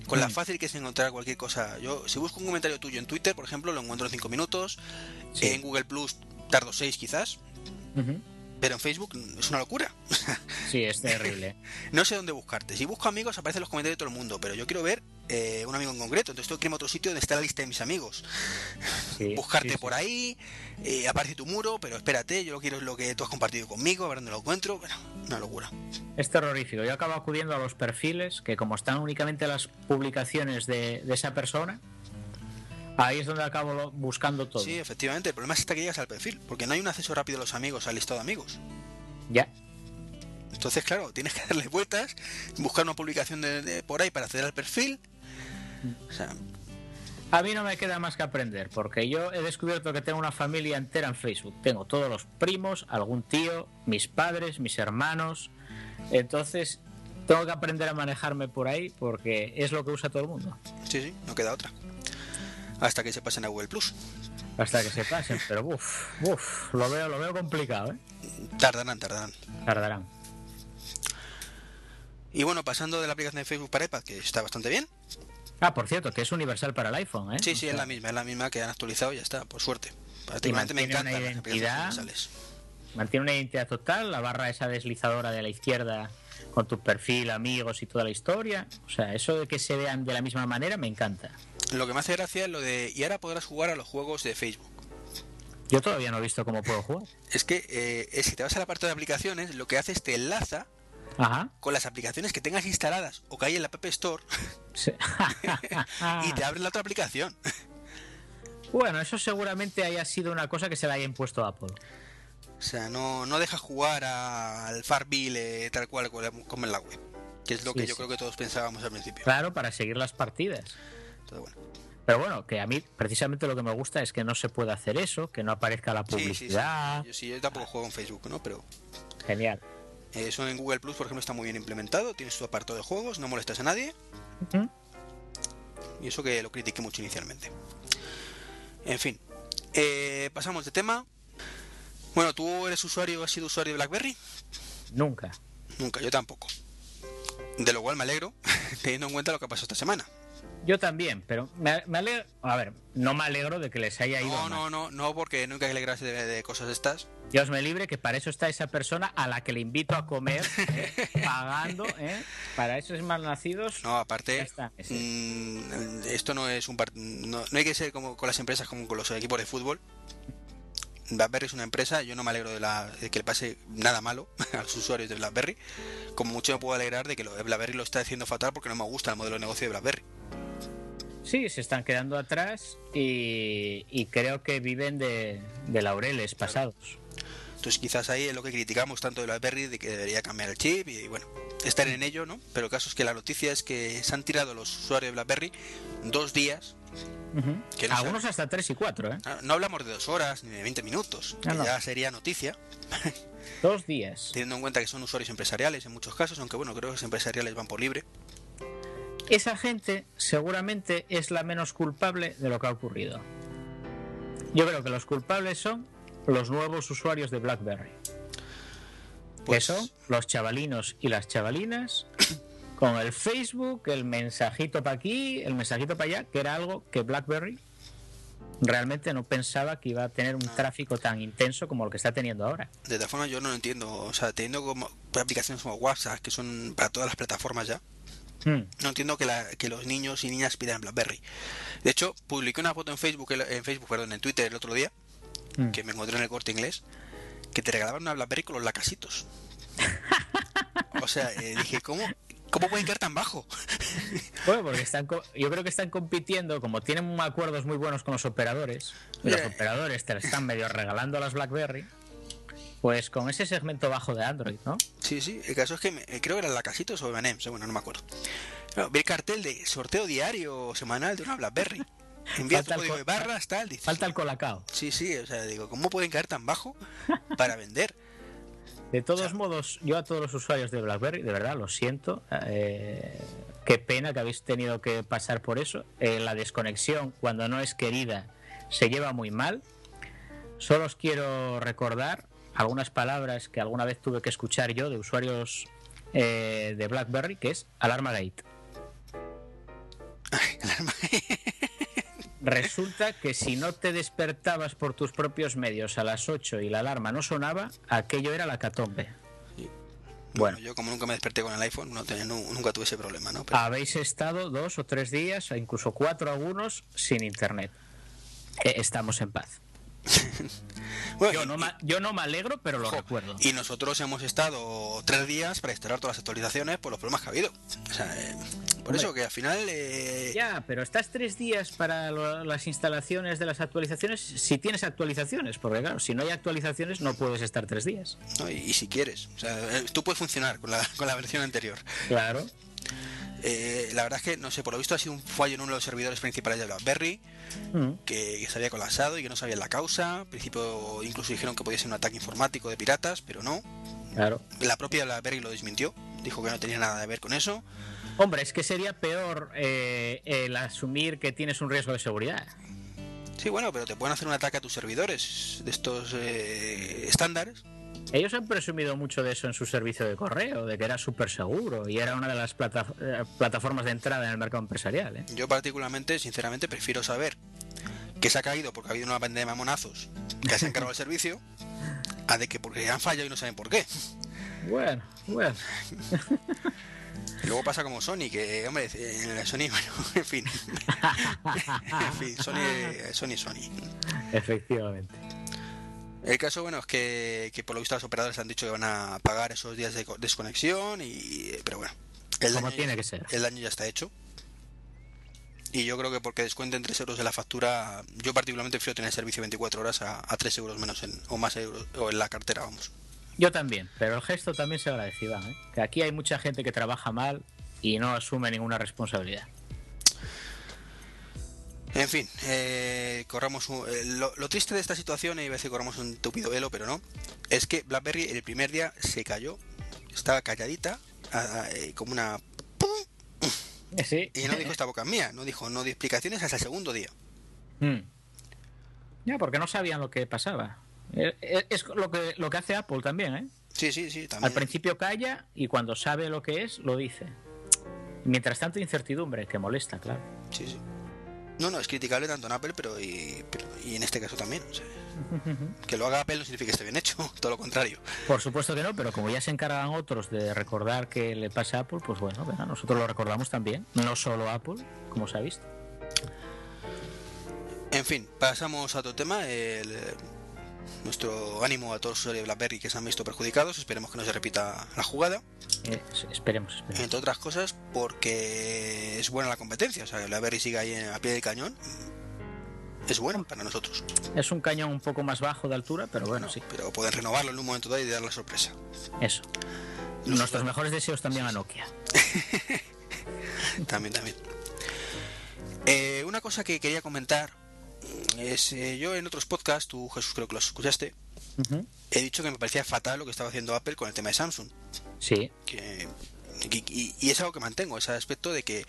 [SPEAKER 1] con la mm. fácil que es encontrar cualquier cosa. Yo, si busco un comentario tuyo en Twitter, por ejemplo, lo encuentro en 5 minutos. En Google Plus tardo 6 quizás. Pero en Facebook es una locura.
[SPEAKER 2] Sí, es terrible.
[SPEAKER 1] no sé dónde buscarte. Si busco amigos, aparecen los comentarios de todo el mundo, pero yo quiero ver eh, un amigo en concreto. Entonces tengo que irme a otro sitio donde está la lista de mis amigos. Buscarte por ahí, eh, aparece tu muro, pero espérate, yo lo quiero es lo que tú has compartido conmigo, a ver dónde lo encuentro. Bueno, una locura.
[SPEAKER 2] Es terrorífico. Yo acabo acudiendo a los perfiles, que como están únicamente las publicaciones de, de esa persona, Ahí es donde acabo buscando todo.
[SPEAKER 1] Sí, efectivamente. El problema es hasta que llegas al perfil, porque no hay un acceso rápido a los amigos, al listado de amigos.
[SPEAKER 2] Ya.
[SPEAKER 1] Entonces, claro, tienes que darle vueltas, buscar una publicación de, por ahí para acceder al perfil. O sea,
[SPEAKER 2] a mí no me queda más que aprender, porque yo he descubierto que tengo una familia entera en Facebook. Tengo todos los primos, algún tío, mis padres, mis hermanos. Entonces, tengo que aprender a manejarme por ahí porque es lo que usa todo el mundo.
[SPEAKER 1] Sí, sí, no queda otra hasta que se pasen a Google Plus.
[SPEAKER 2] Hasta que se pasen, pero uff, uff, lo veo, lo veo complicado, ¿eh?
[SPEAKER 1] Tardarán, tardarán.
[SPEAKER 2] Tardarán.
[SPEAKER 1] Y bueno, pasando de la aplicación de Facebook para iPad, que está bastante bien.
[SPEAKER 2] Ah, por cierto, que es universal para el iPhone, ¿eh?
[SPEAKER 1] Sí, sí, es la misma, es la misma que han actualizado y ya está, por suerte. Prácticamente me encanta
[SPEAKER 2] una identidad, Mantiene una identidad total, la barra esa deslizadora de la izquierda con tu perfil, amigos y toda la historia. O sea, eso de que se vean de la misma manera me encanta.
[SPEAKER 1] Lo que me hace gracia es lo de y ahora podrás jugar a los juegos de Facebook.
[SPEAKER 2] Yo todavía no he visto cómo puedo jugar.
[SPEAKER 1] Es que eh, es si te vas a la parte de aplicaciones, lo que hace es te enlaza
[SPEAKER 2] Ajá.
[SPEAKER 1] con las aplicaciones que tengas instaladas o que hay en la App Store
[SPEAKER 2] Sí.
[SPEAKER 1] y te abre la otra aplicación.
[SPEAKER 2] Bueno, eso seguramente haya sido una cosa que se le haya impuesto a Apple.
[SPEAKER 1] O sea, no, no deja jugar a- al Farmville eh, tal cual como en la web. Que es lo
[SPEAKER 2] Sí,
[SPEAKER 1] que yo
[SPEAKER 2] sí.
[SPEAKER 1] creo que todos pensábamos al principio.
[SPEAKER 2] Claro, para seguir las partidas.
[SPEAKER 1] Entonces, bueno.
[SPEAKER 2] Pero bueno, que a mí precisamente lo que me gusta es que no se puede hacer eso, que no aparezca la
[SPEAKER 1] Sí, sí, sí.
[SPEAKER 2] publicidad.
[SPEAKER 1] Yo, sí, yo tampoco juego en Facebook, ¿no? Pero
[SPEAKER 2] Genial.
[SPEAKER 1] eso en Google Plus, por ejemplo, está muy bien implementado. Tienes tu apartado de juegos, no molestas a nadie. Y eso que lo critiqué mucho inicialmente. En fin, eh, pasamos de tema. Bueno, ¿tú eres usuario, has sido usuario de BlackBerry?
[SPEAKER 2] Nunca.
[SPEAKER 1] Nunca, yo tampoco. De lo cual me alegro, teniendo en cuenta lo que pasó esta semana.
[SPEAKER 2] Yo también, pero me, me alegro. A ver, no me alegro de que les haya ido.
[SPEAKER 1] No,
[SPEAKER 2] mal.
[SPEAKER 1] no, no, no, porque nunca hay que alegrarse de, de cosas estas.
[SPEAKER 2] Dios me libre, que para eso está esa persona a la que le invito a comer, ¿eh? pagando, ¿eh? Para esos malnacidos.
[SPEAKER 1] No, aparte,
[SPEAKER 2] está,
[SPEAKER 1] mm, esto no es un no, no hay que ser como con las empresas como con los equipos de fútbol. BlackBerry es una empresa, yo no me alegro de, la, de que le pase nada malo a los usuarios de BlackBerry. Como mucho me puedo alegrar de que lo de BlackBerry lo está haciendo fatal porque no me gusta el modelo de negocio de BlackBerry.
[SPEAKER 2] Sí, se están quedando atrás y, y creo que viven de, de laureles pasados.
[SPEAKER 1] Entonces quizás ahí es lo que criticamos tanto de BlackBerry, de que debería cambiar el chip y bueno, estar en ello, ¿no? Pero el caso es que la noticia es que se han tirado los usuarios de BlackBerry dos días.
[SPEAKER 2] Ujú.
[SPEAKER 1] Que no
[SPEAKER 2] Algunos hasta 3 y 4, ¿eh?
[SPEAKER 1] Ah, No hablamos de dos horas ni de 20 minutos, que
[SPEAKER 2] no.
[SPEAKER 1] ya sería noticia,
[SPEAKER 2] Dos días.
[SPEAKER 1] teniendo en cuenta que son usuarios empresariales en muchos casos, aunque bueno, creo que los empresariales van por libre.
[SPEAKER 2] Esa gente seguramente es la menos culpable de lo que ha ocurrido. Yo creo que los culpables son los nuevos usuarios de BlackBerry.
[SPEAKER 1] Pues-
[SPEAKER 2] que son los chavalinos y las chavalinas con el Facebook, el mensajito para aquí, el mensajito para allá, que era algo que BlackBerry realmente no pensaba que iba a tener un tráfico tan intenso como el que está teniendo ahora.
[SPEAKER 1] De todas formas, yo no lo entiendo. O sea, teniendo como aplicaciones como WhatsApp, que son para todas las plataformas ya,
[SPEAKER 2] Hmm.
[SPEAKER 1] no entiendo que, la- que los niños y niñas pidan BlackBerry. De hecho, publiqué una foto en Facebook, en Facebook, perdón, en Twitter el otro día,
[SPEAKER 2] Mm.
[SPEAKER 1] que me encontré en el corte inglés, que te regalaban una BlackBerry con los lacasitos. o sea, eh, dije, ¿cómo, ¿cómo pueden quedar tan bajo?
[SPEAKER 2] Bueno, porque están, co- yo creo que están compitiendo, como tienen acuerdos muy buenos con los operadores, y los operadores te la están medio regalando a las BlackBerry, pues con ese segmento bajo de Android, ¿no?
[SPEAKER 1] Sí, sí, el caso es que me- creo que eran lacasitos o M&M's, bueno, no me acuerdo. Vi el cartel de sorteo diario o semanal de una BlackBerry. Envía tu código de barras, tal, dices,
[SPEAKER 2] Falta el colacao.
[SPEAKER 1] Sí, sí, o sea, digo, ¿cómo pueden caer tan bajo para vender?
[SPEAKER 2] De todos modos, yo a todos los usuarios de BlackBerry, de verdad, lo siento. eh, qué pena que habéis tenido que pasar por eso. Eh, la desconexión, cuando no es querida, se lleva muy mal. Solo os quiero recordar algunas palabras que alguna vez tuve que escuchar yo de usuarios eh, de BlackBerry, que es Alarma Gate. Resulta que si no te despertabas por tus propios medios a las 8 y la alarma no sonaba, aquello era la catombe.
[SPEAKER 1] Bueno, yo como nunca me desperté con el iPhone, no te- nu- nunca tuve ese problema, ¿no? Pero-
[SPEAKER 2] Habéis estado dos o tres días, o incluso cuatro algunos, sin internet. Eh, estamos en paz.
[SPEAKER 1] Bueno,
[SPEAKER 2] Yo
[SPEAKER 1] y-
[SPEAKER 2] no, ma- yo no me alegro, pero lo recuerdo.
[SPEAKER 1] Y nosotros hemos estado tres días para instalar todas las actualizaciones por los problemas que ha habido. O sea, eh, por
[SPEAKER 2] Hombre.
[SPEAKER 1] eso que al final... eh,
[SPEAKER 2] Ya, pero estás tres días para lo- las instalaciones de las actualizaciones si tienes actualizaciones, porque claro, si no hay actualizaciones no puedes estar tres días.
[SPEAKER 1] ¿no? y, y si quieres, o sea, eh, tú puedes funcionar con la, con la versión anterior.
[SPEAKER 2] Claro.
[SPEAKER 1] Eh, la verdad es que, no sé, por lo visto ha sido un fallo en uno de los servidores principales de BlackBerry,
[SPEAKER 2] Mm.
[SPEAKER 1] que, que se había colapsado y que no sabían la causa. Al principio incluso dijeron que podía ser un ataque informático de piratas, pero no.
[SPEAKER 2] Claro.
[SPEAKER 1] La propia BlackBerry lo desmintió, dijo que no tenía nada que ver con eso.
[SPEAKER 2] Hombre, es que sería peor eh, el asumir que tienes un riesgo de seguridad.
[SPEAKER 1] Sí, bueno, pero te pueden hacer un ataque a tus servidores de estos eh, estándares.
[SPEAKER 2] Ellos han presumido mucho de eso en su servicio de correo, de que era súper seguro y era una de las plata- eh, plataformas de entrada en el mercado empresarial. ¿eh?
[SPEAKER 1] Yo particularmente, sinceramente, prefiero saber que se ha caído porque ha habido una pandemia de mamonazos que se han cargado el servicio, a de que porque han fallado y no saben por qué.
[SPEAKER 2] Bueno, bueno.
[SPEAKER 1] Y luego pasa como Sony, que, hombre, en la Sony, bueno, en fin. en fin, Sony, Sony, Sony.
[SPEAKER 2] Efectivamente.
[SPEAKER 1] El caso, bueno, es que, que por lo visto los operadores han dicho que van a pagar esos días de co- desconexión, y pero bueno. El
[SPEAKER 2] Como
[SPEAKER 1] daño,
[SPEAKER 2] tiene que ser.
[SPEAKER 1] el daño ya está hecho. Y yo creo que porque descuenten 3 euros de la factura, yo particularmente prefiero tener servicio 24 horas a, a 3 euros menos en, o más euros o en la cartera, vamos.
[SPEAKER 2] Yo también, pero el gesto también se agradece, Iván, ¿eh? Que aquí hay mucha gente que trabaja mal y no asume ninguna responsabilidad.
[SPEAKER 1] En fin, eh, corramos un- eh, lo, lo triste de esta situación, y a decir corramos un tupido velo, pero no, es que BlackBerry el primer día se cayó, estaba calladita, a- a- eh, como una... ¡pum!
[SPEAKER 2] Sí.
[SPEAKER 1] Y no dijo esta boca mía, no dijo, no dio explicaciones hasta el segundo día.
[SPEAKER 2] Mm. Ya, porque no sabían lo que pasaba. Eh, eh, Es lo que, lo que hace Apple también, ¿eh?
[SPEAKER 1] Sí, sí, sí,
[SPEAKER 2] Al principio calla y cuando sabe lo que es, lo dice. Mientras tanto, incertidumbre, que molesta, claro.
[SPEAKER 1] Sí, sí. No, no, es criticable tanto en Apple, pero y, pero- y en este caso también. o sea, que lo haga Apple no significa que esté bien hecho, todo lo contrario.
[SPEAKER 2] Por supuesto que no, pero como ya se encargan otros de recordar que le pasa a Apple, pues bueno, nosotros lo recordamos también. No solo Apple, como se ha visto.
[SPEAKER 1] En fin, pasamos a otro tema. el, nuestro ánimo a todos los usuarios de BlackBerry que se han visto perjudicados. Esperemos que no se repita la jugada.
[SPEAKER 2] Eh, esperemos, esperemos.
[SPEAKER 1] Entre otras cosas, porque es buena la competencia. O sea, que BlackBerry siga ahí a pie del cañón. Es bueno para nosotros.
[SPEAKER 2] Es un cañón un poco más bajo de altura, pero bueno, sí,
[SPEAKER 1] Pero pueden renovarlo en un momento dado y dar la sorpresa.
[SPEAKER 2] eso. Nuestros mejores deseos también a Nokia.
[SPEAKER 1] También, también. Eh, una cosa que quería comentar es, eh, yo en otros podcasts, tú Jesús creo que los escuchaste, he dicho que me parecía fatal lo que estaba haciendo Apple con el tema de Samsung.
[SPEAKER 2] Sí,
[SPEAKER 1] Que, y, y- y es algo que mantengo, ese aspecto de que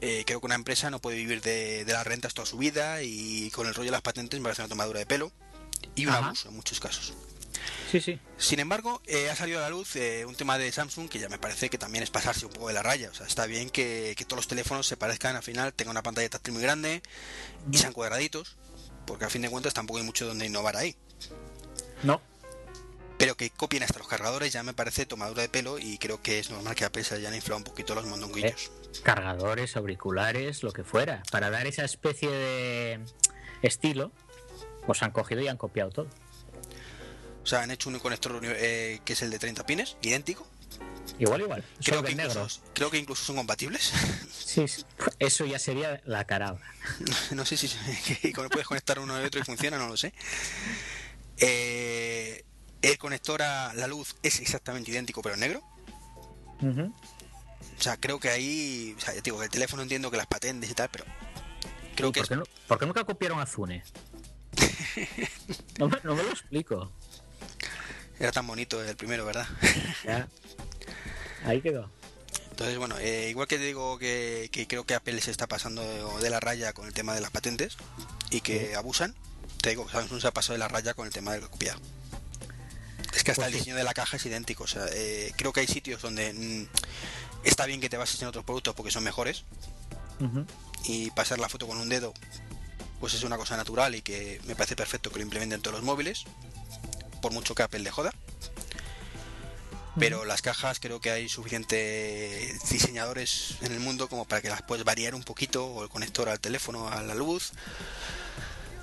[SPEAKER 1] eh, creo que una empresa no puede vivir de, de las rentas toda su vida y con el rollo de las patentes me parece una tomadura de pelo y un
[SPEAKER 2] Ajá.
[SPEAKER 1] abuso en muchos casos.
[SPEAKER 2] Sí, sí.
[SPEAKER 1] Sin embargo, eh, ha salido a la luz eh, un tema de Samsung que ya me parece que también es pasarse un poco de la raya. O sea, está bien que, que todos los teléfonos se parezcan al final, tengan una pantalla táctil muy grande y sean cuadraditos, porque a fin de cuentas tampoco hay mucho donde innovar ahí.
[SPEAKER 2] No,
[SPEAKER 1] Pero que copien hasta los cargadores ya me parece tomadura de pelo y creo que es normal que a Apple se hayan inflado un poquito los mondonguillos.
[SPEAKER 2] cargadores, auriculares, lo que fuera. Para dar esa especie de estilo, pues han cogido y han copiado todo.
[SPEAKER 1] O sea, han hecho un conector eh, que es el de 30 pines, idéntico.
[SPEAKER 2] Igual, igual.
[SPEAKER 1] Creo que,
[SPEAKER 2] negro.
[SPEAKER 1] incluso, creo que incluso son compatibles.
[SPEAKER 2] Sí, sí. Eso ya sería la caraba.
[SPEAKER 1] no sé si puedes conectar uno y otro y funciona, no lo sé. Eh, el conector a la luz es exactamente idéntico, pero en negro. O sea, creo que ahí. O sea, digo que el teléfono entiendo que las patentes y tal, pero. Creo
[SPEAKER 2] ¿Y
[SPEAKER 1] que
[SPEAKER 2] por, qué no- por qué nunca copiaron a Zune? No me, no me lo explico.
[SPEAKER 1] Era tan bonito el primero, ¿verdad?
[SPEAKER 2] Ya. Ahí quedó.
[SPEAKER 1] Entonces, bueno, eh, igual que te digo que, que creo que Apple se está pasando de, la raya con el tema de las patentes y que abusan, te digo Samsung se ha pasado de la raya con el tema del copiado. Es que hasta
[SPEAKER 2] Pues
[SPEAKER 1] el
[SPEAKER 2] sí.
[SPEAKER 1] diseño de la caja es idéntico. O sea, eh, creo que hay sitios donde mm, está bien que te bases en otros productos porque son mejores y pasar la foto con un dedo pues es una cosa natural y que me parece perfecto que lo implementen en todos los móviles por mucho que Apple le joda. Pero las cajas creo que hay suficientes diseñadores en el mundo como para que las puedes variar un poquito o el conector al teléfono a la luz.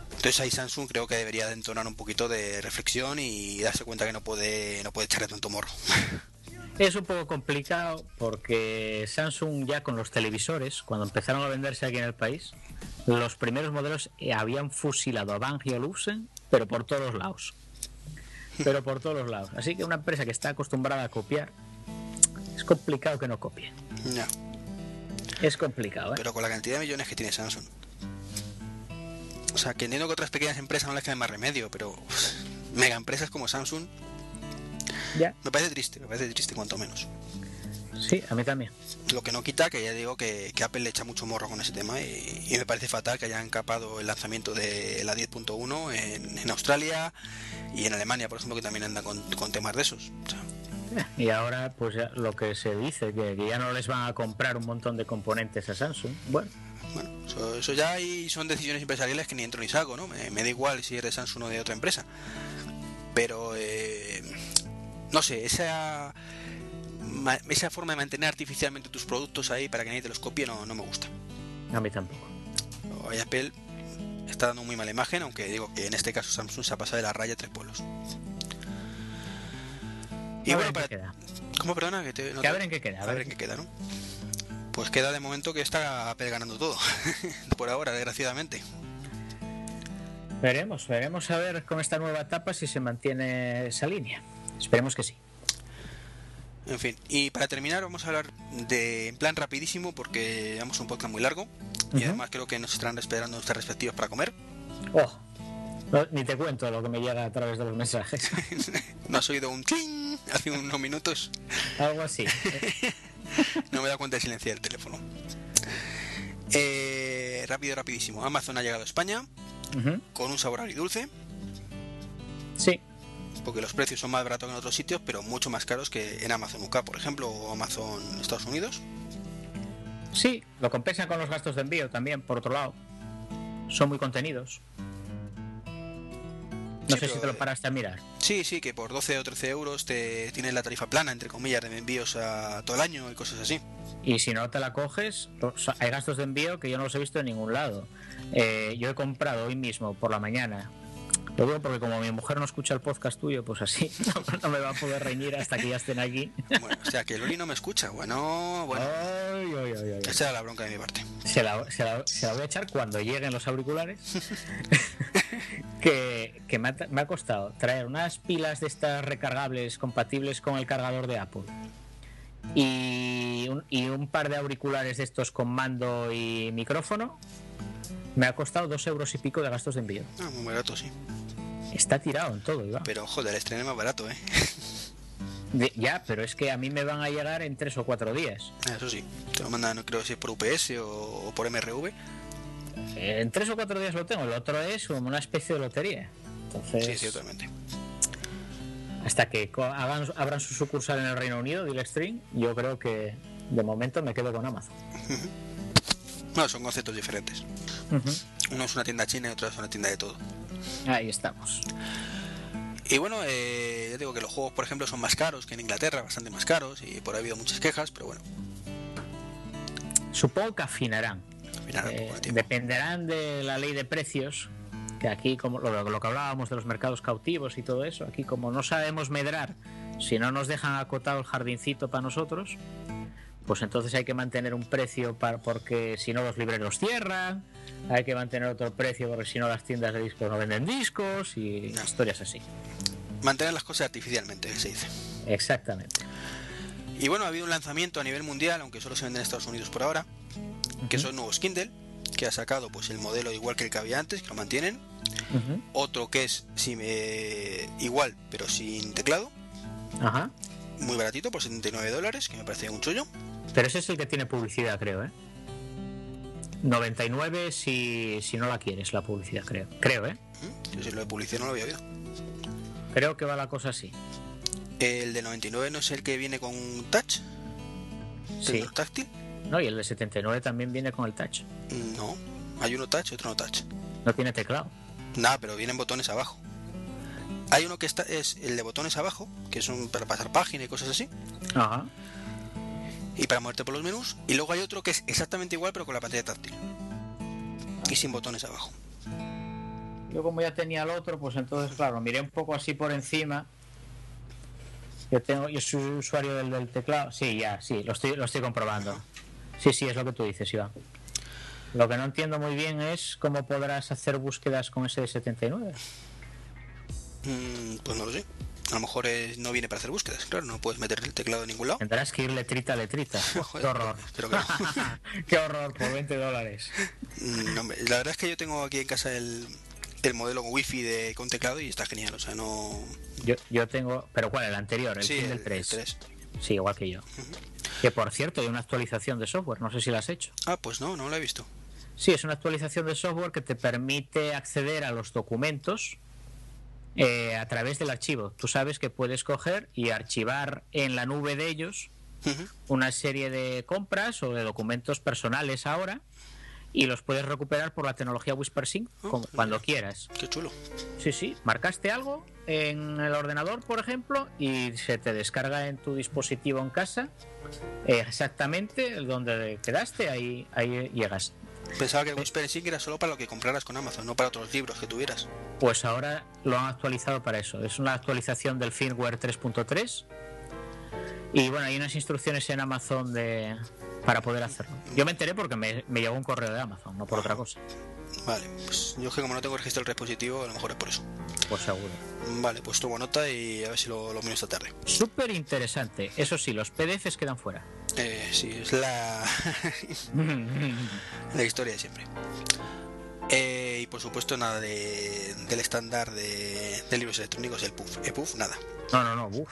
[SPEAKER 1] Entonces ahí Samsung creo que debería de entonar un poquito de reflexión y darse cuenta que no puede no puede echarle tanto morro.
[SPEAKER 2] Es un poco complicado porque Samsung ya con los televisores, cuando empezaron a venderse aquí en el país, los primeros modelos eh, habían fusilado a Bang y Olufsen, pero por todos los lados. Pero por todos los lados. Así que una empresa que está acostumbrada a copiar, es complicado que no copie.
[SPEAKER 1] Ya,
[SPEAKER 2] Es complicado, ¿eh?
[SPEAKER 1] pero con la cantidad de millones que tiene Samsung o sea que entiendo que otras pequeñas empresas no les queda más remedio pero uf, mega empresas como Samsung
[SPEAKER 2] Ya,
[SPEAKER 1] Me parece triste, me parece triste cuanto menos.
[SPEAKER 2] Sí, a mí también.
[SPEAKER 1] Lo que no quita que ya digo que, que Apple le echa mucho morro con ese tema y, y me parece fatal que hayan capado el lanzamiento de la 10.1 en, en Australia y en Alemania, por ejemplo, que también anda con, con temas de esos. O sea,
[SPEAKER 2] Y ahora, pues lo que se dice, que, que ya no les van a comprar un montón de componentes a Samsung. Bueno,
[SPEAKER 1] bueno, eso, eso ya hay, son decisiones empresariales que ni entro ni salgo, ¿no? Me, me da igual si eres Samsung o de otra empresa. Pero, eh, no sé, esa esa forma de mantener artificialmente tus productos ahí para que nadie te los copie no, no me gusta.
[SPEAKER 2] A mí tampoco.
[SPEAKER 1] Hoy Apple está dando muy mala imagen, aunque digo que en este caso Samsung se ha pasado de la raya a tres pueblos. Y
[SPEAKER 2] a
[SPEAKER 1] bueno, para...
[SPEAKER 2] qué queda.
[SPEAKER 1] ¿Cómo, perdona? Que, te- no
[SPEAKER 2] Que a
[SPEAKER 1] te-
[SPEAKER 2] ver en qué queda,
[SPEAKER 1] A ver en qué queda, ¿no? Pues queda de momento que está Apple ganando todo. Por ahora, desgraciadamente.
[SPEAKER 2] Veremos, veremos a ver con esta nueva etapa si se mantiene esa línea. Esperemos que sí.
[SPEAKER 1] En fin, y para terminar vamos a hablar de en plan rapidísimo porque llevamos un podcast muy largo y además creo que nos estarán esperando nuestras respectivas para comer.
[SPEAKER 2] Oh, no, ni te cuento lo que me llega a través de los mensajes.
[SPEAKER 1] ¿No has oído un cling hace unos minutos?
[SPEAKER 2] Algo así.
[SPEAKER 1] No me da cuenta de silenciar el teléfono. Eh, rápido, rapidísimo. Amazon ha llegado a España con un sabor agridulce
[SPEAKER 2] Sí,
[SPEAKER 1] porque los precios son más baratos que en otros sitios, pero mucho más caros que en Amazon UK, por ejemplo, o Amazon Estados Unidos.
[SPEAKER 2] sí, lo compensan con los gastos de envío también, por otro lado. Son muy contenidos. No
[SPEAKER 1] Sí,
[SPEAKER 2] sé si te lo
[SPEAKER 1] eh,
[SPEAKER 2] paraste a mirar.
[SPEAKER 1] Sí, sí, que por 12 o 13 euros te tienes la tarifa plana, entre comillas, de envíos a todo el año y cosas así.
[SPEAKER 2] Y si no te la coges, hay gastos de envío que yo no los he visto en ningún lado. Eh, yo he comprado hoy mismo por la mañana. Lo digo porque como mi mujer no escucha el podcast tuyo, pues así no, me va a poder reñir hasta que ya estén aquí.
[SPEAKER 1] Bueno, o sea, que Loli no me escucha. Bueno, bueno,
[SPEAKER 2] Ay, ay, ay, ay.
[SPEAKER 1] esa era la bronca de mi parte.
[SPEAKER 2] Se la, se la- se la voy a echar cuando lleguen los auriculares. que que me, ha, me ha costado traer unas pilas de estas recargables compatibles con el cargador de Apple. Y un, y un par de auriculares de estos con mando y micrófono. Me ha costado dos euros y pico de gastos de envío.
[SPEAKER 1] Ah, muy barato, sí.
[SPEAKER 2] Está tirado en todo, Iván.
[SPEAKER 1] Pero joder, el estreno es más barato, ¿eh?
[SPEAKER 2] Ya, pero es que a mí me van a llegar en tres o cuatro días.
[SPEAKER 1] Ah, Eso sí, te lo mandan, no creo si es por UPS o, por MRV.
[SPEAKER 2] Eh, En tres o cuatro días lo tengo. El otro es como una especie de lotería. Entonces,
[SPEAKER 1] Sí, ciertamente.
[SPEAKER 2] hasta que hagan, abran su sucursal en el Reino Unido, Stream, yo creo que de momento me quedo con Amazon.
[SPEAKER 1] No, son conceptos diferentes. Uno es una tienda china y otro es una tienda de todo.
[SPEAKER 2] Ahí estamos.
[SPEAKER 1] Y bueno, eh, ya digo que los juegos, por ejemplo, son más caros que en Inglaterra, bastante más caros, y por ahí ha habido muchas quejas, pero bueno,
[SPEAKER 2] Supongo que afinarán.
[SPEAKER 1] al final
[SPEAKER 2] Eh,
[SPEAKER 1] tiempo.
[SPEAKER 2] dependerán de la ley de precios, que aquí, como lo, lo que hablábamos de los mercados cautivos y todo eso, aquí como no sabemos medrar, si no nos dejan acotado el jardincito para nosotros, pues entonces hay que mantener un precio para, porque si no los libreros cierran, hay que mantener otro precio porque si no las tiendas de discos no venden discos y
[SPEAKER 1] No.
[SPEAKER 2] historias así.
[SPEAKER 1] Mantener las cosas artificialmente, se dice.
[SPEAKER 2] Exactamente.
[SPEAKER 1] Y bueno, ha habido un lanzamiento a nivel mundial, aunque solo se vende en Estados Unidos por ahora, que son nuevos Kindle, que ha sacado pues el modelo igual que el que había antes, que lo mantienen. Otro que es si me- igual, pero sin teclado,
[SPEAKER 2] Ajá.
[SPEAKER 1] muy baratito, por 79 dólares, que me parece un chollo.
[SPEAKER 2] Pero ese es el que tiene publicidad, creo, ¿eh? 99 si, si no la quieres, la publicidad, creo. Creo, ¿eh?
[SPEAKER 1] ¿Mm? Yo si lo de publicidad no lo había oído.
[SPEAKER 2] Creo que va la cosa así.
[SPEAKER 1] El de 99 no es el que viene con touch,
[SPEAKER 2] Sí.
[SPEAKER 1] táctil.
[SPEAKER 2] No, y el de 79 también viene con el touch.
[SPEAKER 1] No, hay uno touch y otro no touch.
[SPEAKER 2] No tiene teclado.
[SPEAKER 1] Nada, pero vienen botones abajo. Hay uno que está, es el de botones abajo, que son para pasar página y cosas así,
[SPEAKER 2] Ajá.
[SPEAKER 1] Y para moverte por los menús. Y luego hay otro que es exactamente igual, pero con la pantalla táctil. Y sin botones abajo.
[SPEAKER 2] Yo como ya tenía el otro, pues entonces, claro, miré un poco así por encima. Yo tengo, yo soy usuario del, del teclado. Sí, ya, sí, lo estoy, lo estoy comprobando. Sí, sí, es lo que tú dices, Iván. Lo que no entiendo muy bien es cómo podrás hacer búsquedas con ese de 79.
[SPEAKER 1] Mm, pues no lo sé. A lo mejor es- no viene para hacer búsquedas, claro, no puedes meter el teclado en ningún lado.
[SPEAKER 2] Tendrás que ir letrita a letrita. Qué
[SPEAKER 1] Joder,
[SPEAKER 2] horror.
[SPEAKER 1] Que.
[SPEAKER 2] Qué horror, por 20 dólares.
[SPEAKER 1] Mm, no, la verdad es que yo tengo aquí en casa el, el modelo wifi de, con teclado y está genial, o sea, no...
[SPEAKER 2] Yo, yo tengo, pero ¿cuál? El anterior, el
[SPEAKER 1] sí,
[SPEAKER 2] Kindle
[SPEAKER 1] el,
[SPEAKER 2] 3.
[SPEAKER 1] el 3.
[SPEAKER 2] Sí, igual que yo. Que por cierto, hay una actualización de software, no sé si la has hecho.
[SPEAKER 1] Ah, pues no, no lo he visto.
[SPEAKER 2] Sí, es una actualización de software que te permite acceder a los documentos eh, a través del archivo. Tú sabes que puedes coger y archivar en la nube de ellos una serie de compras o de documentos personales ahora y los puedes recuperar por la tecnología WhisperSync
[SPEAKER 1] Oh,
[SPEAKER 2] cuando quieras.
[SPEAKER 1] Qué chulo.
[SPEAKER 2] Sí, sí, marcaste algo en el ordenador, por ejemplo, y se te descarga en tu dispositivo en casa eh, exactamente donde quedaste, ahí, ahí llegas.
[SPEAKER 1] Pensaba que el Whisper Sync era solo para lo que compraras con Amazon, no para otros libros que tuvieras.
[SPEAKER 2] Pues ahora lo han actualizado para eso. Es una actualización del firmware 3.3. Y bueno, hay unas instrucciones en Amazon de, para poder hacerlo. Yo me enteré porque me, me llegó un correo de Amazon, no por otra cosa.
[SPEAKER 1] Vale, pues yo que como no tengo registro del dispositivo, a lo mejor es por eso.
[SPEAKER 2] Pues seguro.
[SPEAKER 1] Vale, pues tomo nota y a ver si lo, lo miro esta tarde.
[SPEAKER 2] Súper interesante. Eso sí, los PDFs quedan fuera.
[SPEAKER 1] Eh, sí, es la, la historia de siempre. Eh, y por supuesto nada de, del estándar de, de libros electrónicos, el PUF. EPUF, nada.
[SPEAKER 2] No, no, no,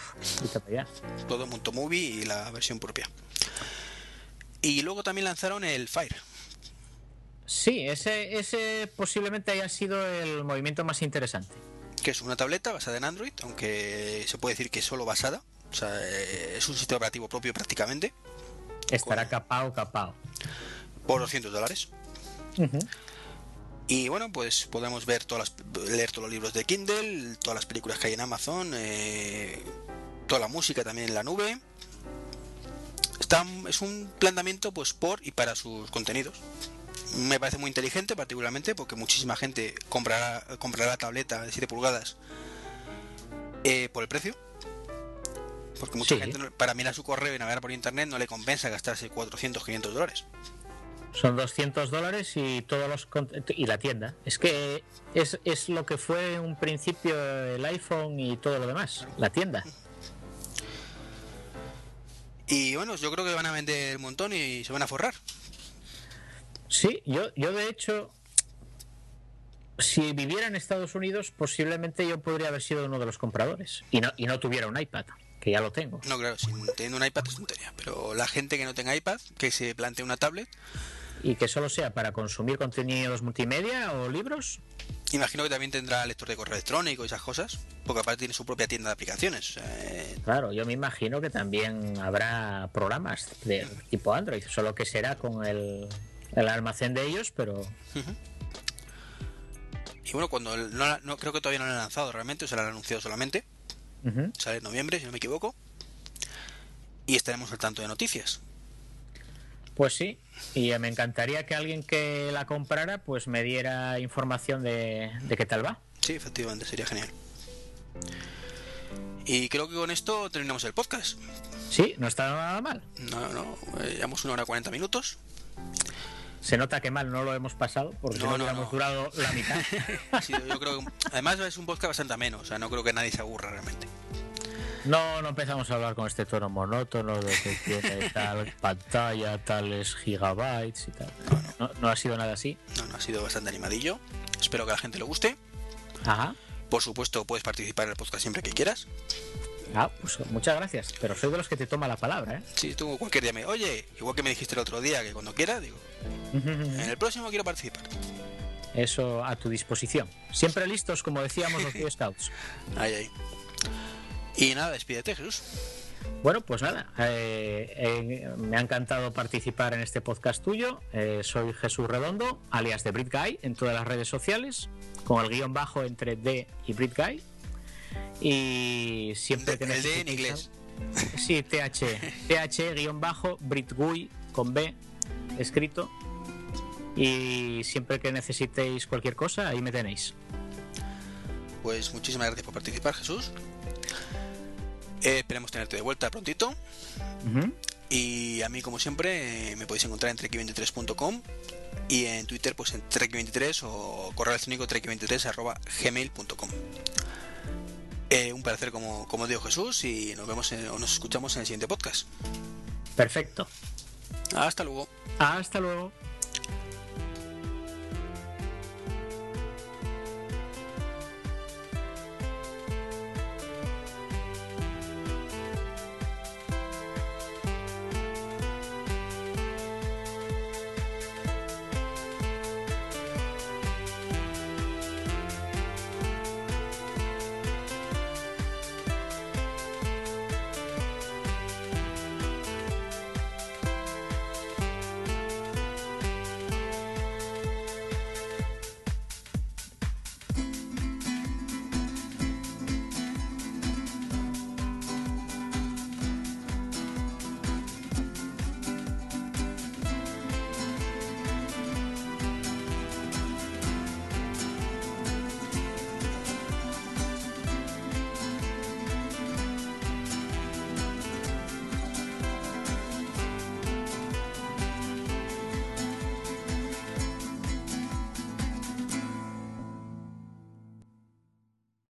[SPEAKER 2] ya.
[SPEAKER 1] Todo Monto Movie y la versión propia. Y luego también lanzaron el Fire.
[SPEAKER 2] Sí, ese, ese posiblemente haya sido el movimiento más interesante.
[SPEAKER 1] Que es una tableta basada en Android, aunque se puede decir que es solo basada. O sea, eh, es un sistema operativo propio prácticamente.
[SPEAKER 2] Estará capao, capao.
[SPEAKER 1] Por 200 dólares. Y bueno, pues podemos ver todas las, leer todos los libros de Kindle, todas las películas que hay en Amazon, eh, toda la música también en la nube. Está, es un planteamiento pues por y para sus contenidos. Me parece muy inteligente particularmente porque muchísima gente comprará, comprará la tableta de 7 pulgadas eh, por el precio. Porque mucha
[SPEAKER 2] Sí.
[SPEAKER 1] gente para mirar su correo y navegar por internet no le compensa gastarse 400, 500 dólares.
[SPEAKER 2] Son 200 dólares y todos los y la tienda. Es que es, es lo que fue un principio el iPhone y todo lo demás, la tienda.
[SPEAKER 1] Y bueno, yo creo que van a vender un montón y se van a forrar.
[SPEAKER 2] Sí, yo, yo de hecho, si viviera en Estados Unidos, posiblemente yo podría haber sido uno de los compradores y no, y no tuviera un iPad, que ya lo tengo.
[SPEAKER 1] No, claro, si teniendo un iPad es tontería. Pero la gente que no tenga iPad, que se plantee una tablet,
[SPEAKER 2] Y que solo sea para consumir contenidos multimedia o libros,
[SPEAKER 1] imagino que también tendrá lector de correo electrónico y esas cosas. Porque aparte tiene su propia tienda de aplicaciones. Eh,
[SPEAKER 2] Claro, yo me imagino que también habrá programas de tipo Android, solo que será con el, el almacén de ellos, pero
[SPEAKER 1] y bueno, cuando el- no, no creo que todavía no lo han lanzado realmente, o sea, lo han anunciado solamente. Sale en noviembre, si no me equivoco. Y estaremos al tanto de noticias.
[SPEAKER 2] pues sí. Y me encantaría que alguien que la comprara pues me diera información de, de qué tal va.
[SPEAKER 1] Sí, efectivamente, sería genial. Y creo que con esto terminamos el podcast.
[SPEAKER 2] Sí, no está nada mal.
[SPEAKER 1] No, no, eh, llevamos una hora 40 minutos.
[SPEAKER 2] Se nota que mal no lo hemos pasado, porque
[SPEAKER 1] No,
[SPEAKER 2] no,
[SPEAKER 1] no, no.
[SPEAKER 2] durado la mitad.
[SPEAKER 1] Ha sido- yo creo que, además es un podcast bastante ameno, o sea, no creo que nadie se aburra realmente.
[SPEAKER 2] No, no empezamos a hablar con este tono monótono de que tiene tal pantalla, tales gigabytes y tal. No, no ha sido nada así.
[SPEAKER 1] No, no, ha sido bastante animadillo. Espero que a la gente le guste.
[SPEAKER 2] Ajá.
[SPEAKER 1] Por supuesto, puedes participar en el podcast siempre que quieras.
[SPEAKER 2] Ah, pues muchas gracias. Pero soy de los que te toma la palabra, ¿eh?
[SPEAKER 1] Si tú cualquier día me, oye, igual que me dijiste el otro día que cuando quiera, digo, en el próximo quiero participar.
[SPEAKER 2] Eso a tu disposición. Siempre listos, como decíamos los Boy Scouts.
[SPEAKER 1] Ahí, ahí. Y nada, despídete, Jesús.
[SPEAKER 2] Bueno, pues nada, eh, eh, me ha encantado participar en este podcast tuyo. Eh, soy Jesús Redondo, alias de Brit Guy, en todas las redes sociales, con el guion bajo entre D y Brit Guy. Y siempre que
[SPEAKER 1] El D en
[SPEAKER 2] necesitéis
[SPEAKER 1] inglés.
[SPEAKER 2] Sí, TH. TH guion bajo Brit Guy con B escrito. Y siempre que necesitéis cualquier cosa, ahí me tenéis.
[SPEAKER 1] Pues muchísimas gracias por participar, Jesús. Eh, esperemos tenerte de vuelta prontito.
[SPEAKER 2] Ujú.
[SPEAKER 1] Y a mí, como siempre, eh, me podéis encontrar en trek23.com y en Twitter, pues en trek23 o correo electrónico trek23.gmail.com. Eh, un placer, como, como digo Jesús, y nos vemos en- o nos escuchamos en el siguiente podcast.
[SPEAKER 2] Perfecto.
[SPEAKER 1] Hasta luego.
[SPEAKER 2] Hasta luego.